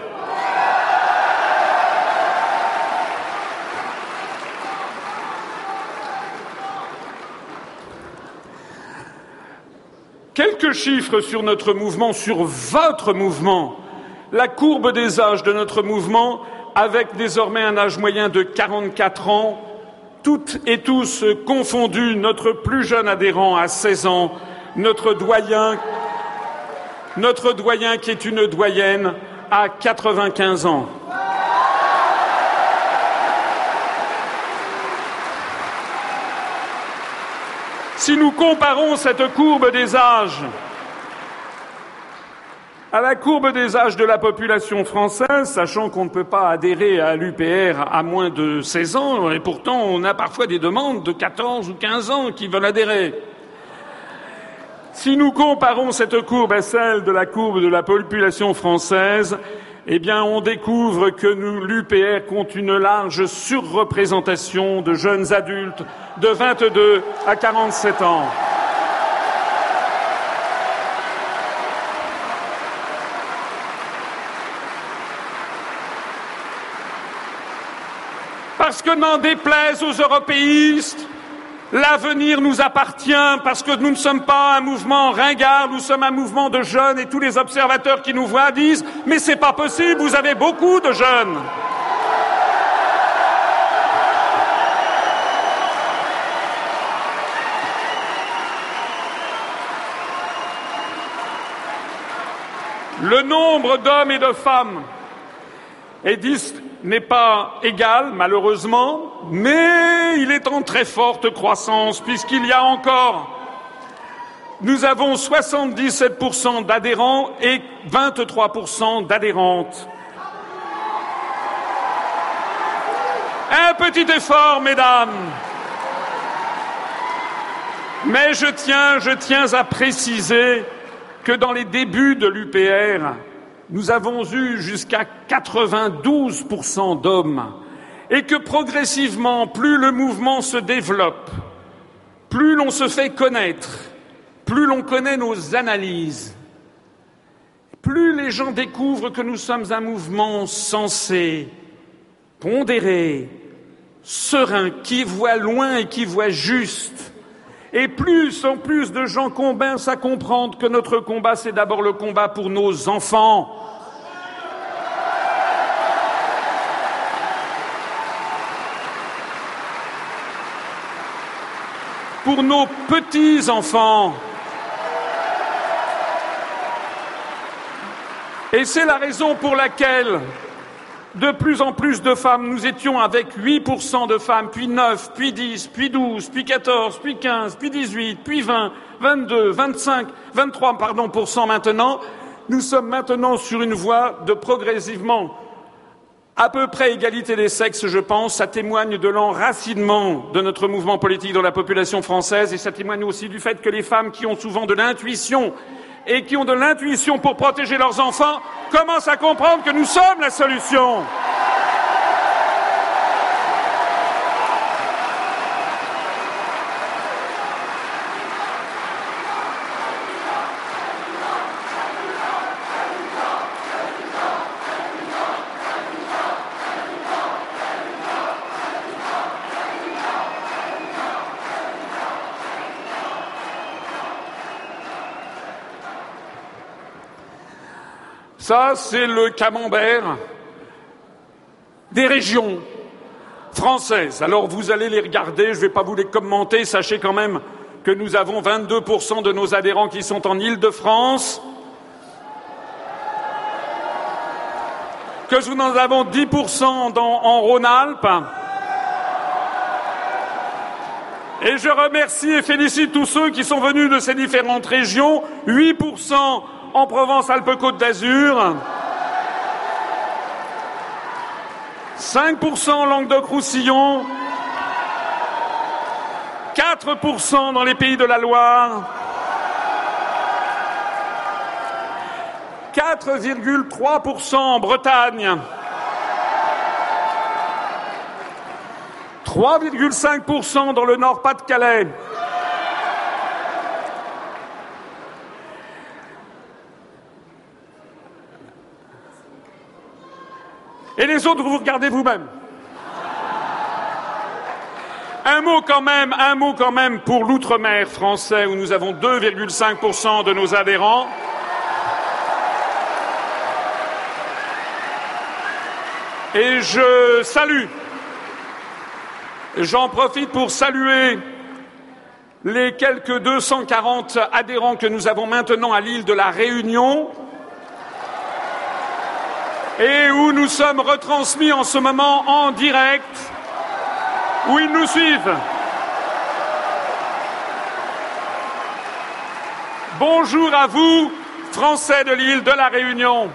Quelques chiffres sur notre mouvement, sur votre mouvement. La courbe des âges de notre mouvement, avec désormais un âge moyen de 44 ans, toutes et tous confondus, notre plus jeune adhérent à 16 ans, notre doyen notre doyen qui est une doyenne à 95 ans. Si nous comparons cette courbe des âges à la courbe des âges de la population française, sachant qu'on ne peut pas adhérer à l'UPR à moins de 16 ans, et pourtant on a parfois des demandes de 14 ou 15 ans qui veulent adhérer. Si nous comparons cette courbe à celle de la courbe de la population française, eh bien, on découvre que l'UPR compte une large surreprésentation de jeunes adultes de 22 à 47 ans. Parce que n'en déplaise aux européistes, L'avenir nous appartient parce que nous ne sommes pas un mouvement ringard, nous sommes un mouvement de jeunes et tous les observateurs qui nous voient disent Mais c'est pas possible, vous avez beaucoup de jeunes. Le nombre d'hommes et de femmes est n'est pas égal, malheureusement, mais il est en très forte croissance, puisqu'il y a encore nous avons 77% d'adhérents et 23% d'adhérentes. Un petit effort, mesdames. Mais je tiens, je tiens à préciser que dans les débuts de l'UPR, nous avons eu jusqu'à 92% d'hommes et que progressivement, plus le mouvement se développe, plus l'on se fait connaître, plus l'on connaît nos analyses, plus les gens découvrent que nous sommes un mouvement sensé, pondéré, serein, qui voit loin et qui voit juste. Et plus en plus de gens commencent à comprendre que notre combat, c'est d'abord le combat pour nos enfants, pour nos petits-enfants. Et c'est la raison pour laquelle de plus en plus de femmes, nous étions avec 8% de femmes, puis 9, puis 10, puis 12, puis 14, puis 15, puis 18, puis 20, 22, 25, 23 pardon, pour cent maintenant. Nous sommes maintenant sur une voie de progressivement à peu près égalité des sexes, je pense, ça témoigne de l'enracinement de notre mouvement politique dans la population française et ça témoigne aussi du fait que les femmes qui ont souvent de l'intuition et qui ont de l'intuition pour protéger leurs enfants commencent à comprendre que nous sommes la solution. Ça, c'est le camembert des régions françaises. Alors vous allez les regarder, je ne vais pas vous les commenter, sachez quand même que nous avons 22% de nos adhérents qui sont en Île-de-France, que nous en avons 10% dans, en Rhône-Alpes. Et je remercie et félicite tous ceux qui sont venus de ces différentes régions, 8% en Provence-Alpes-Côte d'Azur, 5% en Languedoc-Roussillon, 4% dans les pays de la Loire, 4,3% en Bretagne, 3,5% dans le Nord-Pas-de-Calais, Et les autres, vous regardez vous-même. Un mot quand même, un mot quand même pour l'outre-mer français où nous avons 2,5% de nos adhérents. Et je salue, j'en profite pour saluer les quelques 240 adhérents que nous avons maintenant à l'île de la Réunion, et où nous sommes retransmis en ce moment en direct, où ils nous suivent. Bonjour à vous, Français de l'île de la Réunion.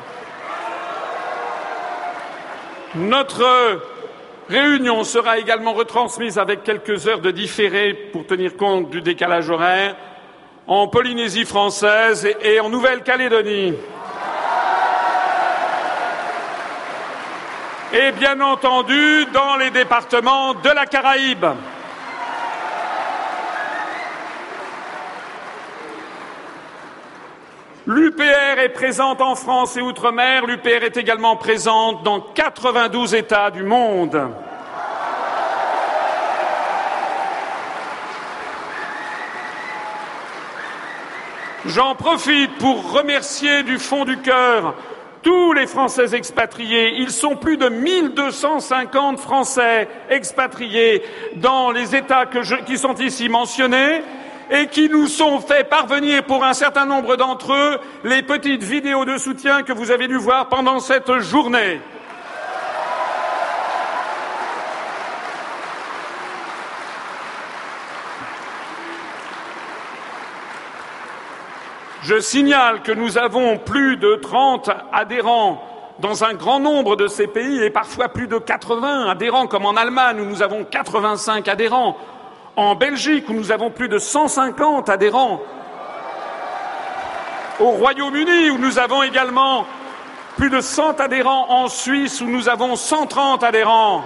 Notre réunion sera également retransmise avec quelques heures de différé pour tenir compte du décalage horaire en Polynésie française et en Nouvelle-Calédonie. Et bien entendu dans les départements de la Caraïbe. L'UPR est présente en France et outre-mer, l'UPR est également présente dans 92 États du monde. J'en profite pour remercier du fond du cœur tous les Français expatriés. Ils sont plus de 1250 Français expatriés dans les États qui sont ici mentionnés et qui nous sont fait parvenir pour un certain nombre d'entre eux les petites vidéos de soutien que vous avez dû voir pendant cette journée. Je signale que nous avons plus de 30 adhérents dans un grand nombre de ces pays et parfois plus de 80 adhérents, comme en Allemagne où nous avons 85 adhérents, en Belgique où nous avons plus de 150 adhérents, au Royaume-Uni où nous avons également plus de 100 adhérents, en Suisse où nous avons 130 adhérents.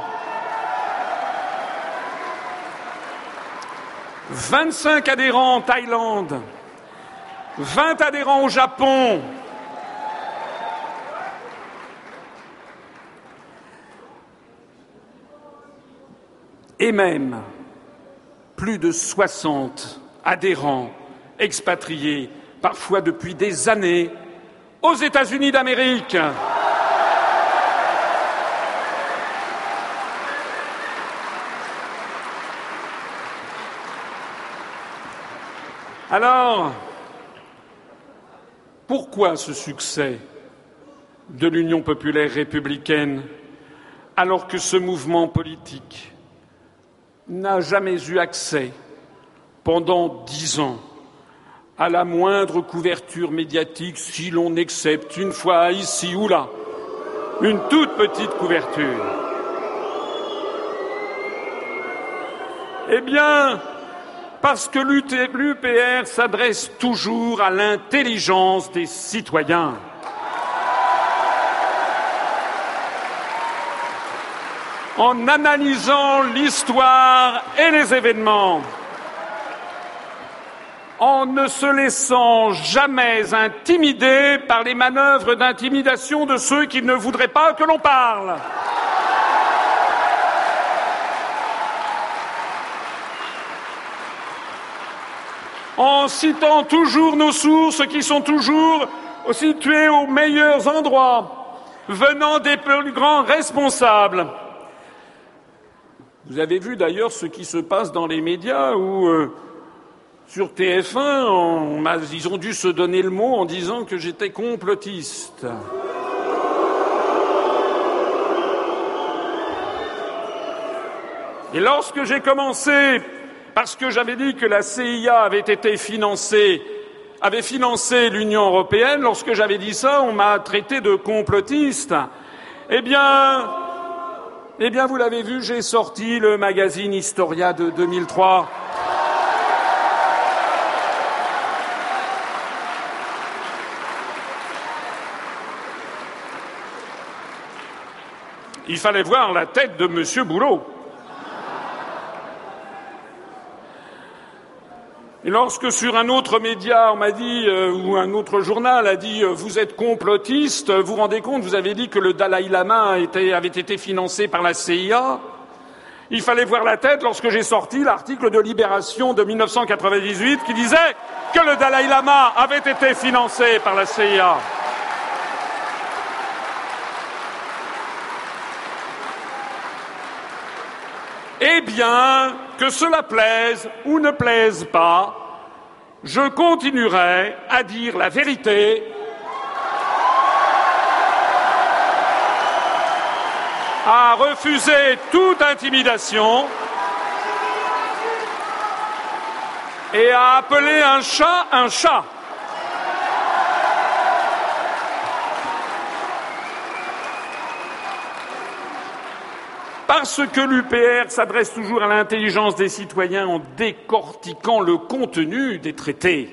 25 adhérents en Thaïlande, 20 adhérents au Japon. Et même plus de 60 adhérents expatriés, parfois depuis des années, aux États-Unis d'Amérique. Alors, pourquoi ce succès de l'Union populaire républicaine alors que ce mouvement politique n'a jamais eu accès pendant dix ans à la moindre couverture médiatique si l'on accepte une fois ici ou là une toute petite couverture? Eh bien, parce que l'UPR s'adresse toujours à l'intelligence des citoyens. En analysant l'histoire et les événements, en ne se laissant jamais intimider par les manœuvres d'intimidation de ceux qui ne voudraient pas que l'on parle. En citant toujours nos sources qui sont toujours situées aux meilleurs endroits, venant des plus grands responsables. Vous avez vu d'ailleurs ce qui se passe dans les médias où euh, sur TF1, ils ont dû se donner le mot en disant que j'étais complotiste. Et lorsque j'ai commencé, parce que j'avais dit que la CIA avait été financée, avait financé l'Union européenne, lorsque j'avais dit ça, on m'a traité de complotiste. Eh bien, eh bien, vous l'avez vu, j'ai sorti le magazine Historia de 2003 il fallait voir la tête de M. Boulot. Lorsque sur un autre média, on m'a dit, euh, ou un autre journal a dit, euh, vous êtes complotiste, vous vous rendez compte, vous avez dit que le Dalai Lama avait été financé par la CIA. Il fallait voir la tête lorsque j'ai sorti l'article de Libération de 1998 qui disait que le Dalai Lama avait été financé par la CIA. Eh bien, que cela plaise ou ne plaise pas, je continuerai à dire la vérité à refuser toute intimidation et à appeler un chat un chat. Parce que l'UPR s'adresse toujours à l'intelligence des citoyens en décortiquant le contenu des traités.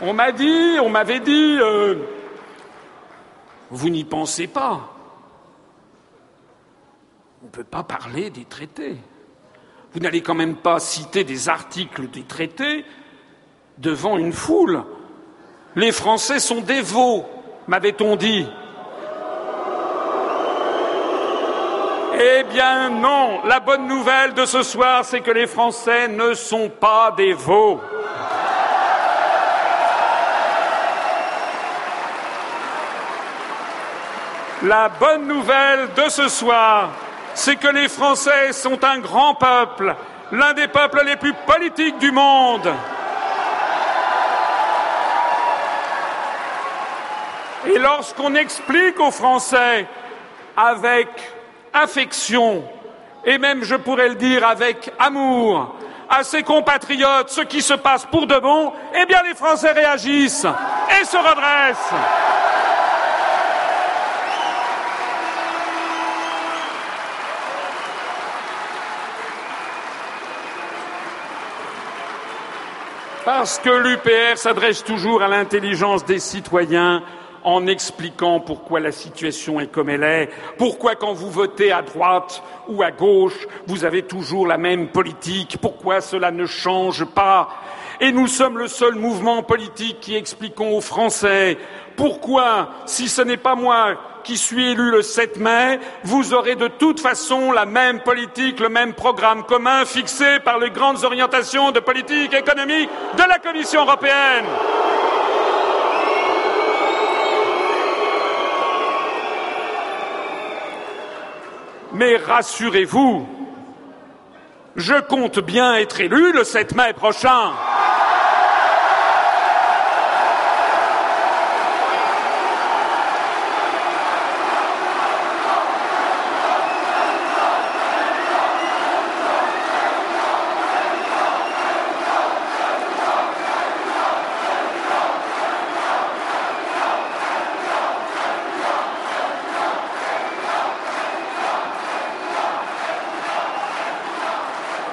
On, m'a dit, on m'avait dit, euh, vous n'y pensez pas. On ne peut pas parler des traités. Vous n'allez quand même pas citer des articles des traités devant une foule. Les Français sont dévots, m'avait-on dit. Eh bien non, la bonne nouvelle de ce soir, c'est que les Français ne sont pas des veaux. La bonne nouvelle de ce soir, c'est que les Français sont un grand peuple, l'un des peuples les plus politiques du monde. Et lorsqu'on explique aux Français avec affection et même, je pourrais le dire, avec amour à ses compatriotes ce qui se passe pour de bon, eh bien les Français réagissent et se redressent. Parce que l'UPR s'adresse toujours à l'intelligence des citoyens, en expliquant pourquoi la situation est comme elle est, pourquoi quand vous votez à droite ou à gauche, vous avez toujours la même politique, pourquoi cela ne change pas. Et nous sommes le seul mouvement politique qui expliquons aux Français pourquoi, si ce n'est pas moi qui suis élu le 7 mai, vous aurez de toute façon la même politique, le même programme commun fixé par les grandes orientations de politique économique de la Commission européenne. Mais rassurez-vous, je compte bien être élu le 7 mai prochain.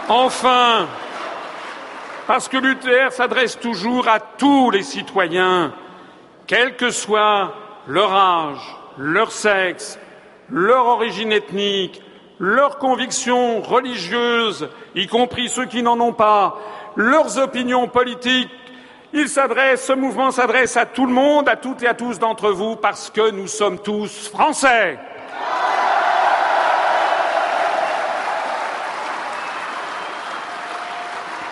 Enfin, parce que l'UTR s'adresse toujours à tous les citoyens, quel que soit leur âge, leur sexe, leur origine ethnique, leurs convictions religieuses, y compris ceux qui n'en ont pas, leurs opinions politiques. Il s'adresse, ce mouvement s'adresse à tout le monde, à toutes et à tous d'entre vous, parce que nous sommes tous français.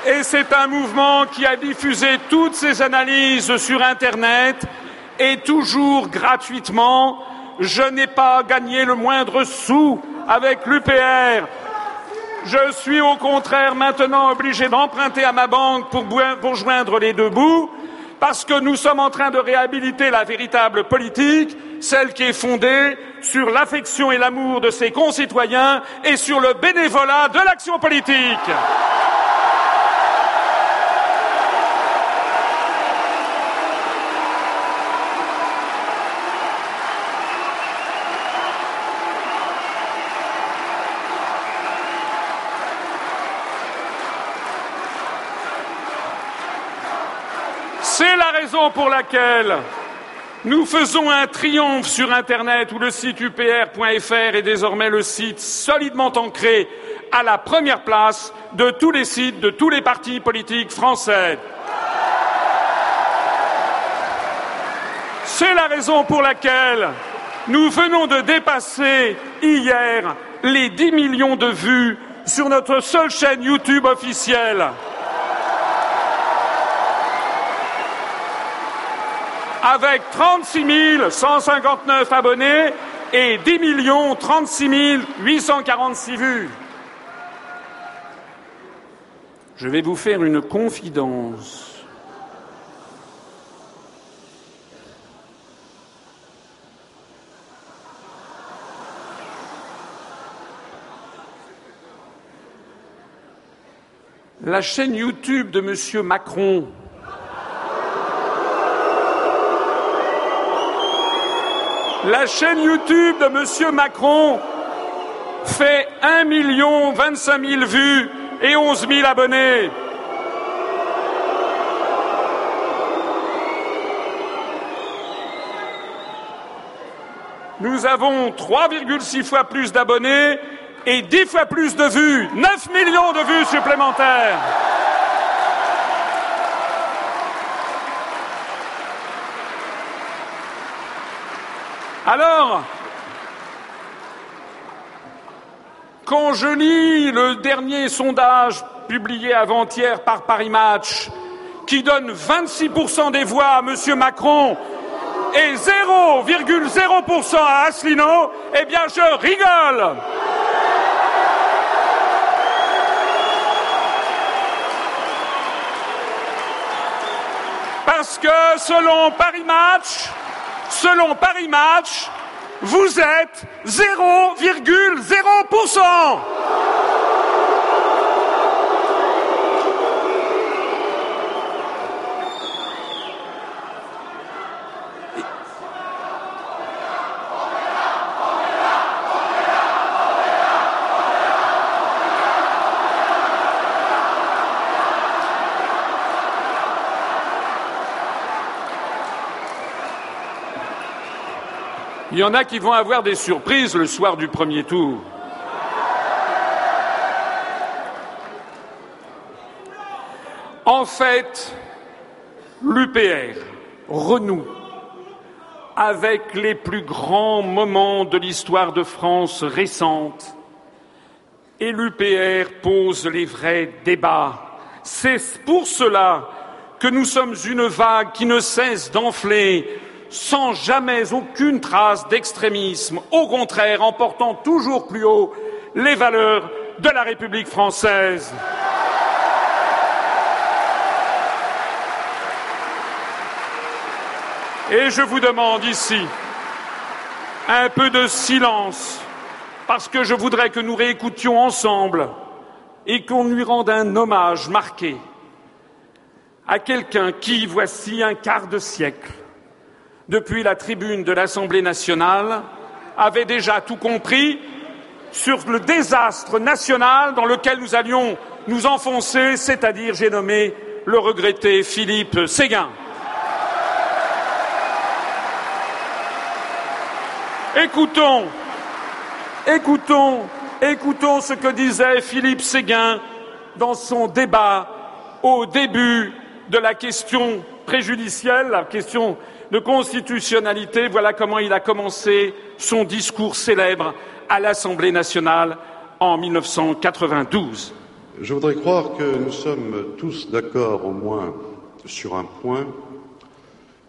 Et c'est un mouvement qui a diffusé toutes ses analyses sur Internet et toujours gratuitement. Je n'ai pas gagné le moindre sou avec l'UPR. Je suis au contraire maintenant obligé d'emprunter à ma banque pour, pour, joindre les deux bouts, parce que nous sommes en train de réhabiliter la véritable politique, celle qui est fondée sur l'affection et l'amour de ses concitoyens et sur le bénévolat de l'action politique. Raison pour laquelle nous faisons un triomphe sur Internet où le site upr.fr est désormais le site solidement ancré à la première place de tous les sites de tous les partis politiques français. C'est la raison pour laquelle nous venons de dépasser hier les 10 millions de vues sur notre seule chaîne YouTube officielle. Avec 36 159 abonnés et 10 36 846 vues. Je vais vous faire une confidence. La chaîne YouTube de M. Macron La chaîne YouTube de M. Macron fait 1 million 25 000 vues et 11 000 abonnés. Nous avons 3,6 fois plus d'abonnés et 10 fois plus de vues, 9 millions de vues supplémentaires. Alors, quand je lis le dernier sondage publié avant-hier par Paris Match, qui donne 26% des voix à M. Macron et 0,0% à Asselineau, eh bien je rigole. Parce que selon Paris Match, selon Paris Match, vous êtes 0,0%. Il y en a qui vont avoir des surprises le soir du premier tour. En fait, l'UPR renoue avec les plus grands moments de l'histoire de France récente. Et l'UPR pose les vrais débats. C'est pour cela que nous sommes une vague qui ne cesse d'enfler sans jamais aucune trace d'extrémisme, au contraire en portant toujours plus haut les valeurs de la République française. Et je vous demande ici un peu de silence, parce que je voudrais que nous réécoutions ensemble et qu'on lui rende un hommage marqué à quelqu'un qui, voici un quart de siècle, depuis la tribune de l'Assemblée nationale, avait déjà tout compris sur le désastre national dans lequel nous allions nous enfoncer, c'est-à-dire, j'ai nommé le regretté Philippe Séguin. Écoutons, écoutons, écoutons ce que disait Philippe Séguin dans son débat au début de la question préjudicielle, la question de constitutionnalité. Voilà comment il a commencé son discours célèbre à l'Assemblée nationale en 1992. Je voudrais croire que nous sommes tous d'accord au moins sur un point,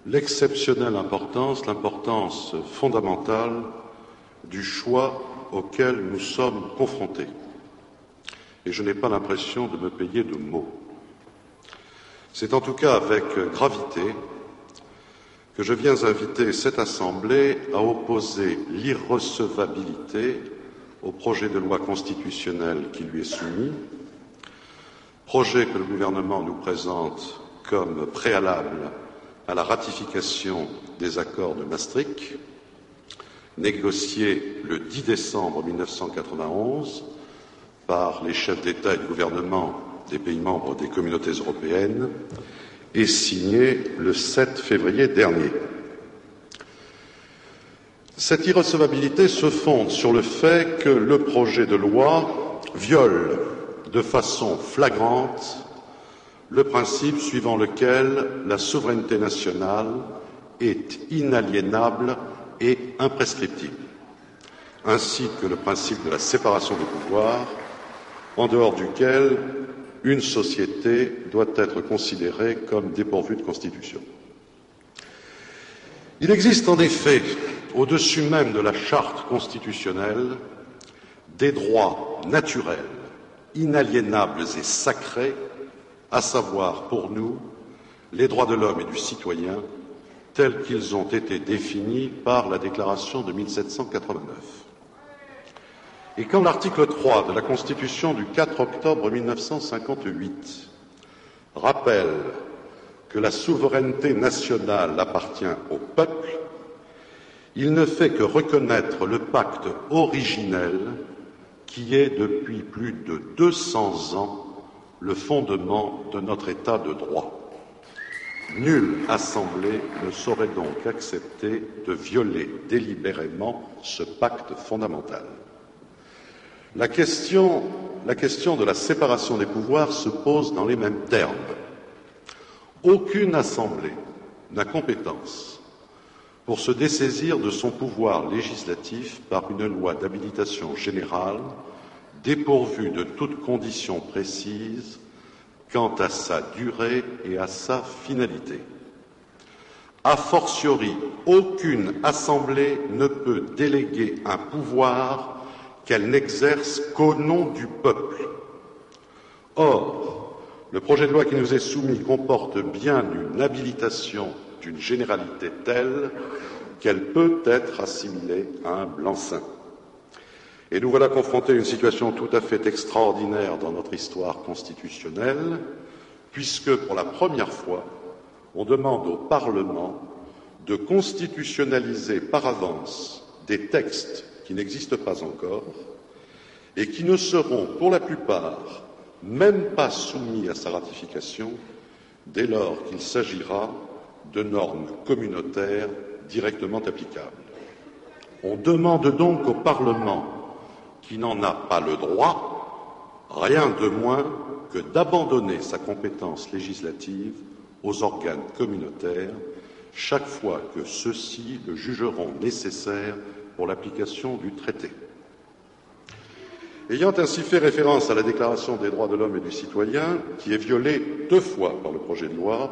l'exceptionnelle importance, l'importance fondamentale du choix auquel nous sommes confrontés. Et je n'ai pas l'impression de me payer de mots. C'est en tout cas avec gravité que je viens inviter cette Assemblée à opposer l'irrecevabilité au projet de loi constitutionnelle qui lui est soumis, projet que le gouvernement nous présente comme préalable à la ratification des accords de Maastricht, négociés le 10 décembre 1991 par les chefs d'État et de gouvernement des pays membres des communautés européennes et signé le 7 février dernier. Cette irrecevabilité se fonde sur le fait que le projet de loi viole de façon flagrante le principe suivant lequel la souveraineté nationale est inaliénable et imprescriptible, ainsi que le principe de la séparation des pouvoirs, en dehors duquel une société doit être considérée comme dépourvue de constitution. Il existe en effet, au-dessus même de la charte constitutionnelle, des droits naturels, inaliénables et sacrés, à savoir pour nous les droits de l'homme et du citoyen tels qu'ils ont été définis par la Déclaration de 1789. Et quand l'article 3 de la Constitution du 4 octobre 1958 rappelle que la souveraineté nationale appartient au peuple, il ne fait que reconnaître le pacte originel qui est depuis plus de 200 ans le fondement de notre État de droit. Nulle assemblée ne saurait donc accepter de violer délibérément ce pacte fondamental. La question, de la séparation des pouvoirs se pose dans les mêmes termes. Aucune assemblée n'a compétence pour se dessaisir de son pouvoir législatif par une loi d'habilitation générale dépourvue de toute condition précise quant à sa durée et à sa finalité. A fortiori, aucune assemblée ne peut déléguer un pouvoir qu'elle n'exerce qu'au nom du peuple. Or, le projet de loi qui nous est soumis comporte bien une habilitation d'une généralité telle qu'elle peut être assimilée à un blanc-seing. Et nous voilà confrontés à une situation tout à fait extraordinaire dans notre histoire constitutionnelle, puisque pour la première fois, on demande au Parlement de constitutionnaliser par avance des textes qui n'existent pas encore et qui ne seront pour la plupart même pas soumis à sa ratification dès lors qu'il s'agira de normes communautaires directement applicables. On demande donc au Parlement, qui n'en a pas le droit, rien de moins que d'abandonner sa compétence législative aux organes communautaires chaque fois que ceux-ci le jugeront nécessaire pour l'application du traité. Ayant ainsi fait référence à la Déclaration des droits de l'homme et du citoyen, qui est violée deux fois par le projet de loi,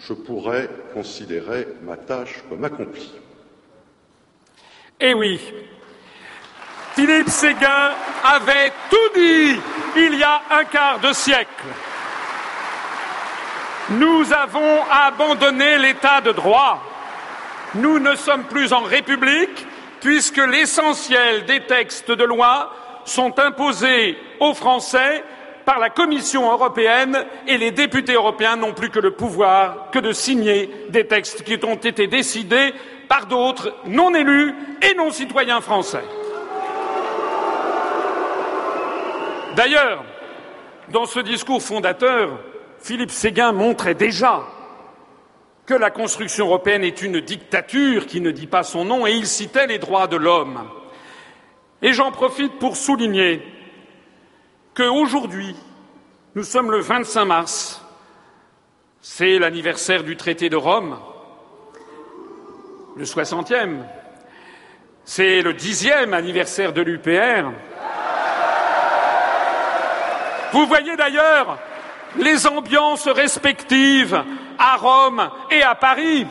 je pourrais considérer ma tâche comme accomplie. Eh oui, Philippe Séguin avait tout dit il y a un quart de siècle. Nous avons abandonné l'état de droit. Nous ne sommes plus en République, puisque l'essentiel des textes de loi sont imposés aux Français par la Commission européenne et les députés européens n'ont plus que le pouvoir que de signer des textes qui ont été décidés par d'autres non élus et non citoyens français. D'ailleurs, dans ce discours fondateur, Philippe Séguin montrait déjà que la construction européenne est une dictature qui ne dit pas son nom et il citait les droits de l'homme. Et j'en profite pour souligner qu'aujourd'hui, nous sommes le 25 mars, c'est l'anniversaire du traité de Rome, le 60e, c'est le dixième anniversaire de l'UPR. Vous voyez d'ailleurs les ambiances respectives à Rome et à Paris.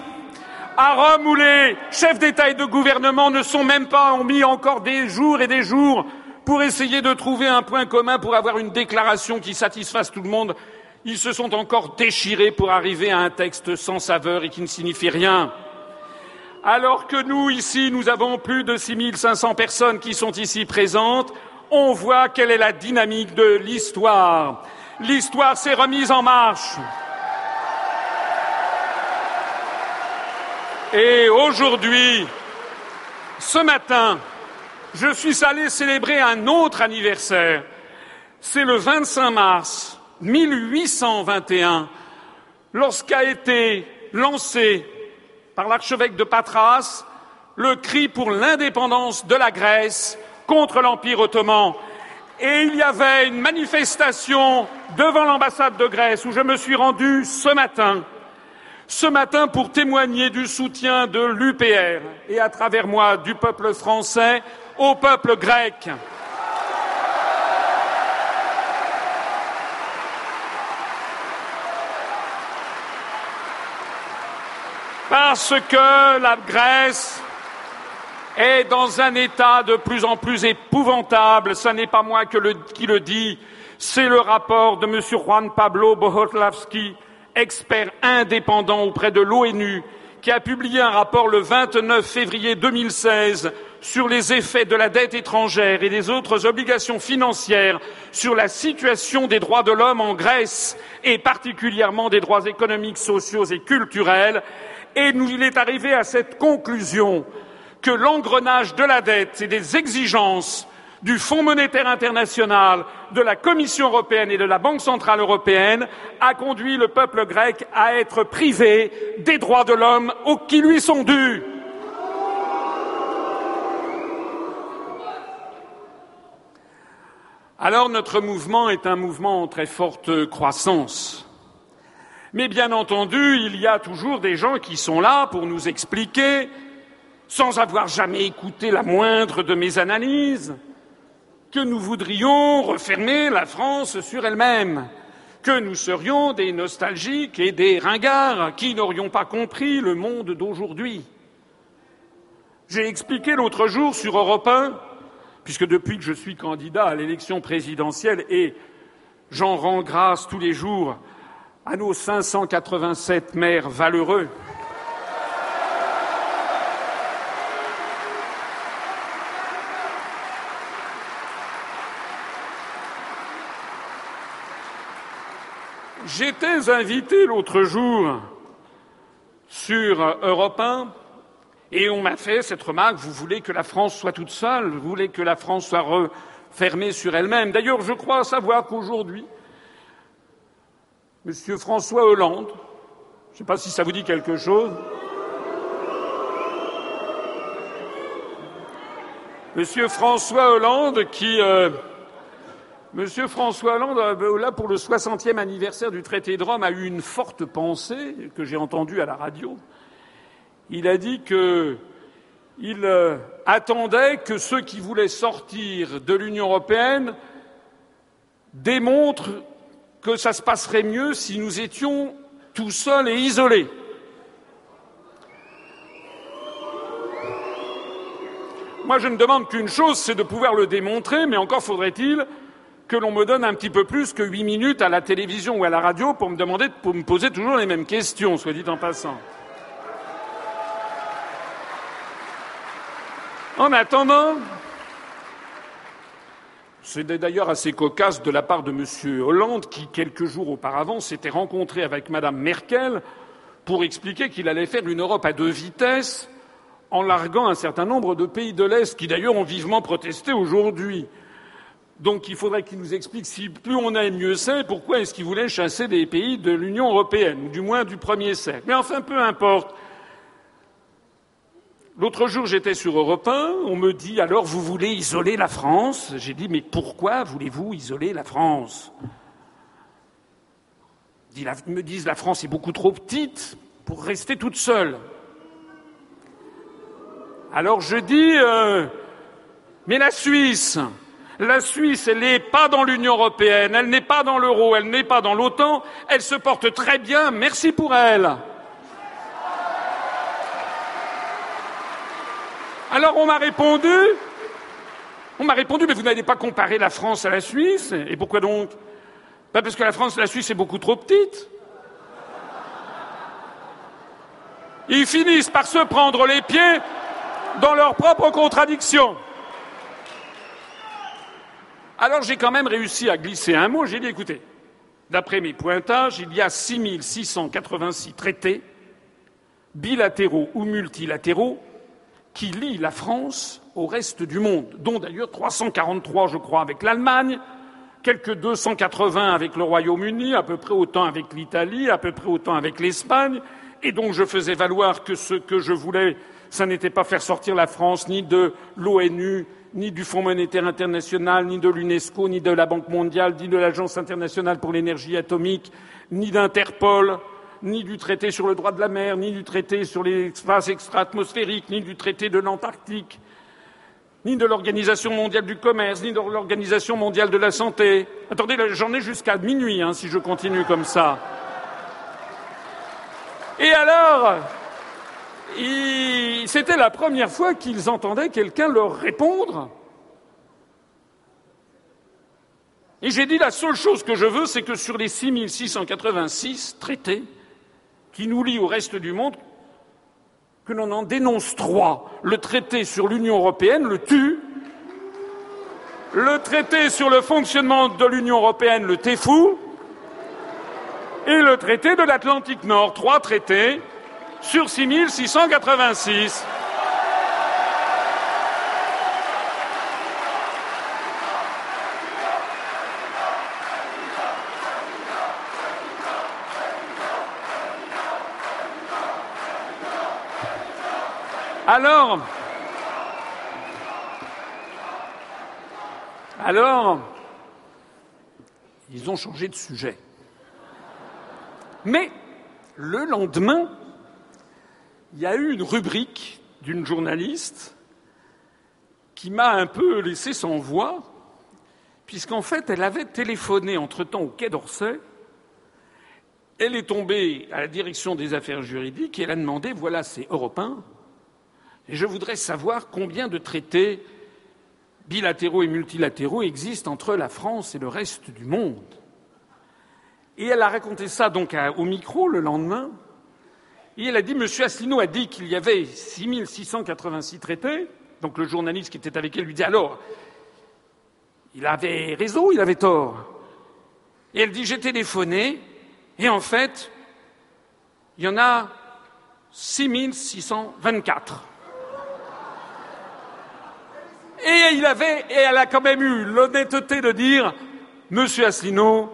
À Rome où les chefs d'État et de gouvernement ne sont même pas ont mis encore des jours et des jours pour essayer de trouver un point commun pour avoir une déclaration qui satisfasse tout le monde. Ils se sont encore déchirés pour arriver à un texte sans saveur et qui ne signifie rien. Alors que nous, ici, nous avons plus de 6500 personnes qui sont ici présentes, on voit quelle est la dynamique de l'histoire. L'histoire s'est remise en marche. Et aujourd'hui, ce matin, je suis allé célébrer un autre anniversaire. C'est le 25 mars 1821, lorsqu'a été lancé par l'archevêque de Patras le cri pour l'indépendance de la Grèce contre l'Empire ottoman. Et il y avait une manifestation devant l'ambassade de Grèce où je me suis rendu ce matin, ce matin pour témoigner du soutien de l'UPR et à travers moi du peuple français au peuple grec. Parce que la Grèce est dans un état de plus en plus épouvantable. Ce n'est pas moi qui le dis, c'est le rapport de M. Juan Pablo Bohotlavski, expert indépendant auprès de l'ONU, qui a publié un rapport le 29 février 2016 sur les effets de la dette étrangère et des autres obligations financières sur la situation des droits de l'homme en Grèce et particulièrement des droits économiques, sociaux et culturels. Et nous, il est arrivé à cette conclusion que l'engrenage de la dette et des exigences du Fonds monétaire international, de la Commission européenne et de la Banque centrale européenne a conduit le peuple grec à être privé des droits de l'homme qui lui sont dus. Alors notre mouvement est un mouvement en très forte croissance. Mais bien entendu, il y a toujours des gens qui sont là pour nous expliquer, sans avoir jamais écouté la moindre de mes analyses, que nous voudrions refermer la France sur elle-même, que nous serions des nostalgiques et des ringards qui n'aurions pas compris le monde d'aujourd'hui. J'ai expliqué l'autre jour sur Europe 1, puisque depuis que je suis candidat à l'élection présidentielle et j'en rends grâce tous les jours à nos 587 maires valeureux, J'étais invité l'autre jour sur Europe 1 et on m'a fait cette remarque vous voulez que la France soit toute seule, vous voulez que la France soit refermée sur elle-même. D'ailleurs, je crois savoir qu'aujourd'hui, M. François Hollande, je ne sais pas si ça vous dit quelque chose, M. François Hollande qui. Euh, Monsieur François Hollande, euh, là, pour le 60e anniversaire du traité de Rome, a eu une forte pensée que j'ai entendue à la radio. Il a dit qu'il euh, attendait que ceux qui voulaient sortir de l'Union européenne démontrent que ça se passerait mieux si nous étions tout seuls et isolés. Moi, je ne demande qu'une chose, c'est de pouvoir le démontrer, mais encore faudrait-il que l'on me donne un petit peu plus que huit minutes à la télévision ou à la radio pour me demander, pour me poser toujours les mêmes questions, soit dit en passant. En attendant, c'est d'ailleurs assez cocasse de la part de M. Hollande qui, quelques jours auparavant, s'était rencontré avec Mme Merkel pour expliquer qu'il allait faire une Europe à deux vitesses en larguant un certain nombre de pays de l'Est qui, d'ailleurs, ont vivement protesté aujourd'hui. Donc il faudrait qu'il nous explique si plus on aime, mieux c'est, pourquoi est-ce qu'il voulait chasser des pays de l'Union européenne, ou du moins du premier siècle. Mais enfin, peu importe. L'autre jour, j'étais sur Europe 1, on me dit alors vous voulez isoler la France? J'ai dit mais pourquoi voulez-vous isoler la France? Ils me disent la France est beaucoup trop petite pour rester toute seule. Alors je dis euh, mais la Suisse, la Suisse, elle n'est pas dans l'Union européenne, elle n'est pas dans l'euro, elle n'est pas dans l'OTAN, elle se porte très bien, merci pour elle. Alors on m'a répondu, on m'a répondu, mais vous n'allez pas comparer la France à la Suisse. Et pourquoi donc? Ben Parce que la France la Suisse est beaucoup trop petite. Ils finissent par se prendre les pieds dans leurs propres contradictions. Alors j'ai quand même réussi à glisser un mot. J'ai dit, écoutez, d'après mes pointages, il y a 6686 traités bilatéraux ou multilatéraux qui lie la France au reste du monde, dont d'ailleurs 343, je crois, avec l'Allemagne, quelques 280 avec le Royaume-Uni, à peu près autant avec l'Italie, à peu près autant avec l'Espagne, et donc je faisais valoir que ce que je voulais, ce n'était pas faire sortir la France ni de l'ONU, ni du Fonds monétaire international, ni de l'UNESCO, ni de la Banque mondiale, ni de l'Agence internationale pour l'énergie atomique, ni d'Interpol, ni du traité sur le droit de la mer, ni du traité sur l'espace extra-atmosphérique, ni du traité de l'Antarctique, ni de l'Organisation mondiale du commerce, ni de l'Organisation mondiale de la santé. Attendez, j'en ai jusqu'à minuit hein, si je continue comme ça. Et alors, c'était la première fois qu'ils entendaient quelqu'un leur répondre. Et j'ai dit la seule chose que je veux, c'est que sur les 6686 traités, qui nous lie au reste du monde, que l'on en dénonce trois. Le traité sur l'Union européenne le tue, le traité sur le fonctionnement de l'Union européenne le fou, et le traité de l'Atlantique Nord. Trois traités sur 6686. Alors, alors, ils ont changé de sujet. Mais le lendemain, il y a eu une rubrique d'une journaliste qui m'a un peu laissé sans voix, puisqu'en fait, elle avait téléphoné entre-temps au Quai d'Orsay. Elle est tombée à la direction des affaires juridiques et elle a demandé voilà, c'est européen, et je voudrais savoir combien de traités bilatéraux et multilatéraux existent entre la France et le reste du monde. Et elle a raconté ça donc au micro le lendemain. Et elle a dit Monsieur Asselineau a dit qu'il y avait 6686 traités. Donc le journaliste qui était avec elle lui dit alors, il avait raison, il avait tort? Et elle dit j'ai téléphoné et en fait, il y en a 6624. Et, il avait, et elle a quand même eu l'honnêteté de dire Monsieur Asselineau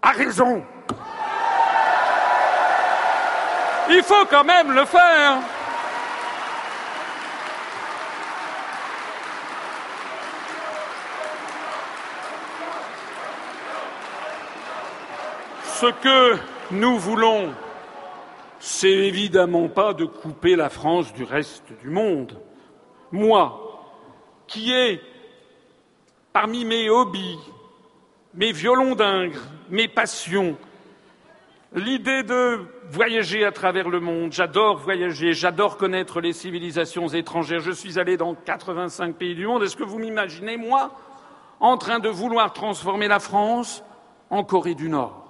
a raison. Il faut quand même le faire. Ce que nous voulons, c'est évidemment pas de couper la France du reste du monde. Moi, qui est parmi mes hobbies, mes violons d'ingres, mes passions, l'idée de voyager à travers le monde. J'adore voyager, j'adore connaître les civilisations étrangères. Je suis allé dans 85 pays du monde. Est-ce que vous m'imaginez, moi, en train de vouloir transformer la France en Corée du Nord?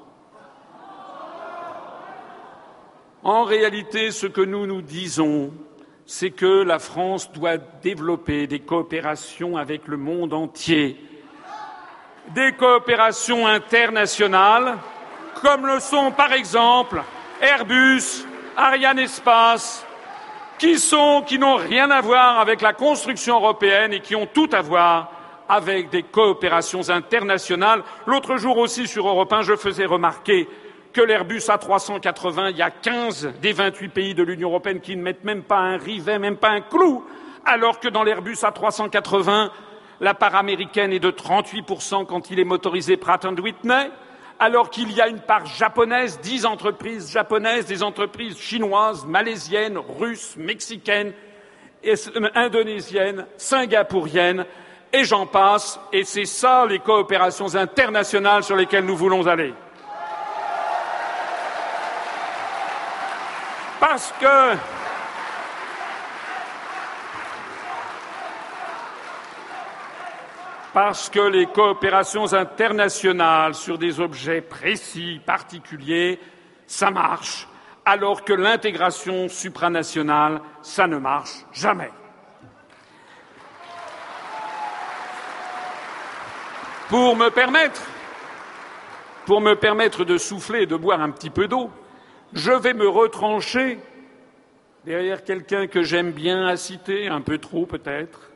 En réalité, ce que nous nous disons, c'est que la France doit développer des coopérations avec le monde entier, des coopérations internationales, comme le sont par exemple Airbus, Ariane Espace, qui n'ont rien à voir avec la construction européenne et qui ont tout à voir avec des coopérations internationales. L'autre jour aussi sur Europe 1, je faisais remarquer que l'Airbus A380, il y a 15 des 28 pays de l'Union européenne qui ne mettent même pas un rivet, même pas un clou, alors que dans l'Airbus A380, la part américaine est de 38% quand il est motorisé Pratt Whitney, alors qu'il y a une part japonaise, dix entreprises japonaises, des entreprises chinoises, malaisiennes, russes, mexicaines, indonésiennes, singapouriennes, et j'en passe, et c'est ça les coopérations internationales sur lesquelles nous voulons aller. Parce que parce que les coopérations internationales sur des objets précis, particuliers, ça marche, alors que l'intégration supranationale, ça ne marche jamais. Pour me permettre, pour me permettre de souffler et de boire un petit peu d'eau, je vais me retrancher derrière quelqu'un que j'aime bien à citer, un peu trop peut-être,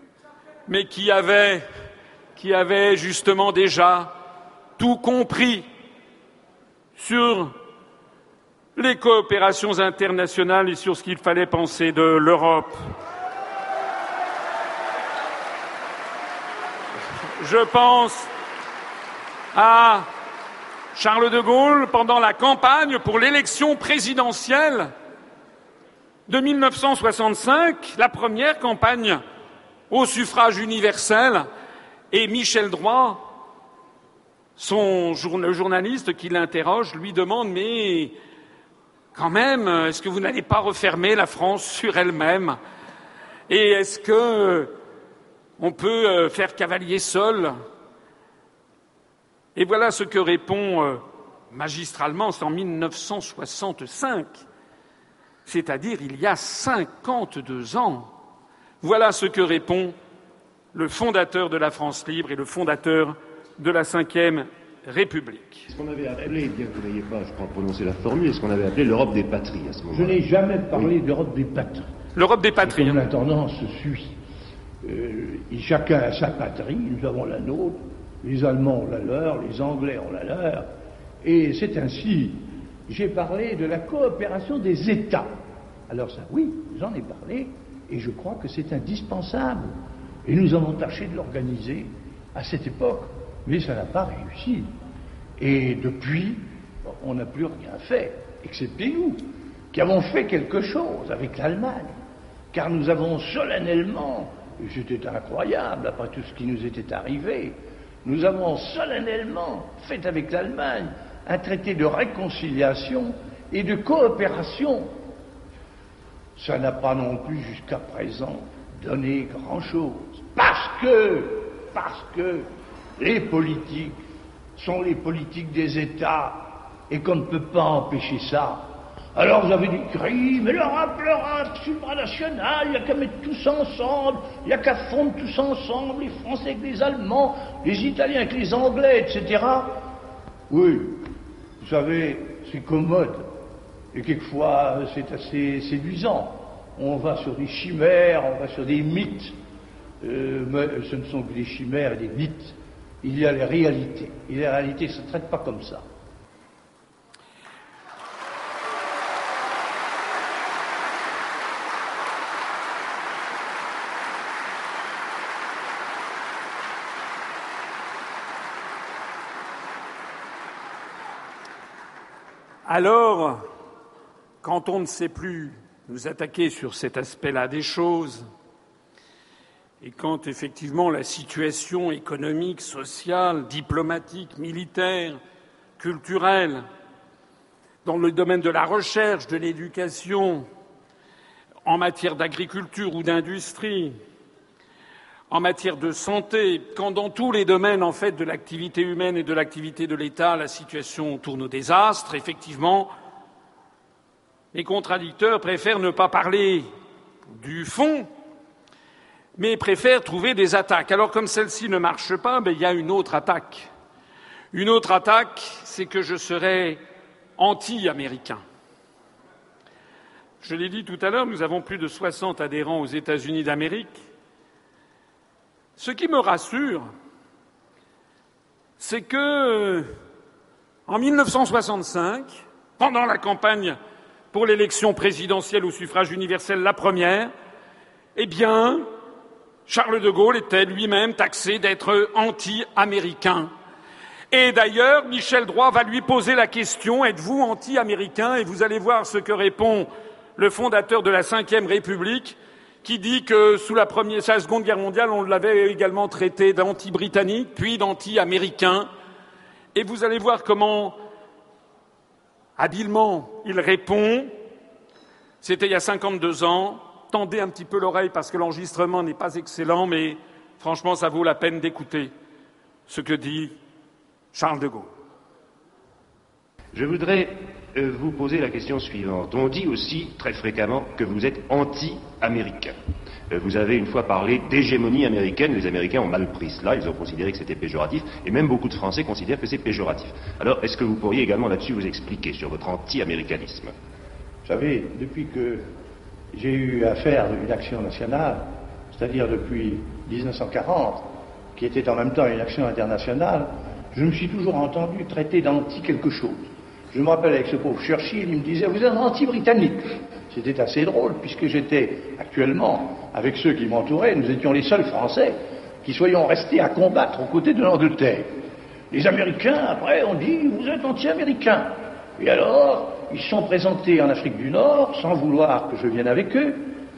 mais qui avait qui avait justement déjà tout compris sur les coopérations internationales et sur ce qu'il fallait penser de l'Europe. Je pense à Charles de Gaulle pendant la campagne pour l'élection présidentielle de 1965, la première campagne au suffrage universel, et Michel Droit, son, le journaliste qui l'interroge, lui demande Mais quand même, est-ce que vous n'allez pas refermer la France sur elle-même? Et est-ce que on peut euh, faire cavalier seul? Et voilà ce que répond euh, magistralement, c'est en 1965, c'est-à-dire il y a 52 ans. Voilà ce que répond le fondateur de la France libre et le fondateur de la Ve République. Ce qu'on avait appelé, bien que vous n'ayez pas, je crois, prononcé la formule, ce qu'on avait appelé l'Europe des patries à ce moment-là. Je n'ai jamais parlé d'Europe des patries. L'Europe des patries. La tendance suit. Euh, chacun a sa patrie, nous avons la nôtre, les Allemands ont la leur, les Anglais ont la leur, et c'est ainsi. J'ai parlé de la coopération des États. Alors ça, oui, j'en ai parlé, et je crois que c'est indispensable. Et nous avons tâché de l'organiser à cette époque, mais ça n'a pas réussi. Et depuis, on n'a plus rien fait, excepté nous, qui avons fait quelque chose avec l'Allemagne, car nous avons solennellement, et c'était incroyable après tout ce qui nous était arrivé, nous avons solennellement fait avec l'Allemagne un traité de réconciliation et de coopération. Ça n'a pas non plus jusqu'à présent donné grand-chose. Parce que, parce que les politiques sont les politiques des États et qu'on ne peut pas empêcher ça. Alors vous avez dit cri, mais l'Europe, l'Europe supranationale, il n'y a qu'à mettre tous ensemble, il n'y a qu'à fondre tous ensemble, les Français avec les Allemands, les Italiens avec les Anglais, etc. Oui, vous savez, c'est commode. Et quelquefois, c'est assez séduisant. On va sur des chimères, on va sur des mythes. Euh, mais ce ne sont que des chimères et des mythes. Il y a les réalités. Et les réalités ne se traitent pas comme ça. Alors, quand on ne sait plus nous attaquer sur cet aspect-là des choses, et quand effectivement la situation économique, sociale, diplomatique, militaire, culturelle, dans le domaine de la recherche, de l'éducation, en matière d'agriculture ou d'industrie, en matière de santé, quand dans tous les domaines en fait de l'activité humaine et de l'activité de l'État, la situation tourne au désastre, effectivement, les contradicteurs préfèrent ne pas parler du fond mais préfèrent trouver des attaques. Alors comme celle-ci ne marche pas, ben, il y a une autre attaque. Une autre attaque, c'est que je serai anti-américain. Je l'ai dit tout à l'heure, nous avons plus de 60 adhérents aux États-Unis d'Amérique. Ce qui me rassure, c'est que en 1965, pendant la campagne pour l'élection présidentielle au suffrage universel, la première, eh bien, Charles de Gaulle était lui-même taxé d'être anti-américain. Et d'ailleurs, Michel Droit va lui poser la question Êtes-vous anti-américain? Et vous allez voir ce que répond le fondateur de la Ve République, qui dit que sous la, première, la Seconde Guerre mondiale, on l'avait également traité d'anti-britannique, puis d'anti-américain. Et vous allez voir comment habilement il répond. C'était il y a 52 ans. Tendez un petit peu l'oreille parce que l'enregistrement n'est pas excellent, mais franchement, ça vaut la peine d'écouter ce que dit Charles de Gaulle. Je voudrais euh, vous poser la question suivante. On dit aussi très fréquemment que vous êtes anti-américain. Euh, vous avez une fois parlé d'hégémonie américaine. Les Américains ont mal pris cela. Ils ont considéré que c'était péjoratif. Et même beaucoup de Français considèrent que c'est péjoratif. Alors, est-ce que vous pourriez également là-dessus vous expliquer sur votre anti-américanisme? Vous savez, depuis que j'ai eu à une action nationale, c'est-à-dire depuis 1940, qui était en même temps une action internationale, je me suis toujours entendu traiter d'anti quelque chose. Je me rappelle avec ce pauvre Churchill, il me disait Vous êtes anti-britannique. C'était assez drôle, puisque j'étais actuellement, avec ceux qui m'entouraient, nous étions les seuls Français qui soyons restés à combattre aux côtés de l'Angleterre. Les Américains, après, ont dit Vous êtes anti-américains. Et alors, ils sont présentés en Afrique du Nord, sans vouloir que je vienne avec eux,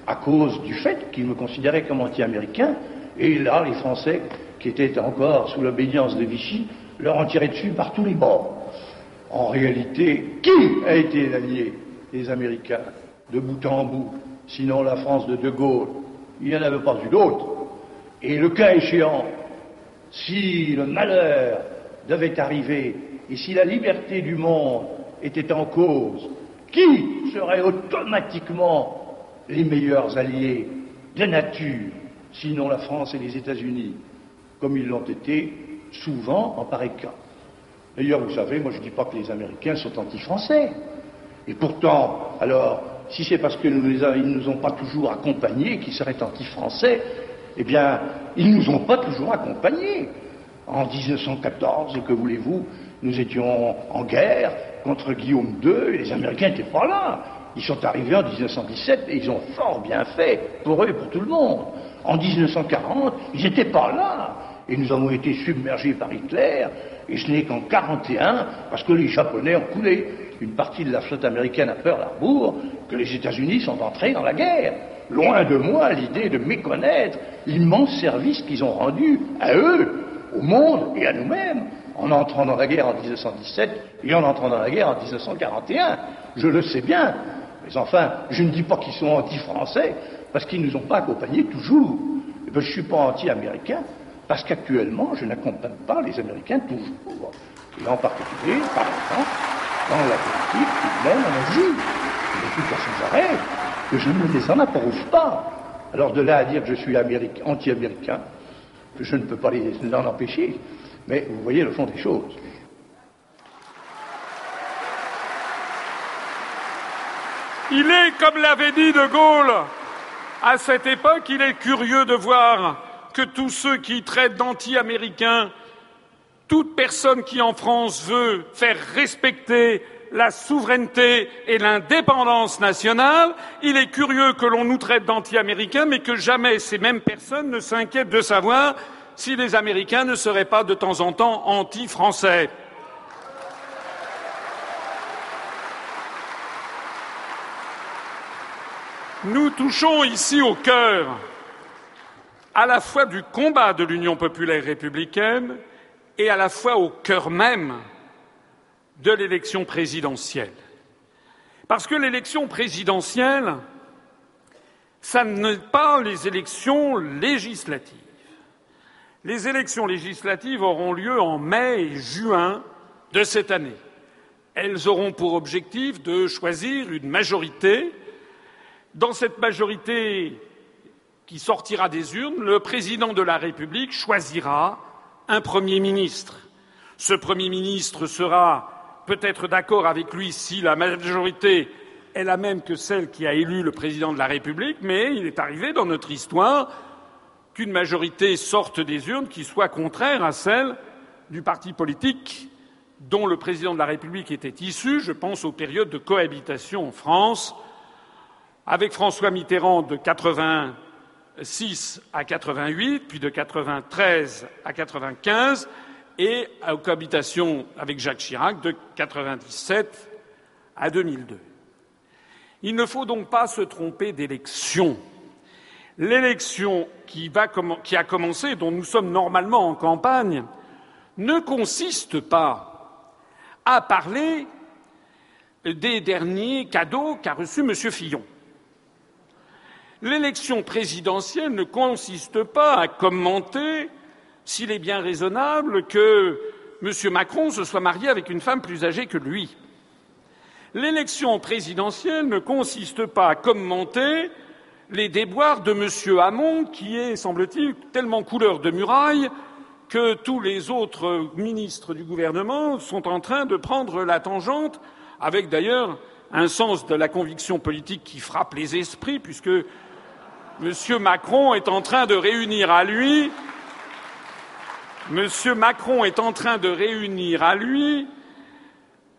à cause du fait qu'ils me considéraient comme anti-américain. Et là, les Français, qui étaient encore sous l'obédience de Vichy, leur ont tiré dessus par tous les bords. En réalité, qui a été l'allié des Américains de bout en bout, sinon la France de De Gaulle? Il n'y en avait pas eu d'autre. Et le cas échéant, si le malheur devait arriver et si la liberté du monde était en cause, qui serait automatiquement les meilleurs alliés de nature, sinon la France et les États-Unis, comme ils l'ont été souvent en pareil cas D'ailleurs, vous savez, moi je ne dis pas que les Américains sont anti-français. Et pourtant, alors, si c'est parce qu'ils ne nous ont pas toujours accompagnés qu'ils seraient anti-français, eh bien, ils ne nous ont pas toujours accompagnés. En 1914, que voulez-vous, nous étions en guerre contre Guillaume II les Américains n'étaient pas là. Ils sont arrivés en 1917 et ils ont fort bien fait, pour eux et pour tout le monde. En 1940, ils n'étaient pas là. Et nous avons été submergés par Hitler, et ce n'est qu'en 1941, parce que les Japonais ont coulé une partie de la flotte américaine à Pearl Harbor, que les États-Unis sont entrés dans la guerre. Loin de moi l'idée de méconnaître l'immense service qu'ils ont rendu à eux, au monde et à nous-mêmes, en entrant dans la guerre en 1917 et en entrant dans la guerre en 1941. Je le sais bien. Mais enfin, je ne dis pas qu'ils sont anti-français, parce qu'ils ne nous ont pas accompagnés toujours. Et ben, je ne suis pas anti-américain, parce qu'actuellement, je n'accompagne pas les Américains toujours. Et en particulier, par exemple, dans la politique qu'ils mènent en Asie. Je tout à sans arrêt que je ne les en approuve pas. Alors de là à dire que je suis anti-américain, je ne peux pas l'en empêcher. Mais vous voyez le fond des choses. Il est, comme l'avait dit De Gaulle, à cette époque, il est curieux de voir que tous ceux qui traitent d'anti-américains, toute personne qui en France veut faire respecter la souveraineté et l'indépendance nationale, il est curieux que l'on nous traite d'anti-américains, mais que jamais ces mêmes personnes ne s'inquiètent de savoir si les Américains ne seraient pas de temps en temps anti-français. Nous touchons ici au cœur à la fois du combat de l'Union populaire républicaine et à la fois au cœur même de l'élection présidentielle. Parce que l'élection présidentielle, ça n'est pas les élections législatives. Les élections législatives auront lieu en mai et juin de cette année. Elles auront pour objectif de choisir une majorité dans cette majorité qui sortira des urnes, le président de la République choisira un Premier ministre. Ce Premier ministre sera peut-être d'accord avec lui si la majorité est la même que celle qui a élu le président de la République, mais il est arrivé dans notre histoire qu'une majorité sorte des urnes qui soit contraire à celle du parti politique dont le président de la République était issu. Je pense aux périodes de cohabitation en France, avec François Mitterrand de 86 à 88, puis de 93 à 95, et aux cohabitations avec Jacques Chirac de 97 à 2002. Il ne faut donc pas se tromper d'élection. L'élection qui, a commencé, dont nous sommes normalement en campagne, ne consiste pas à parler des derniers cadeaux qu'a reçus M. Fillon. L'élection présidentielle ne consiste pas à commenter s'il est bien raisonnable que M. Macron se soit marié avec une femme plus âgée que lui. L'élection présidentielle ne consiste pas à commenter les déboires de M. Hamon, qui est, semble-t-il, tellement couleur de muraille que tous les autres ministres du gouvernement sont en train de prendre la tangente, avec d'ailleurs un sens de la conviction politique qui frappe les esprits, puisque M. Macron est en train de réunir à lui. Macron est en train de réunir à lui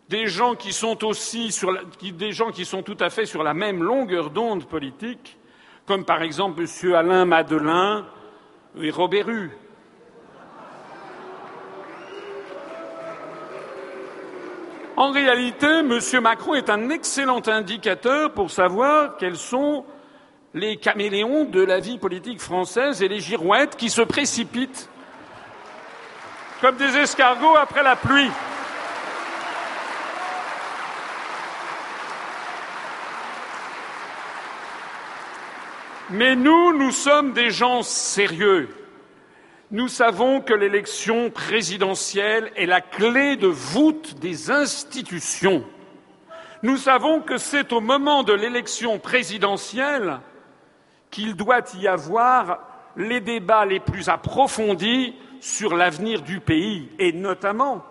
des gens qui sont aussi sur des gens qui sont tout à fait sur la même longueur d'onde politique, comme par exemple M. Alain Madelin et Robert Hue. En réalité, M. Macron est un excellent indicateur pour savoir quels sont les caméléons de la vie politique française et les girouettes qui se précipitent comme des escargots après la pluie. Mais nous, nous sommes des gens sérieux. Nous savons que l'élection présidentielle est la clé de voûte des institutions. Nous savons que c'est au moment de l'élection présidentielle qu'il doit y avoir les débats les plus approfondis sur l'avenir du pays et notamment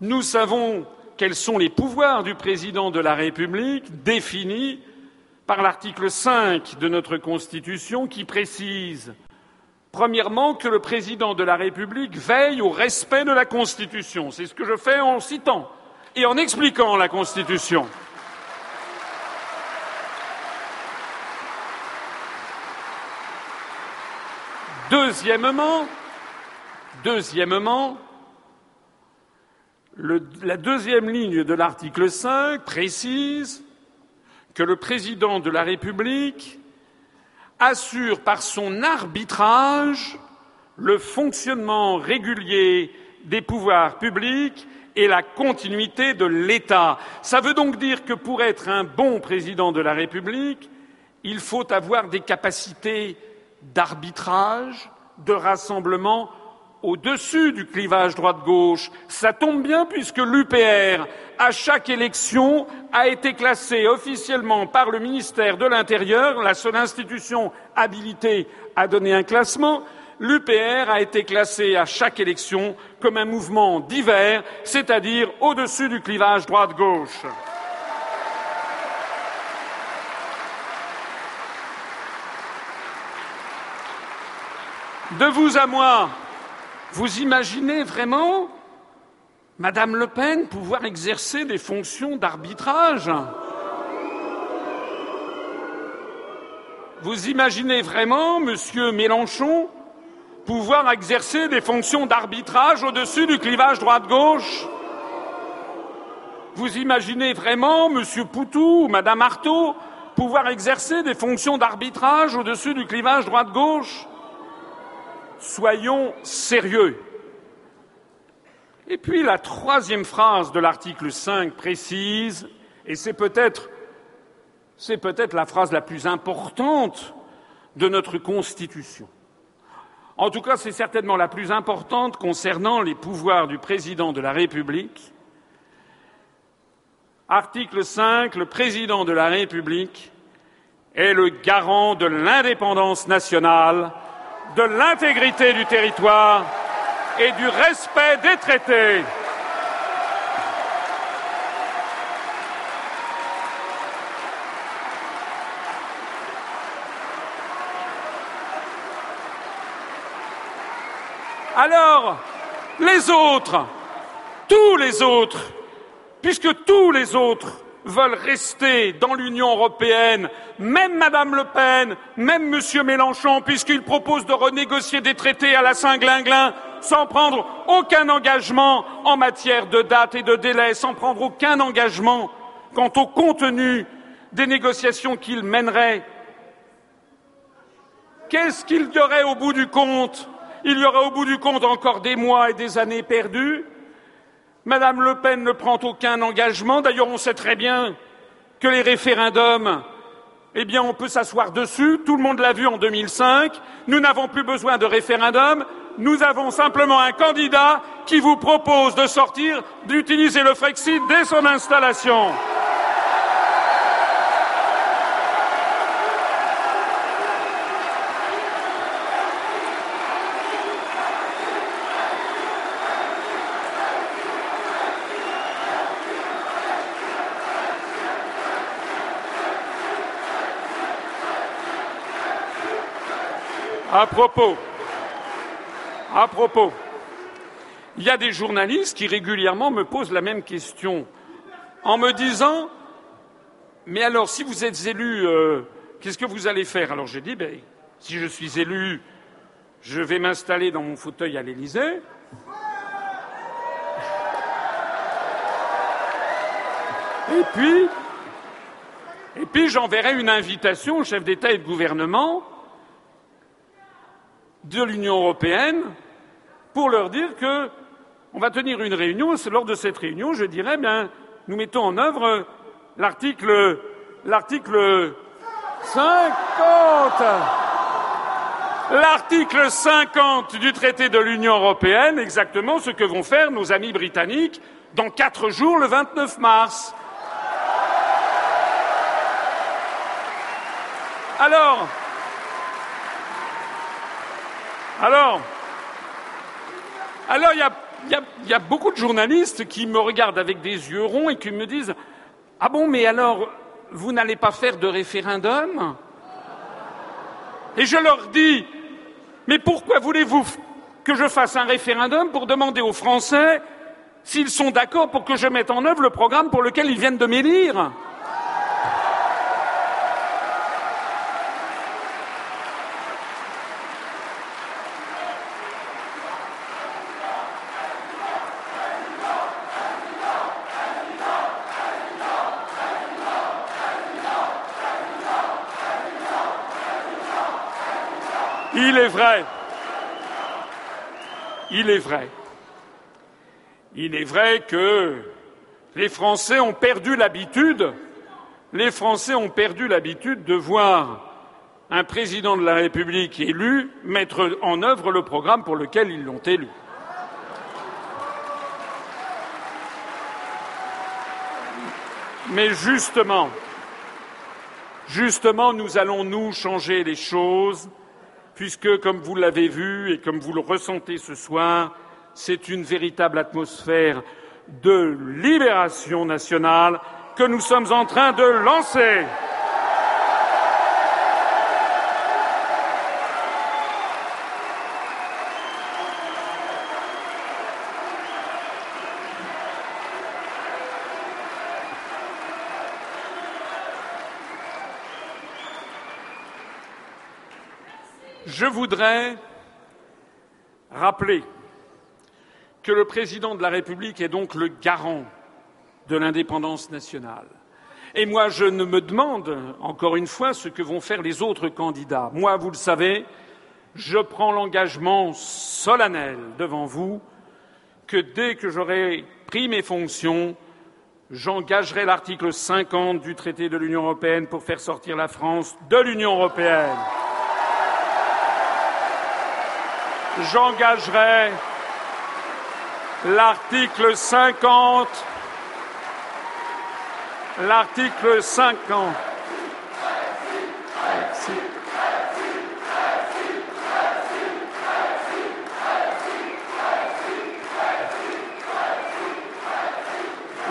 nous savons quels sont les pouvoirs du président de la République définis par l'article 5 de notre Constitution qui précise Premièrement, que le président de la République veille au respect de la Constitution. C'est ce que je fais en citant et en expliquant la Constitution. Deuxièmement, deuxièmement la deuxième ligne de l'article 5 précise que le président de la République assure par son arbitrage le fonctionnement régulier des pouvoirs publics et la continuité de l'État. Ça veut donc dire que pour être un bon président de la République, il faut avoir des capacités d'arbitrage, de rassemblement au-dessus du clivage droite-gauche. Ça tombe bien puisque l'UPR, à chaque élection, a été classée officiellement par le ministère de l'Intérieur, la seule institution habilitée à donner un classement. L'UPR a été classée à chaque élection comme un mouvement divers, c'est-à-dire au-dessus du clivage droite-gauche. De vous à moi, vous imaginez vraiment Madame Le Pen pouvoir exercer des fonctions d'arbitrage Vous imaginez vraiment Monsieur Mélenchon pouvoir exercer des fonctions d'arbitrage au-dessus du clivage droite-gauche Vous imaginez vraiment Monsieur Poutou ou Madame Artaud pouvoir exercer des fonctions d'arbitrage au-dessus du clivage droite-gauche Soyons sérieux. Et puis la troisième phrase de l'article 5 précise, et c'est peut-être la phrase la plus importante de notre Constitution. En tout cas, c'est certainement la plus importante concernant les pouvoirs du président de la République. Article 5, le président de la République est le garant de l'indépendance nationale de l'intégrité du territoire et du respect des traités. Alors, les autres, tous les autres, puisque tous les autres veulent rester dans l'Union européenne, même Madame Le Pen, même Monsieur Mélenchon, puisqu'ils proposent de renégocier des traités à la Saint-Glinglin sans prendre aucun engagement en matière de date et de délai, sans prendre aucun engagement quant au contenu des négociations qu'ils mèneraient. Qu'est-ce qu'il y aurait au bout du compte? Il y aurait au bout du compte encore des mois et des années perdues Madame Le Pen ne prend aucun engagement. D'ailleurs, on sait très bien que les référendums, eh bien, on peut s'asseoir dessus. Tout le monde l'a vu en 2005. Nous n'avons plus besoin de référendum. Nous avons simplement un candidat qui vous propose de sortir, d'utiliser le Frexit dès son installation. À propos, à propos, il y a des journalistes qui régulièrement me posent la même question en me disant Mais alors, si vous êtes élu, euh, qu'est-ce que vous allez faire? Alors j'ai dit ben, Si je suis élu, je vais m'installer dans mon fauteuil à l'Élysée. Et puis, et puis j'enverrai une invitation au chef d'État et de gouvernement de l'Union européenne pour leur dire que on va tenir une réunion. Lors de cette réunion, je dirais, bien, nous mettons en œuvre l'article, l'article 50, l'article 50 du traité de l'Union européenne, exactement ce que vont faire nos amis britanniques dans quatre jours, le 29 mars. Alors, alors, il y a, y a, beaucoup de journalistes qui me regardent avec des yeux ronds et qui me disent Ah bon, mais alors, vous n'allez pas faire de référendum? Et je leur dis Mais pourquoi voulez-vous que je fasse un référendum pour demander aux Français s'ils sont d'accord pour que je mette en œuvre le programme pour lequel ils viennent de m'élire? Il est vrai, il est vrai, il est vrai que les Français ont perdu l'habitude, les Français ont perdu l'habitude de voir un président de la République élu mettre en œuvre le programme pour lequel ils l'ont élu. Mais justement, justement, nous allons nous changer les choses puisque, comme vous l'avez vu et comme vous le ressentez ce soir, c'est une véritable atmosphère de libération nationale que nous sommes en train de lancer. Voudrais rappeler que le président de la République est donc le garant de l'indépendance nationale. Et moi, je ne me demande, encore une fois, ce que vont faire les autres candidats. Moi, vous le savez, je prends l'engagement solennel devant vous que dès que j'aurai pris mes fonctions, j'engagerai l'article 50 du traité de l'Union européenne pour faire sortir la France de l'Union européenne. J'engagerai l'article 50, l'article 50.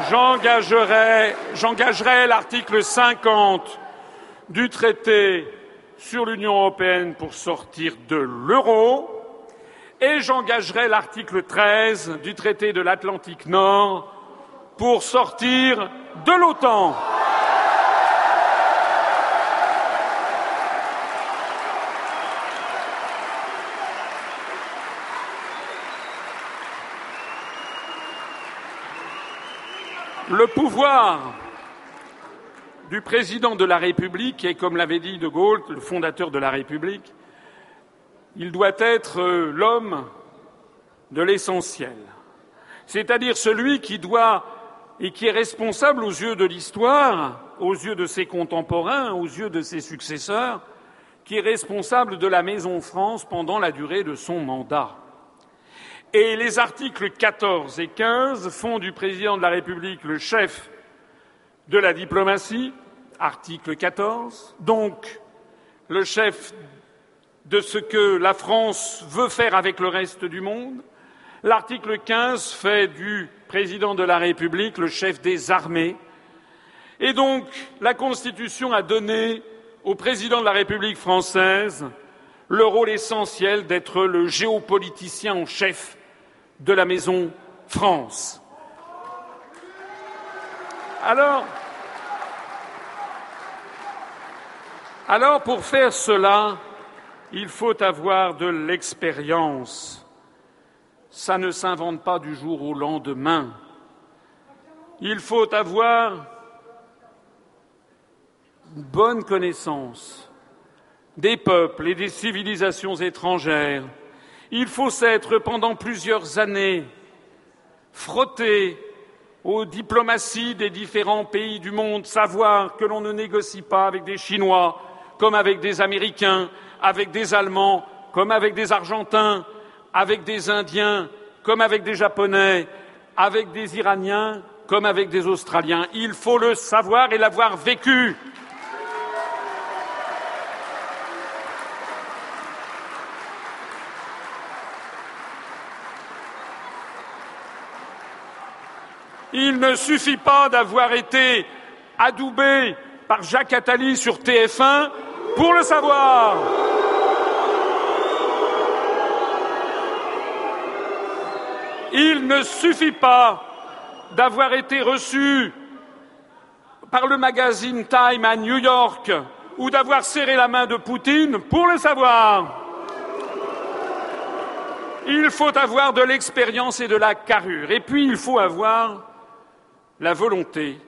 J'engagerai, j'engagerai l'article 50 du traité sur l'Union européenne pour sortir de l'euro et j'engagerai l'article 13 du traité de l'Atlantique Nord pour sortir de l'OTAN. Le pouvoir du président de la République est, comme l'avait dit De Gaulle, le fondateur de la République, il doit être euh, l'homme de l'essentiel, c'est-à-dire celui qui doit et qui est responsable aux yeux de l'histoire, aux yeux de ses contemporains, aux yeux de ses successeurs, qui est responsable de la Maison France pendant la durée de son mandat. Et les articles 14 et 15 font du président de la République le chef de la diplomatie, article 14, donc le chef de ce que la France veut faire avec le reste du monde. L'article 15 fait du président de la République le chef des armées. Et donc, la Constitution a donné au président de la République française le rôle essentiel d'être le géopoliticien en chef de la maison France. Alors, alors pour faire cela, il faut avoir de l'expérience. Ça ne s'invente pas du jour au lendemain. Il faut avoir une bonne connaissance des peuples et des civilisations étrangères, il faut s'être pendant plusieurs années frotté aux diplomaties des différents pays du monde, savoir que l'on ne négocie pas avec des Chinois comme avec des Américains, avec des Allemands comme avec des Argentins, avec des Indiens comme avec des Japonais, avec des Iraniens comme avec des Australiens. Il faut le savoir et l'avoir vécu. Il ne suffit pas d'avoir été adoubé par Jacques Attali sur TF1 pour le savoir. Il ne suffit pas d'avoir été reçu par le magazine Time à New York ou d'avoir serré la main de Poutine pour le savoir. Il faut avoir de l'expérience et de la carrure. Et puis, il faut avoir la volonté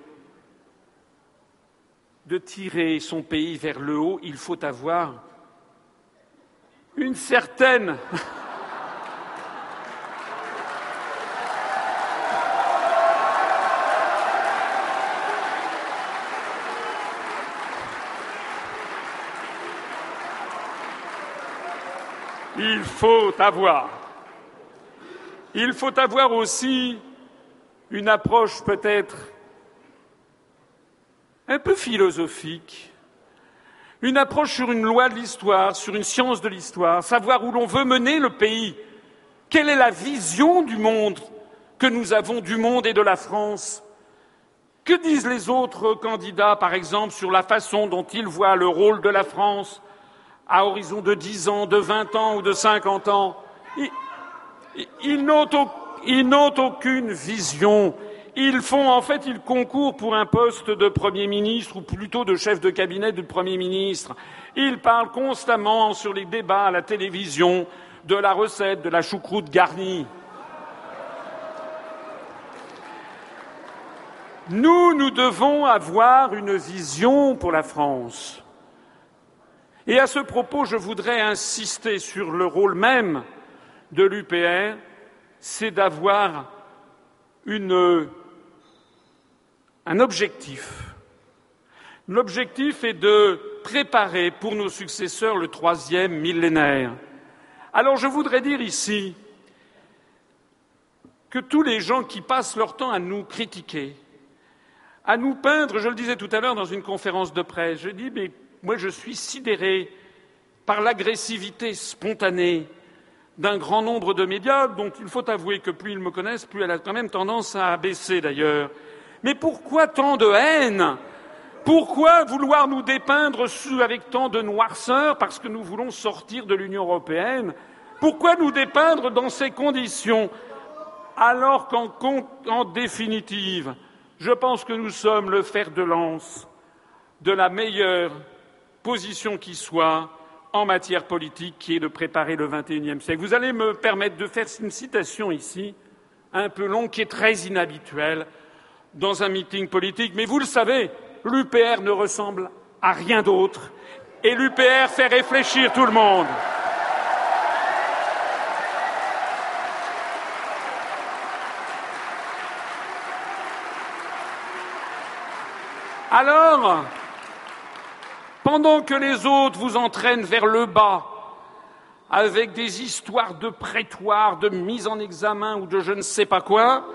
de tirer son pays vers le haut, il faut avoir une certaine Il faut avoir. Il faut avoir aussi une approche peut-être un peu philosophique, une approche sur une loi de l'histoire, sur une science de l'histoire, savoir où l'on veut mener le pays, quelle est la vision du monde que nous avons du monde et de la France? Que disent les autres candidats, par exemple, sur la façon dont ils voient le rôle de la France à horizon de dix ans, de vingt ans ou de cinquante ans? Ils n'ont aucune vision. Ils font, en fait, ils concourent pour un poste de Premier ministre ou plutôt de chef de cabinet du Premier ministre. Ils parlent constamment sur les débats à la télévision de la recette de la choucroute garnie. Nous, nous devons avoir une vision pour la France. Et à ce propos, je voudrais insister sur le rôle même de l'UPR c'est d'avoir un objectif. L'objectif est de préparer pour nos successeurs le troisième millénaire. Alors je voudrais dire ici que tous les gens qui passent leur temps à nous critiquer, à nous peindre, je le disais tout à l'heure dans une conférence de presse, je dis mais moi je suis sidéré par l'agressivité spontanée d'un grand nombre de médias dont il faut avouer que plus ils me connaissent, plus elle a quand même tendance à baisser d'ailleurs. Mais pourquoi tant de haine? Pourquoi vouloir nous dépeindre avec tant de noirceur parce que nous voulons sortir de l'Union européenne? Pourquoi nous dépeindre dans ces conditions alors qu'en définitive, je pense que nous sommes le fer de lance de la meilleure position qui soit en matière politique, qui est de préparer le XXIe siècle. Vous allez me permettre de faire une citation ici, un peu longue, qui est très inhabituelle dans un meeting politique, mais vous le savez, l'UPR ne ressemble à rien d'autre, et l'UPR fait réfléchir tout le monde. Alors, pendant que les autres vous entraînent vers le bas, avec des histoires de prétoire, de mise en examen ou de je ne sais pas quoi,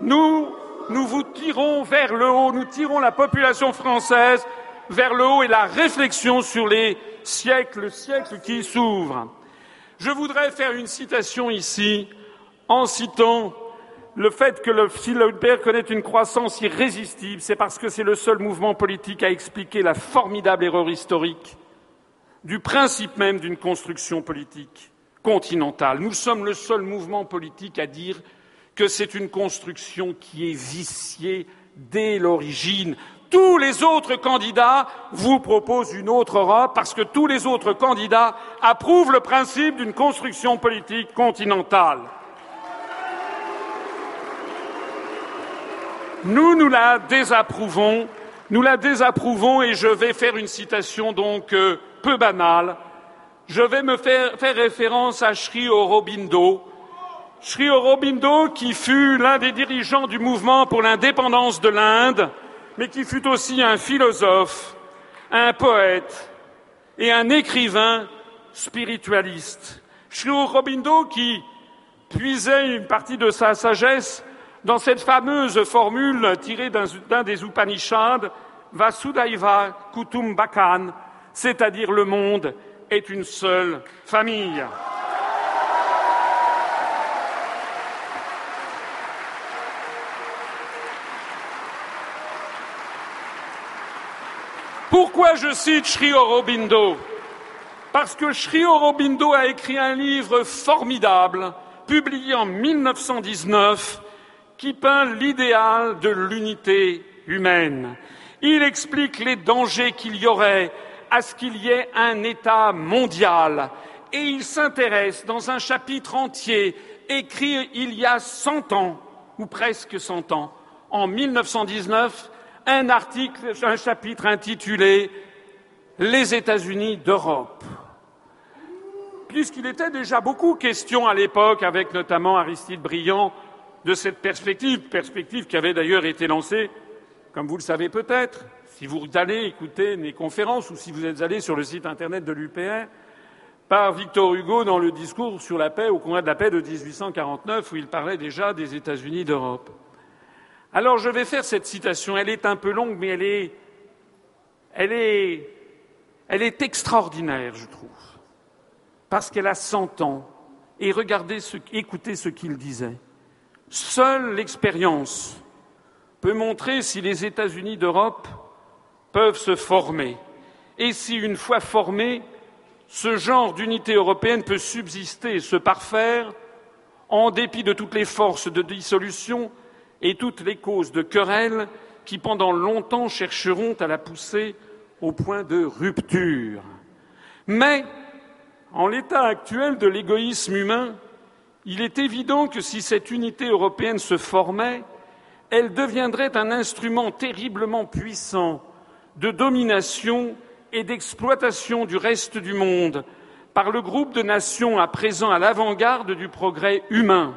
nous, nous vous tirons vers le haut, nous tirons la population française vers le haut et la réflexion sur les siècles, siècles qui s'ouvrent. Je voudrais faire une citation ici en citant le fait que le, si connaît une croissance irrésistible, c'est parce que c'est le seul mouvement politique à expliquer la formidable erreur historique du principe même d'une construction politique continentale. Nous sommes le seul mouvement politique à dire que c'est une construction qui est viciée dès l'origine. Tous les autres candidats vous proposent une autre Europe parce que tous les autres candidats approuvent le principe d'une construction politique continentale. Nous, nous la désapprouvons, nous la désapprouvons et je vais faire une citation donc euh, peu banale. Je vais me faire, référence à Sri Aurobindo. Sri Aurobindo qui fut l'un des dirigeants du mouvement pour l'indépendance de l'Inde, mais qui fut aussi un philosophe, un poète et un écrivain spiritualiste. Sri Aurobindo qui puisait une partie de sa sagesse dans cette fameuse formule tirée d'un des Upanishads, Vasudhaiva Kutumbakan, c'est-à-dire le monde est une seule famille. Pourquoi je cite Sri Aurobindo? Parce que Sri Aurobindo a écrit un livre formidable, publié en 1919, qui peint l'idéal de l'unité humaine. Il explique les dangers qu'il y aurait à ce qu'il y ait un État mondial et il s'intéresse dans un chapitre entier écrit il y a cent ans, ou presque cent ans, en 1919, un article, un chapitre intitulé Les États-Unis d'Europe. Puisqu'il était déjà beaucoup question à l'époque, avec notamment Aristide Briand, de cette perspective, perspective qui avait d'ailleurs été lancée, comme vous le savez peut-être, si vous allez écouter mes conférences ou si vous êtes allé sur le site internet de l'UPR, par Victor Hugo dans le discours sur la paix au Congrès de la paix de 1849, où il parlait déjà des États-Unis d'Europe. Alors je vais faire cette citation. Elle est un peu longue, mais elle est, extraordinaire, je trouve, parce qu'elle a cent ans. Et regardez, ce, écoutez ce qu'il disait. Seule l'expérience peut montrer si les États-Unis d'Europe peuvent se former et si, une fois formés, ce genre d'unité européenne peut subsister et se parfaire en dépit de toutes les forces de dissolution et toutes les causes de querelle qui, pendant longtemps, chercheront à la pousser au point de rupture. Mais, en l'état actuel de l'égoïsme humain, il est évident que si cette unité européenne se formait, elle deviendrait un instrument terriblement puissant de domination et d'exploitation du reste du monde par le groupe de nations à présent à l'avant-garde du progrès humain.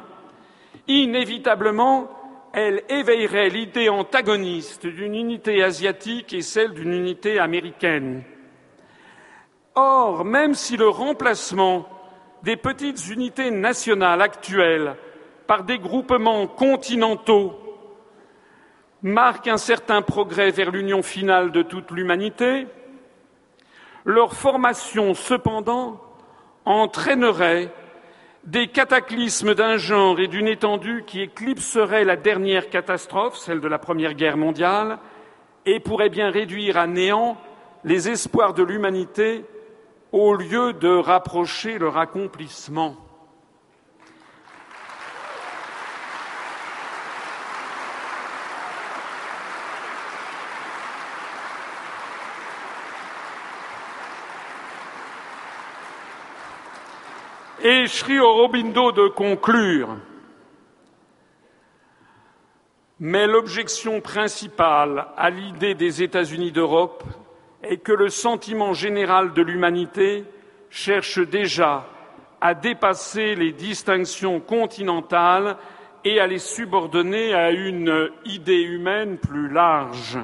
Inévitablement, elle éveillerait l'idée antagoniste d'une unité asiatique et celle d'une unité américaine. Or, même si le remplacement des petites unités nationales actuelles par des groupements continentaux marque un certain progrès vers l'union finale de toute l'humanité, leur formation, cependant, entraînerait des cataclysmes d'un genre et d'une étendue qui éclipseraient la dernière catastrophe, celle de la Première Guerre mondiale, et pourrait bien réduire à néant les espoirs de l'humanité au lieu de rapprocher leur accomplissement. Et Sri Aurobindo de conclure. Mais l'objection principale à l'idée des États-Unis d'Europe est que le sentiment général de l'humanité cherche déjà à dépasser les distinctions continentales et à les subordonner à une idée humaine plus large.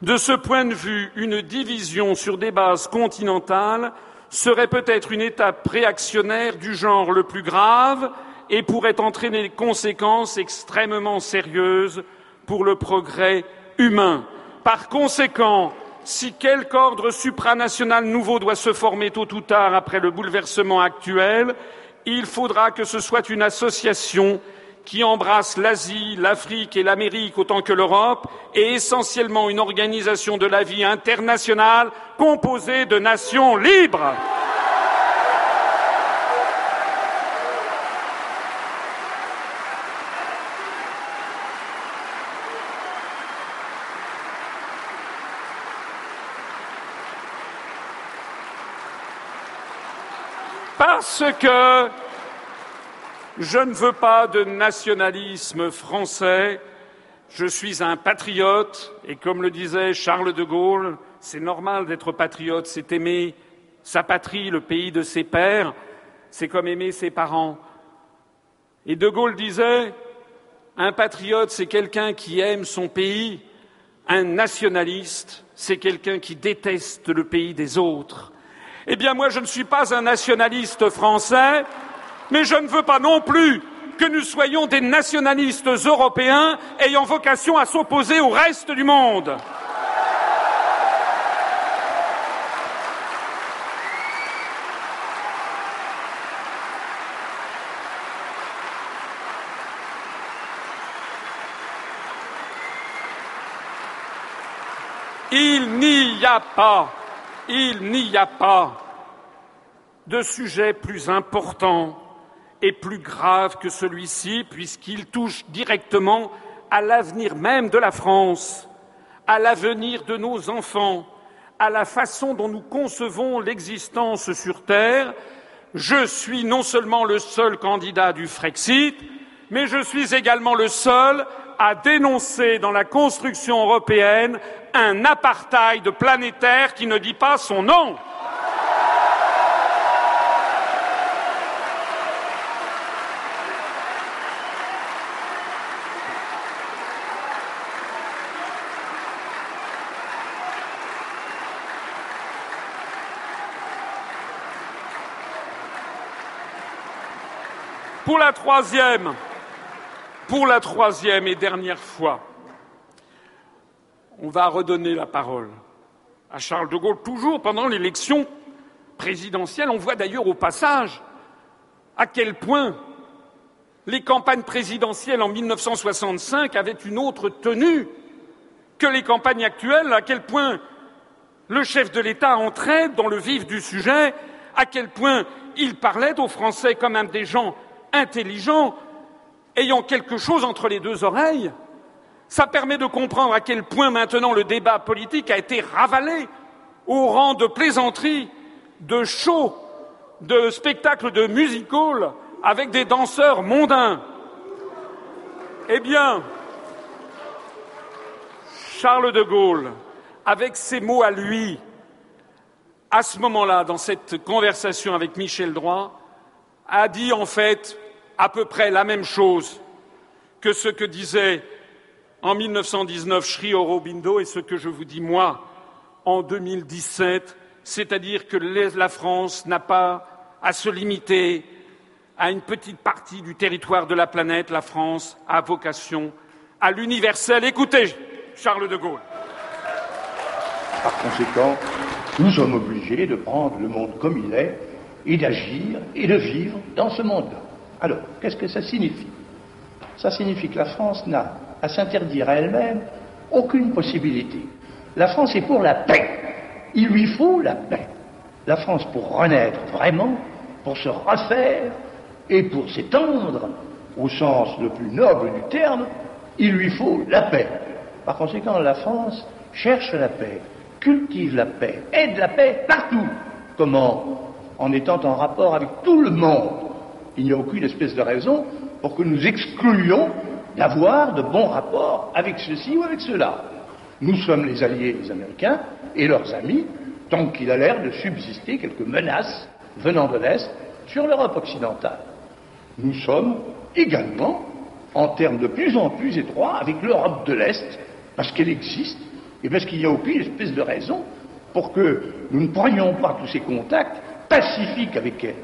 De ce point de vue, une division sur des bases continentales serait peut-être une étape réactionnaire du genre le plus grave et pourrait entraîner des conséquences extrêmement sérieuses pour le progrès humain. Par conséquent, si quelque ordre supranational nouveau doit se former tôt ou tard après le bouleversement actuel, il faudra que ce soit une association qui embrasse l'Asie, l'Afrique et l'Amérique autant que l'Europe, et essentiellement une organisation de la vie internationale composée de nations libres. Parce que je ne veux pas de nationalisme français. Je suis un patriote et comme le disait Charles de Gaulle, c'est normal d'être patriote, c'est aimer sa patrie, le pays de ses pères, c'est comme aimer ses parents. Et de Gaulle disait un patriote, c'est quelqu'un qui aime son pays, un nationaliste, c'est quelqu'un qui déteste le pays des autres. Eh bien, moi, je ne suis pas un nationaliste français, mais je ne veux pas non plus que nous soyons des nationalistes européens ayant vocation à s'opposer au reste du monde. Il n'y a pas, il n'y a pas de sujet plus important est plus grave que celui-ci puisqu'il touche directement à l'avenir même de la France, à l'avenir de nos enfants, à la façon dont nous concevons l'existence sur Terre. Je suis non seulement le seul candidat du Frexit, mais je suis également le seul à dénoncer dans la construction européenne un apartheid planétaire qui ne dit pas son nom. Pour la troisième, et dernière fois, on va redonner la parole à Charles de Gaulle, toujours pendant l'élection présidentielle. On voit d'ailleurs au passage à quel point les campagnes présidentielles en 1965 avaient une autre tenue que les campagnes actuelles, à quel point le chef de l'État entrait dans le vif du sujet, à quel point il parlait aux Français comme un des gens intelligent, ayant quelque chose entre les deux oreilles, ça permet de comprendre à quel point maintenant le débat politique a été ravalé au rang de plaisanterie, de show, de spectacle de music hall avec des danseurs mondains. Eh bien, Charles de Gaulle, avec ses mots à lui, à ce moment-là, dans cette conversation avec Michel Droit, a dit en fait à peu près la même chose que ce que disait en 1919 Sri Aurobindo et ce que je vous dis moi en 2017, c'est-à-dire que la France n'a pas à se limiter à une petite partie du territoire de la planète. La France a vocation à l'universel. Écoutez, Charles de Gaulle. Par conséquent, nous sommes obligés de prendre le monde comme il est et d'agir et de vivre dans ce monde-là. Alors, qu'est-ce que ça signifie? Ça signifie que la France n'a à s'interdire à elle-même aucune possibilité. La France est pour la paix. Il lui faut la paix. La France, pour renaître vraiment, pour se refaire et pour s'étendre, au sens le plus noble du terme, il lui faut la paix. Par conséquent, la France cherche la paix, cultive la paix, aide la paix partout. Comment En étant en rapport avec tout le monde Il n'y a aucune espèce de raison pour que nous excluions d'avoir de bons rapports avec ceci ou avec cela. Nous sommes les alliés des Américains et leurs amis, tant qu'il a l'air de subsister quelques menaces venant de l'Est sur l'Europe occidentale. Nous sommes également en termes de plus en plus étroits avec l'Europe de l'Est, parce qu'elle existe et parce qu'il n'y a aucune espèce de raison pour que nous ne prenions pas tous ces contacts pacifiques avec elle.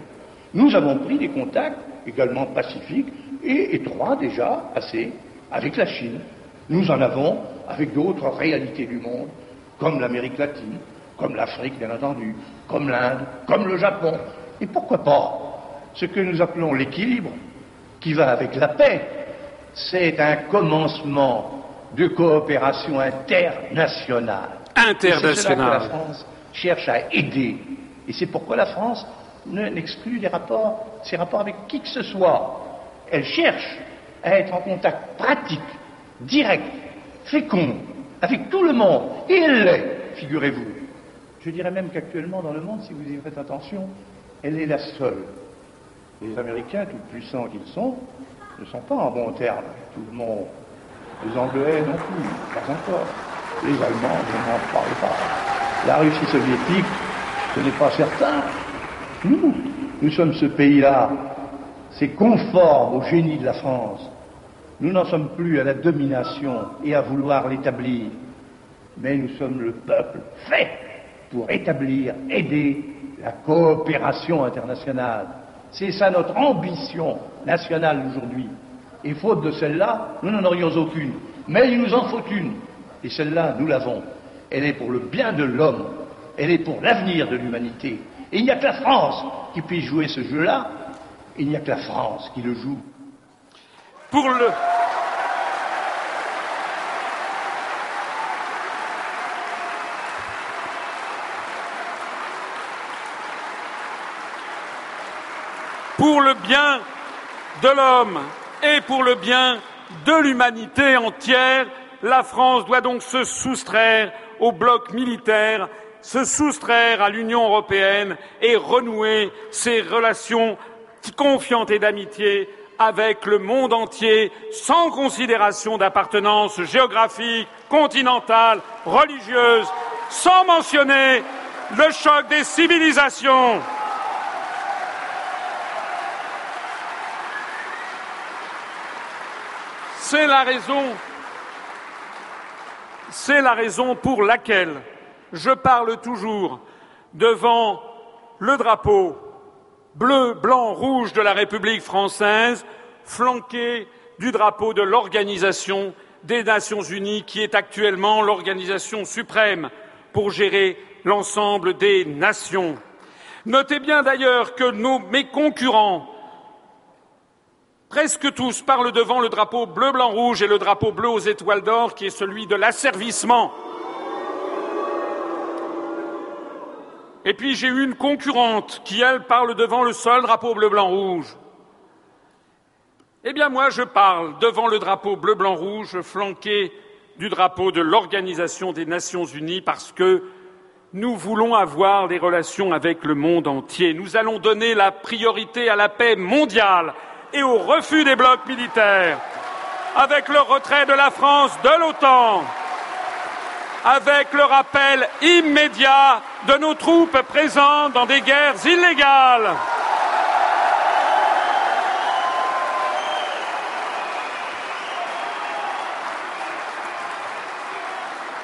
Nous avons pris des contacts également pacifiques et étroits déjà assez avec la Chine. Nous en avons avec d'autres réalités du monde, comme l'Amérique latine, comme l'Afrique bien entendu, comme l'Inde, comme le Japon. Et pourquoi pas ce que nous appelons l'équilibre, qui va avec la paix, c'est un commencement de coopération internationale. Internationale. C'est cela que la France cherche à aider. Et c'est pourquoi la France n'exclut des rapports, avec qui que ce soit. Elle cherche à être en contact pratique, direct, fécond, avec tout le monde. Et elle l'est, figurez-vous. Je dirais même qu'actuellement dans le monde, si vous y faites attention, elle est la seule. Les Américains, tout puissants qu'ils sont, ne sont pas en bon terme tout le monde. Les Anglais non plus, pas encore. Les Allemands, je n'en parle pas. La Russie soviétique, ce n'est pas certain. Nous, nous sommes ce pays-là. C'est conforme au génie de la France. Nous n'en sommes plus à la domination et à vouloir l'établir. Mais nous sommes le peuple fait pour établir, aider la coopération internationale. C'est ça notre ambition nationale aujourd'hui. Et faute de celle-là, nous n'en aurions aucune. Mais il nous en faut une. Et celle-là, nous l'avons. Elle est pour le bien de l'homme. Elle est pour l'avenir de l'humanité. Et il n'y a que la France qui puisse jouer ce jeu-là. Il n'y a que la France qui le joue. Pour le. Pour le bien de l'homme et pour le bien de l'humanité entière, la France doit donc se soustraire au bloc militaire, se soustraire à l'Union européenne et renouer ses relations confiantes et d'amitié avec le monde entier, sans considération d'appartenance géographique, continentale, religieuse, sans mentionner le choc des civilisations. C'est la raison, c'est la raison pour laquelle je parle toujours devant le drapeau bleu, blanc, rouge de la République française, flanqué du drapeau de l'Organisation des Nations Unies, qui est actuellement l'organisation suprême pour gérer l'ensemble des nations. Notez bien d'ailleurs que mes concurrents, presque tous, parlent devant le drapeau bleu, blanc, rouge et le drapeau bleu aux étoiles d'or, qui est celui de l'asservissement. Et puis j'ai une concurrente qui, elle, parle devant le seul drapeau bleu, blanc, rouge. Eh bien, moi, je parle devant le drapeau bleu, blanc, rouge, flanqué du drapeau de l'Organisation des Nations Unies, parce que nous voulons avoir des relations avec le monde entier. Nous allons donner la priorité à la paix mondiale et au refus des blocs militaires, avec le retrait de la France de l'OTAN, avec le rappel immédiat de nos troupes présentes dans des guerres illégales.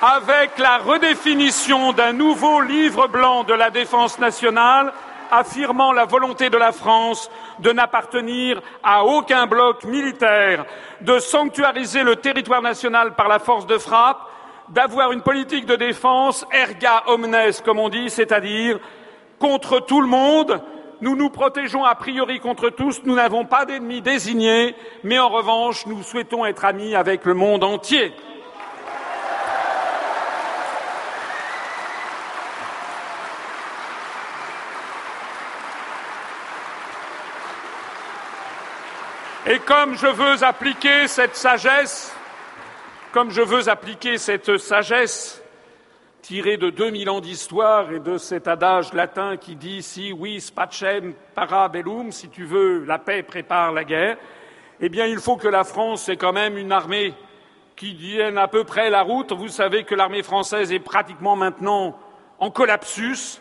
avec la redéfinition d'un nouveau livre blanc de la défense nationale affirmant la volonté de la France de n'appartenir à aucun bloc militaire, de sanctuariser le territoire national par la force de frappe, d'avoir une politique de défense erga omnes, comme on dit, c'est-à-dire contre tout le monde. Nous nous protégeons a priori contre tous, nous n'avons pas d'ennemis désignés, mais en revanche, nous souhaitons être amis avec le monde entier. Et comme je veux appliquer cette sagesse, comme je veux appliquer cette sagesse tiré de 2000 ans d'histoire et de cet adage latin qui dit si oui pacem para bellum, si tu veux la paix prépare la guerre, eh bien il faut que la France ait quand même une armée qui tienne à peu près la route. Vous savez que l'armée française est pratiquement maintenant en collapsus,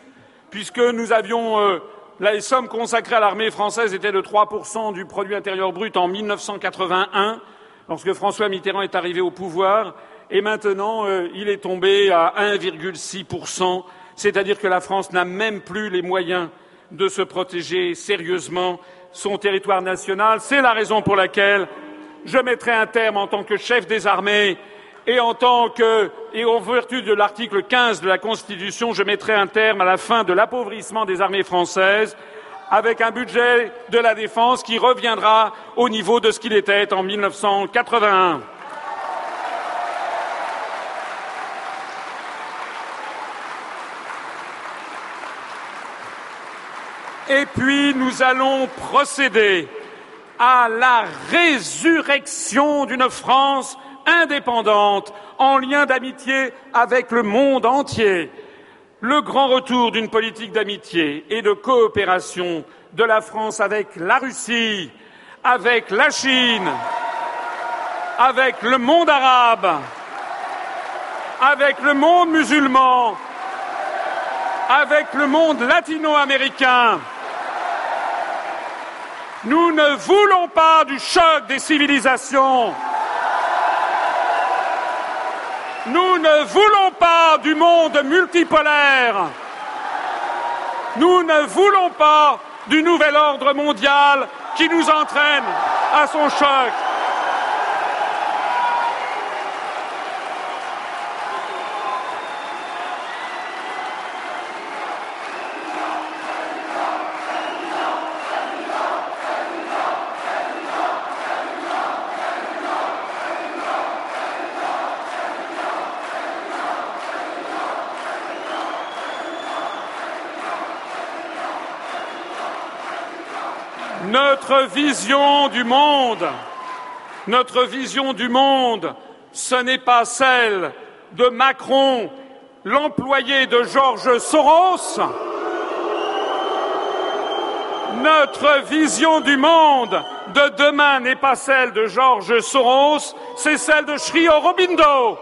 puisque nous avions euh, les sommes consacrées à l'armée française étaient de 3% du produit intérieur brut en 1981, lorsque François Mitterrand est arrivé au pouvoir, et maintenant euh, il est tombé à 1,6%, c'est-à-dire que la France n'a même plus les moyens de se protéger sérieusement son territoire national. C'est la raison pour laquelle je mettrai un terme en tant que chef des armées et en tant que et en vertu de l'article 15 de la Constitution, je mettrai un terme à la fin de l'appauvrissement des armées françaises avec un budget de la défense qui reviendra au niveau de ce qu'il était en 1981. Et puis nous allons procéder à la résurrection d'une France indépendante en lien d'amitié avec le monde entier. Le grand retour d'une politique d'amitié et de coopération de la France avec la Russie, avec la Chine, avec le monde arabe, avec le monde musulman, avec le monde latino-américain, nous ne voulons pas du choc des civilisations. Nous ne voulons pas du monde multipolaire. Nous ne voulons pas du nouvel ordre mondial qui nous entraîne à son choc. Vision du monde, notre vision du monde, ce n'est pas celle de Macron, l'employé de Georges Soros. Notre vision du monde de demain n'est pas celle de Georges Soros, c'est celle de Sri Aurobindo.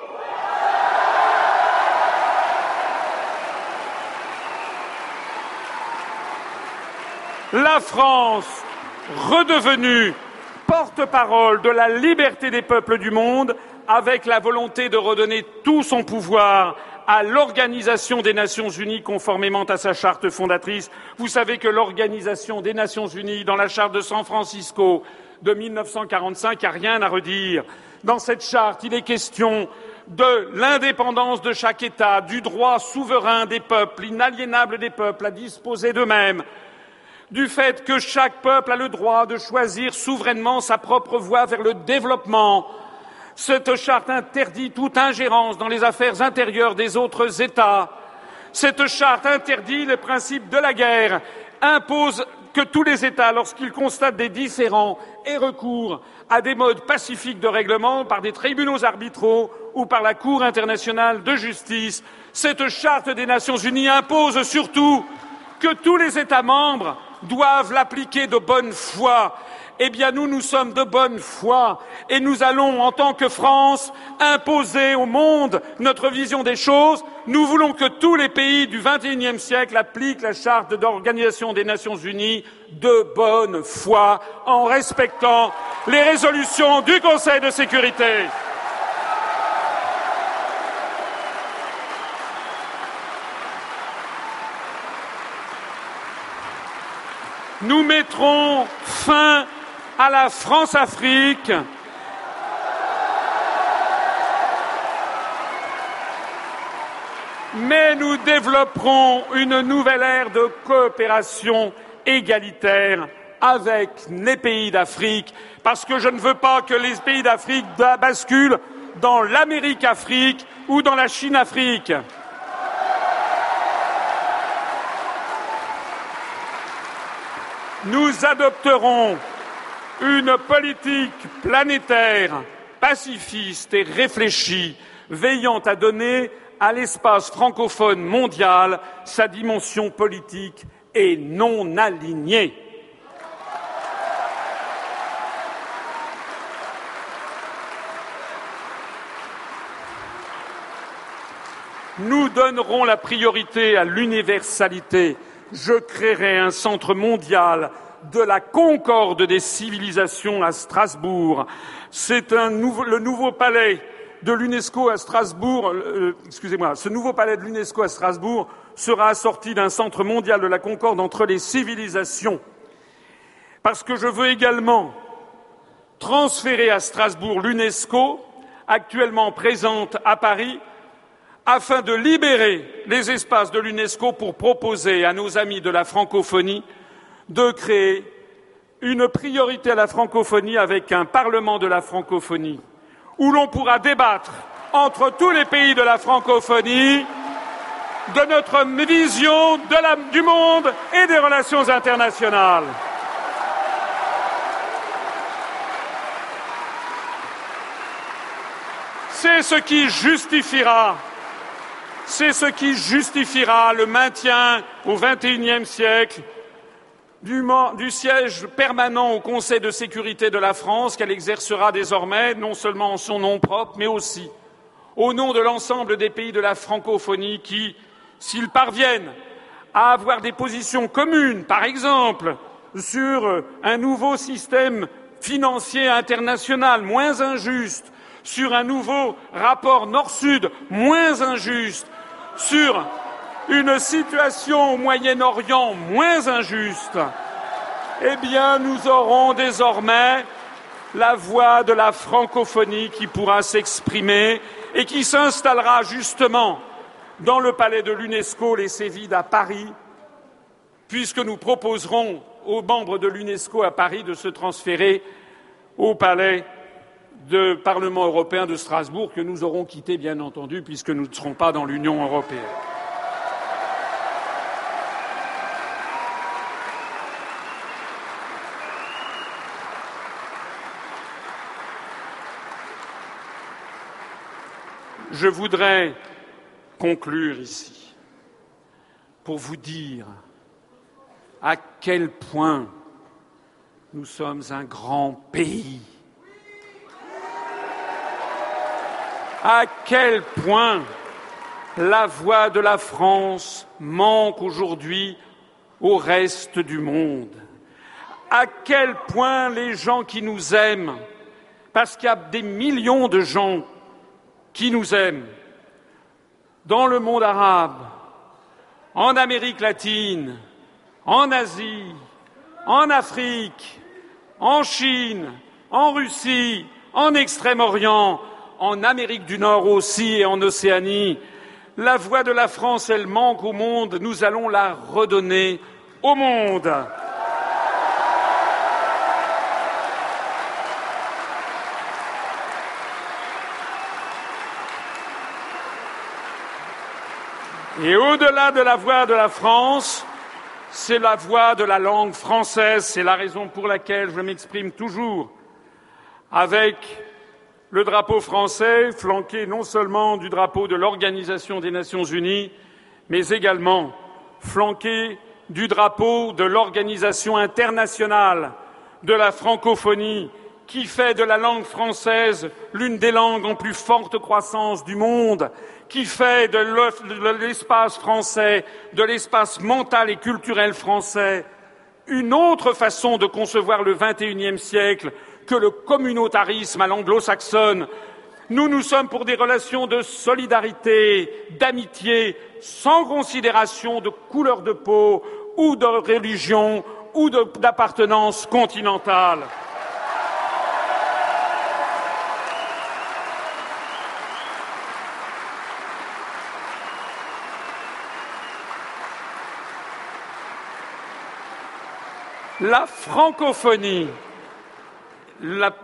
La France redevenu porte-parole de la liberté des peuples du monde, avec la volonté de redonner tout son pouvoir à l'Organisation des Nations Unies conformément à sa charte fondatrice. Vous savez que l'Organisation des Nations Unies, dans la charte de San Francisco de 1945, a rien à redire. Dans cette charte, il est question de l'indépendance de chaque État, du droit souverain des peuples, inaliénable des peuples à disposer d'eux-mêmes, du fait que chaque peuple a le droit de choisir souverainement sa propre voie vers le développement. Cette charte interdit toute ingérence dans les affaires intérieures des autres États. Cette charte interdit le principe de la guerre, impose que tous les États, lorsqu'ils constatent des différends, aient recours à des modes pacifiques de règlement par des tribunaux arbitraux ou par la Cour internationale de justice. Cette charte des Nations unies impose surtout que tous les États membres doivent l'appliquer de bonne foi. Eh bien, nous, nous sommes de bonne foi et nous allons, en tant que France, imposer au monde notre vision des choses. Nous voulons que tous les pays du XXIe siècle appliquent la charte d'organisation des Nations Unies de bonne foi en respectant les résolutions du Conseil de sécurité. Nous mettrons fin à la France-Afrique. Mais nous développerons une nouvelle ère de coopération égalitaire avec les pays d'Afrique, parce que je ne veux pas que les pays d'Afrique basculent dans l'Amérique-Afrique ou dans la Chine-Afrique. Nous adopterons une politique planétaire pacifiste et réfléchie, veillant à donner à l'espace francophone mondial sa dimension politique et non alignée. Nous donnerons la priorité à l'universalité. Je créerai un centre mondial de la concorde des civilisations à Strasbourg. C'est le nouveau palais de l'UNESCO à Strasbourg, euh, excusez-moi, ce nouveau palais de l'UNESCO à Strasbourg sera assorti d'un centre mondial de la concorde entre les civilisations. Parce que je veux également transférer à Strasbourg l'UNESCO, actuellement présente à Paris, afin de libérer les espaces de l'UNESCO pour proposer à nos amis de la francophonie de créer une priorité à la francophonie avec un Parlement de la francophonie, où l'on pourra débattre entre tous les pays de la francophonie de notre vision du monde et des relations internationales. C'est ce qui justifiera c'est ce qui justifiera le maintien au XXIe siècle du, siège permanent au Conseil de sécurité de la France qu'elle exercera désormais non seulement en son nom propre, mais aussi au nom de l'ensemble des pays de la francophonie qui, s'ils parviennent à avoir des positions communes, par exemple, sur un nouveau système financier international moins injuste, sur un nouveau rapport Nord-Sud moins injuste, sur une situation au Moyen-Orient moins injuste, eh bien, nous aurons désormais la voix de la francophonie qui pourra s'exprimer et qui s'installera justement dans le palais de l'UNESCO, les Cévides à Paris, puisque nous proposerons aux membres de l'UNESCO à Paris de se transférer au palais de Parlement européen de Strasbourg que nous aurons quitté, bien entendu, puisque nous ne serons pas dans l'Union européenne. Je voudrais conclure ici pour vous dire à quel point nous sommes un grand pays à quel point la voix de la France manque aujourd'hui au reste du monde, à quel point les gens qui nous aiment, parce qu'il y a des millions de gens qui nous aiment dans le monde arabe, en Amérique latine, en Asie, en Afrique, en Chine, en Russie, en Extrême-Orient, en Amérique du Nord aussi et en Océanie. La voix de la France, elle manque au monde, nous allons la redonner au monde. Et au-delà de la voix de la France, c'est la voix de la langue française, c'est la raison pour laquelle je m'exprime toujours avec le drapeau français, flanqué non seulement du drapeau de l'Organisation des Nations Unies, mais également flanqué du drapeau de l'Organisation internationale de la francophonie, qui fait de la langue française l'une des langues en plus forte croissance du monde, qui fait de l'espace français, de l'espace mental et culturel français, une autre façon de concevoir le XXIe siècle que le communautarisme à l'anglo-saxonne. Nous, nous sommes pour des relations de solidarité, d'amitié, sans considération de couleur de peau ou de religion ou d'appartenance continentale. La francophonie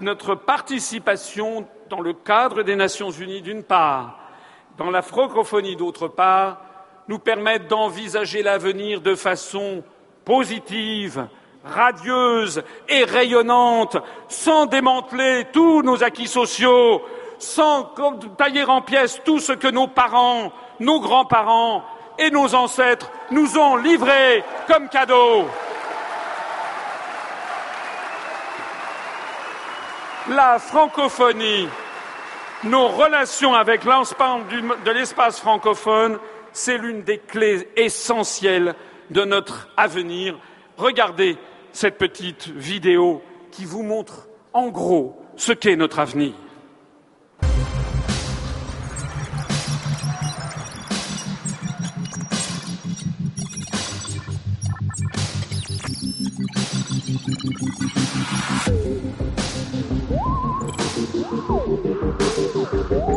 notre participation dans le cadre des Nations Unies, d'une part, dans la francophonie, d'autre part, nous permettent d'envisager l'avenir de façon positive, radieuse et rayonnante, sans démanteler tous nos acquis sociaux, sans tailler en pièces tout ce que nos parents nos grands-parents et nos ancêtres nous ont livrés comme cadeau. La francophonie, nos relations avec l'ensemble de l'espace francophone, c'est l'une des clés essentielles de notre avenir. Regardez cette petite vidéo qui vous montre en gros ce qu'est notre avenir.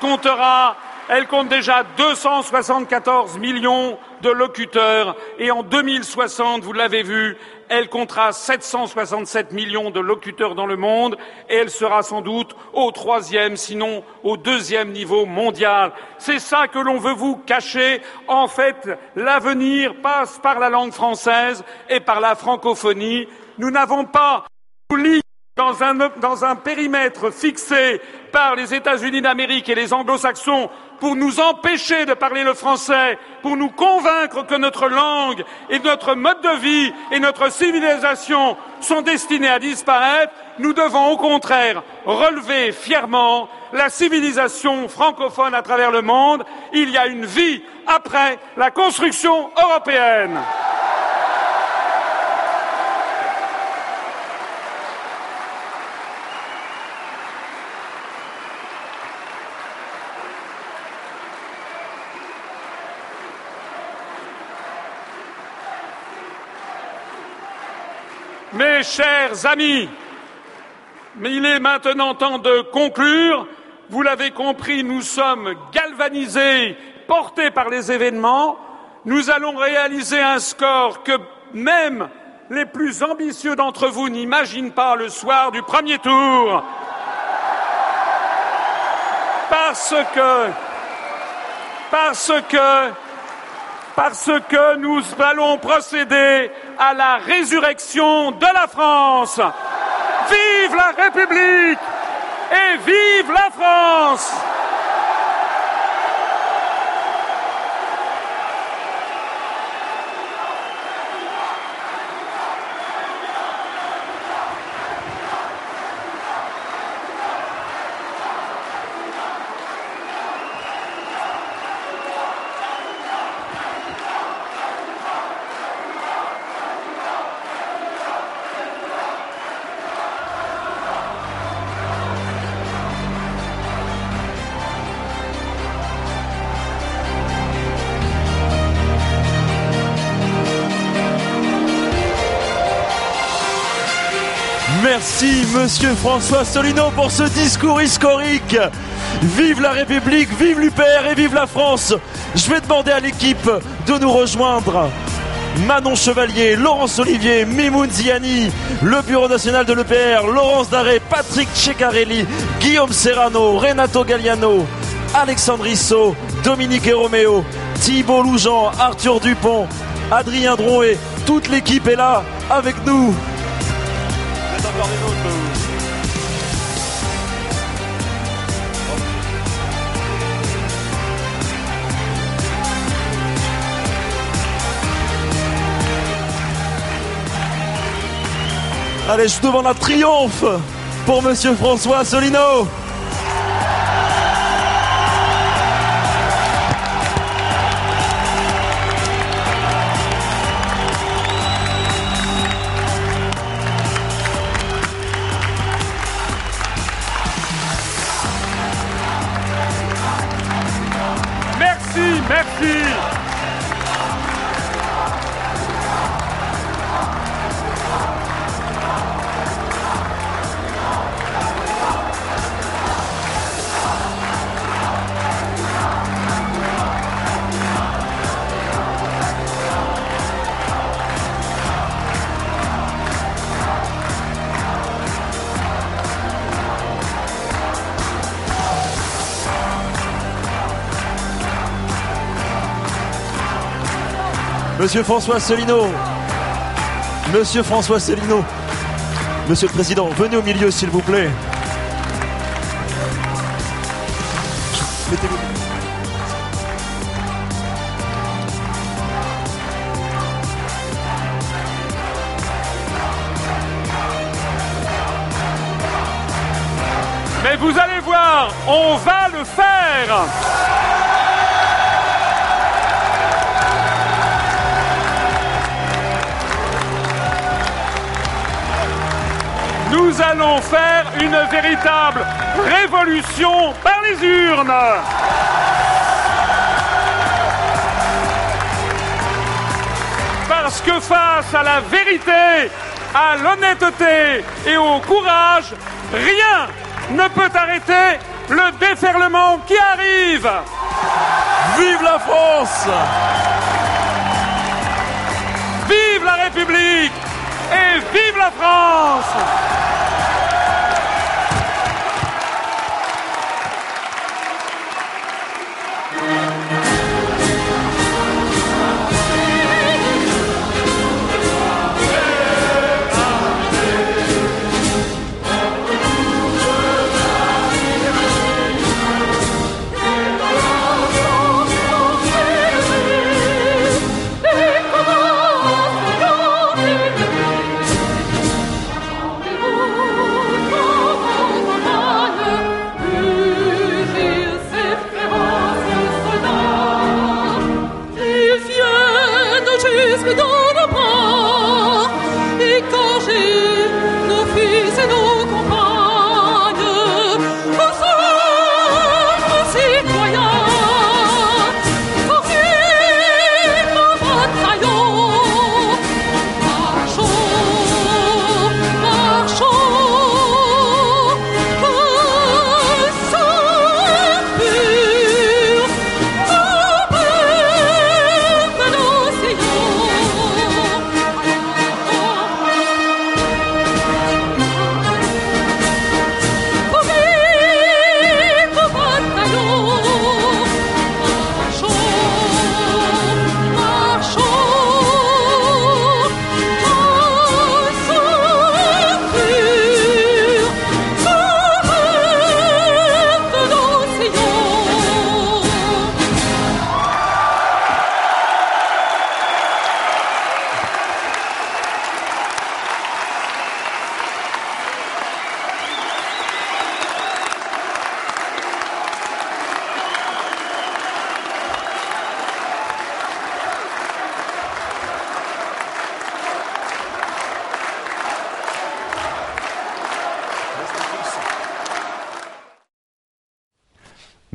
comptera, elle compte déjà 274 millions de locuteurs et en 2060, vous l'avez vu, elle comptera 767 millions de locuteurs dans le monde et elle sera sans doute au troisième, sinon au deuxième niveau mondial. C'est ça que l'on veut vous cacher. En fait, l'avenir passe par la langue française et par la francophonie. Nous n'avons pas dans un, dans un périmètre fixé par les États-Unis d'Amérique et les anglo-saxons pour nous empêcher de parler le français, pour nous convaincre que notre langue et notre mode de vie et notre civilisation sont destinés à disparaître, nous devons au contraire relever fièrement la civilisation francophone à travers le monde. Il y a une vie après la construction européenne. Mes chers amis, il est maintenant temps de conclure. Vous l'avez compris, nous sommes galvanisés, portés par les événements. Nous allons réaliser un score que même les plus ambitieux d'entre vous n'imaginent pas le soir du premier tour. Parce que, parce que parce que nous allons procéder à la résurrection de la France. Vive la République et vive la France monsieur François Solino, pour ce discours historique. Vive la République, vive l'UPR et vive la France. Je vais demander à l'équipe de nous rejoindre. Manon Chevalier, Laurence Olivier, Mimoun Ziani, le Bureau national de l'EPR, Laurence Daré, Patrick Ceccarelli, Guillaume Serrano, Renato Galliano, Alexandre Issot, Dominique Romeo, Thibault Loujean, Arthur Dupont, Adrien Drouet, toute l'équipe est là avec nous. Allez, je demande un triomphe pour Monsieur François Solino. Monsieur François Solino. Monsieur François Solino. Monsieur le Président, venez au milieu s'il vous plaît. Mais vous allez voir, on va le faire. Allons faire une véritable révolution par les urnes. Parce que face à la vérité, à l'honnêteté et au courage, rien ne peut arrêter le déferlement qui arrive. Vive la France Vive la République et vive la France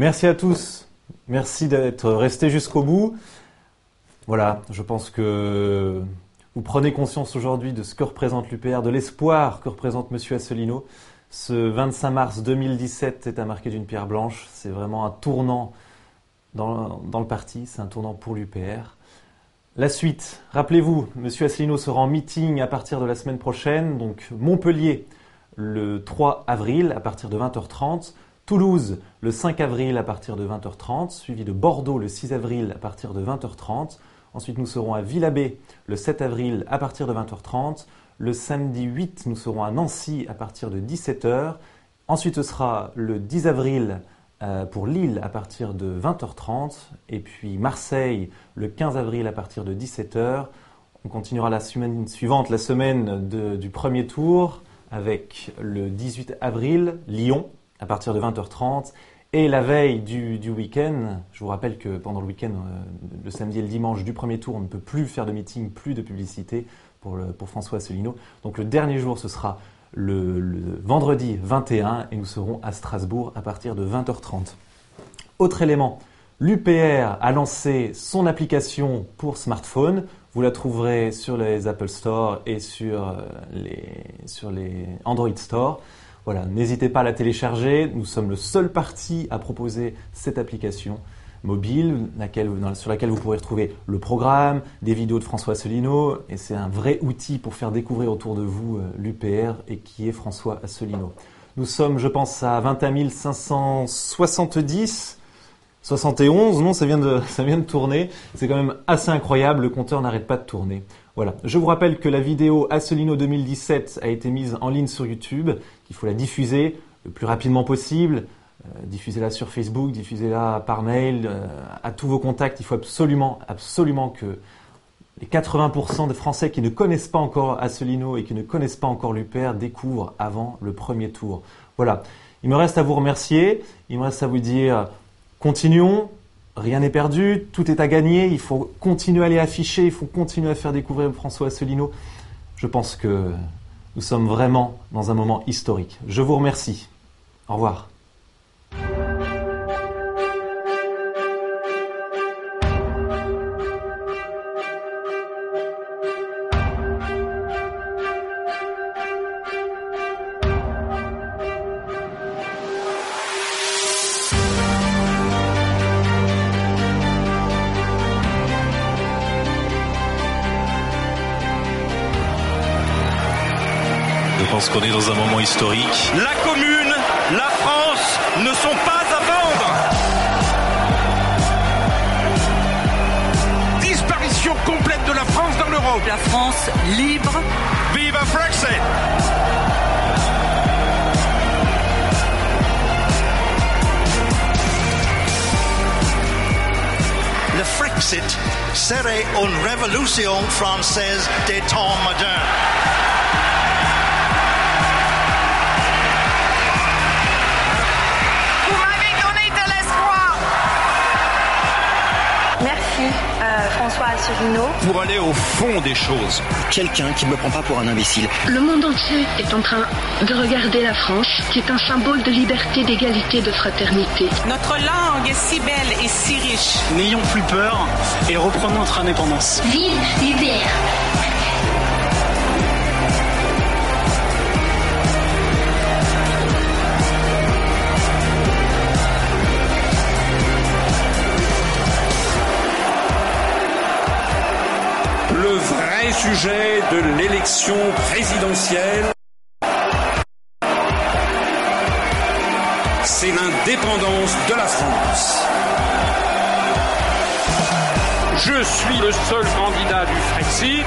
Merci à tous. Merci d'être restés jusqu'au bout. Voilà, je pense que vous prenez conscience aujourd'hui de ce que représente l'UPR, de l'espoir que représente Monsieur Asselineau. Ce 25 mars 2017 est à marquer d'une pierre blanche. C'est vraiment un tournant dans, le parti, c'est un tournant pour l'UPR. La suite, rappelez-vous, Monsieur Asselineau sera en meeting à partir de la semaine prochaine, donc Montpellier le 3 avril à partir de 20h30. Toulouse le 5 avril à partir de 20h30, suivi de Bordeaux le 6 avril à partir de 20h30. Ensuite, nous serons à Villabé le 7 avril à partir de 20h30. Le samedi 8, nous serons à Nancy à partir de 17h. Ensuite, ce sera le 10 avril euh, pour Lille à partir de 20h30. Et puis Marseille le 15 avril à partir de 17h. On continuera la semaine suivante, la semaine du premier tour, avec le 18 avril, Lyon à partir de 20h30. Et la veille du, week-end, je vous rappelle que pendant le week-end, euh, le samedi et le dimanche du premier tour, on ne peut plus faire de meeting, plus de publicité pour, François Asselineau. Donc le dernier jour, ce sera le, vendredi 21 et nous serons à Strasbourg à partir de 20h30. Autre élément, l'UPR a lancé son application pour smartphone. Vous la trouverez sur les Apple Store et sur euh, les, sur les Android Store. Voilà, n'hésitez pas à la télécharger. Nous sommes le seul parti à proposer cette application mobile sur laquelle vous pourrez retrouver le programme, des vidéos de François Asselineau. Et c'est un vrai outil pour faire découvrir autour de vous euh, l'UPR et qui est François Asselineau. Nous sommes, je pense, à 21 570. 71, non, ça vient de, ça vient de tourner. C'est quand même assez incroyable, le compteur n'arrête pas de tourner. Voilà. Je vous rappelle que la vidéo Assolino 2017 a été mise en ligne sur YouTube, qu'il faut la diffuser le plus rapidement possible. Euh, diffusez-la sur Facebook, diffusez-la par mail, euh, à tous vos contacts. Il faut absolument, absolument que les 80% des Français qui ne connaissent pas encore Assolino et qui ne connaissent pas encore l'UPR découvrent avant le premier tour. Voilà. Il me reste à vous remercier. Il me reste à vous dire continuons, rien n'est perdu, tout est à gagner, il faut continuer à les afficher, il faut continuer à faire découvrir François Asselineau. Je pense que nous sommes vraiment dans un moment historique. Je vous remercie. Au revoir. Pense qu'on est dans un moment historique. La commune, la France ne sont pas à vendre. Disparition complète de la France dans l'Europe. La France libre. Vive Frexit Le Frexit serait une révolution française des temps modernes. François Asselineau. Pour aller au fond des choses. Quelqu'un qui ne me prend pas pour un imbécile. Le monde entier est en train de regarder la France, qui est un symbole de liberté, d'égalité, de fraternité. Notre langue est si belle et si riche. N'ayons plus peur et reprenons notre indépendance. Vive l'UPR sujet de l'élection présidentielle, c'est l'indépendance de la France. Je suis le seul candidat du Frexit.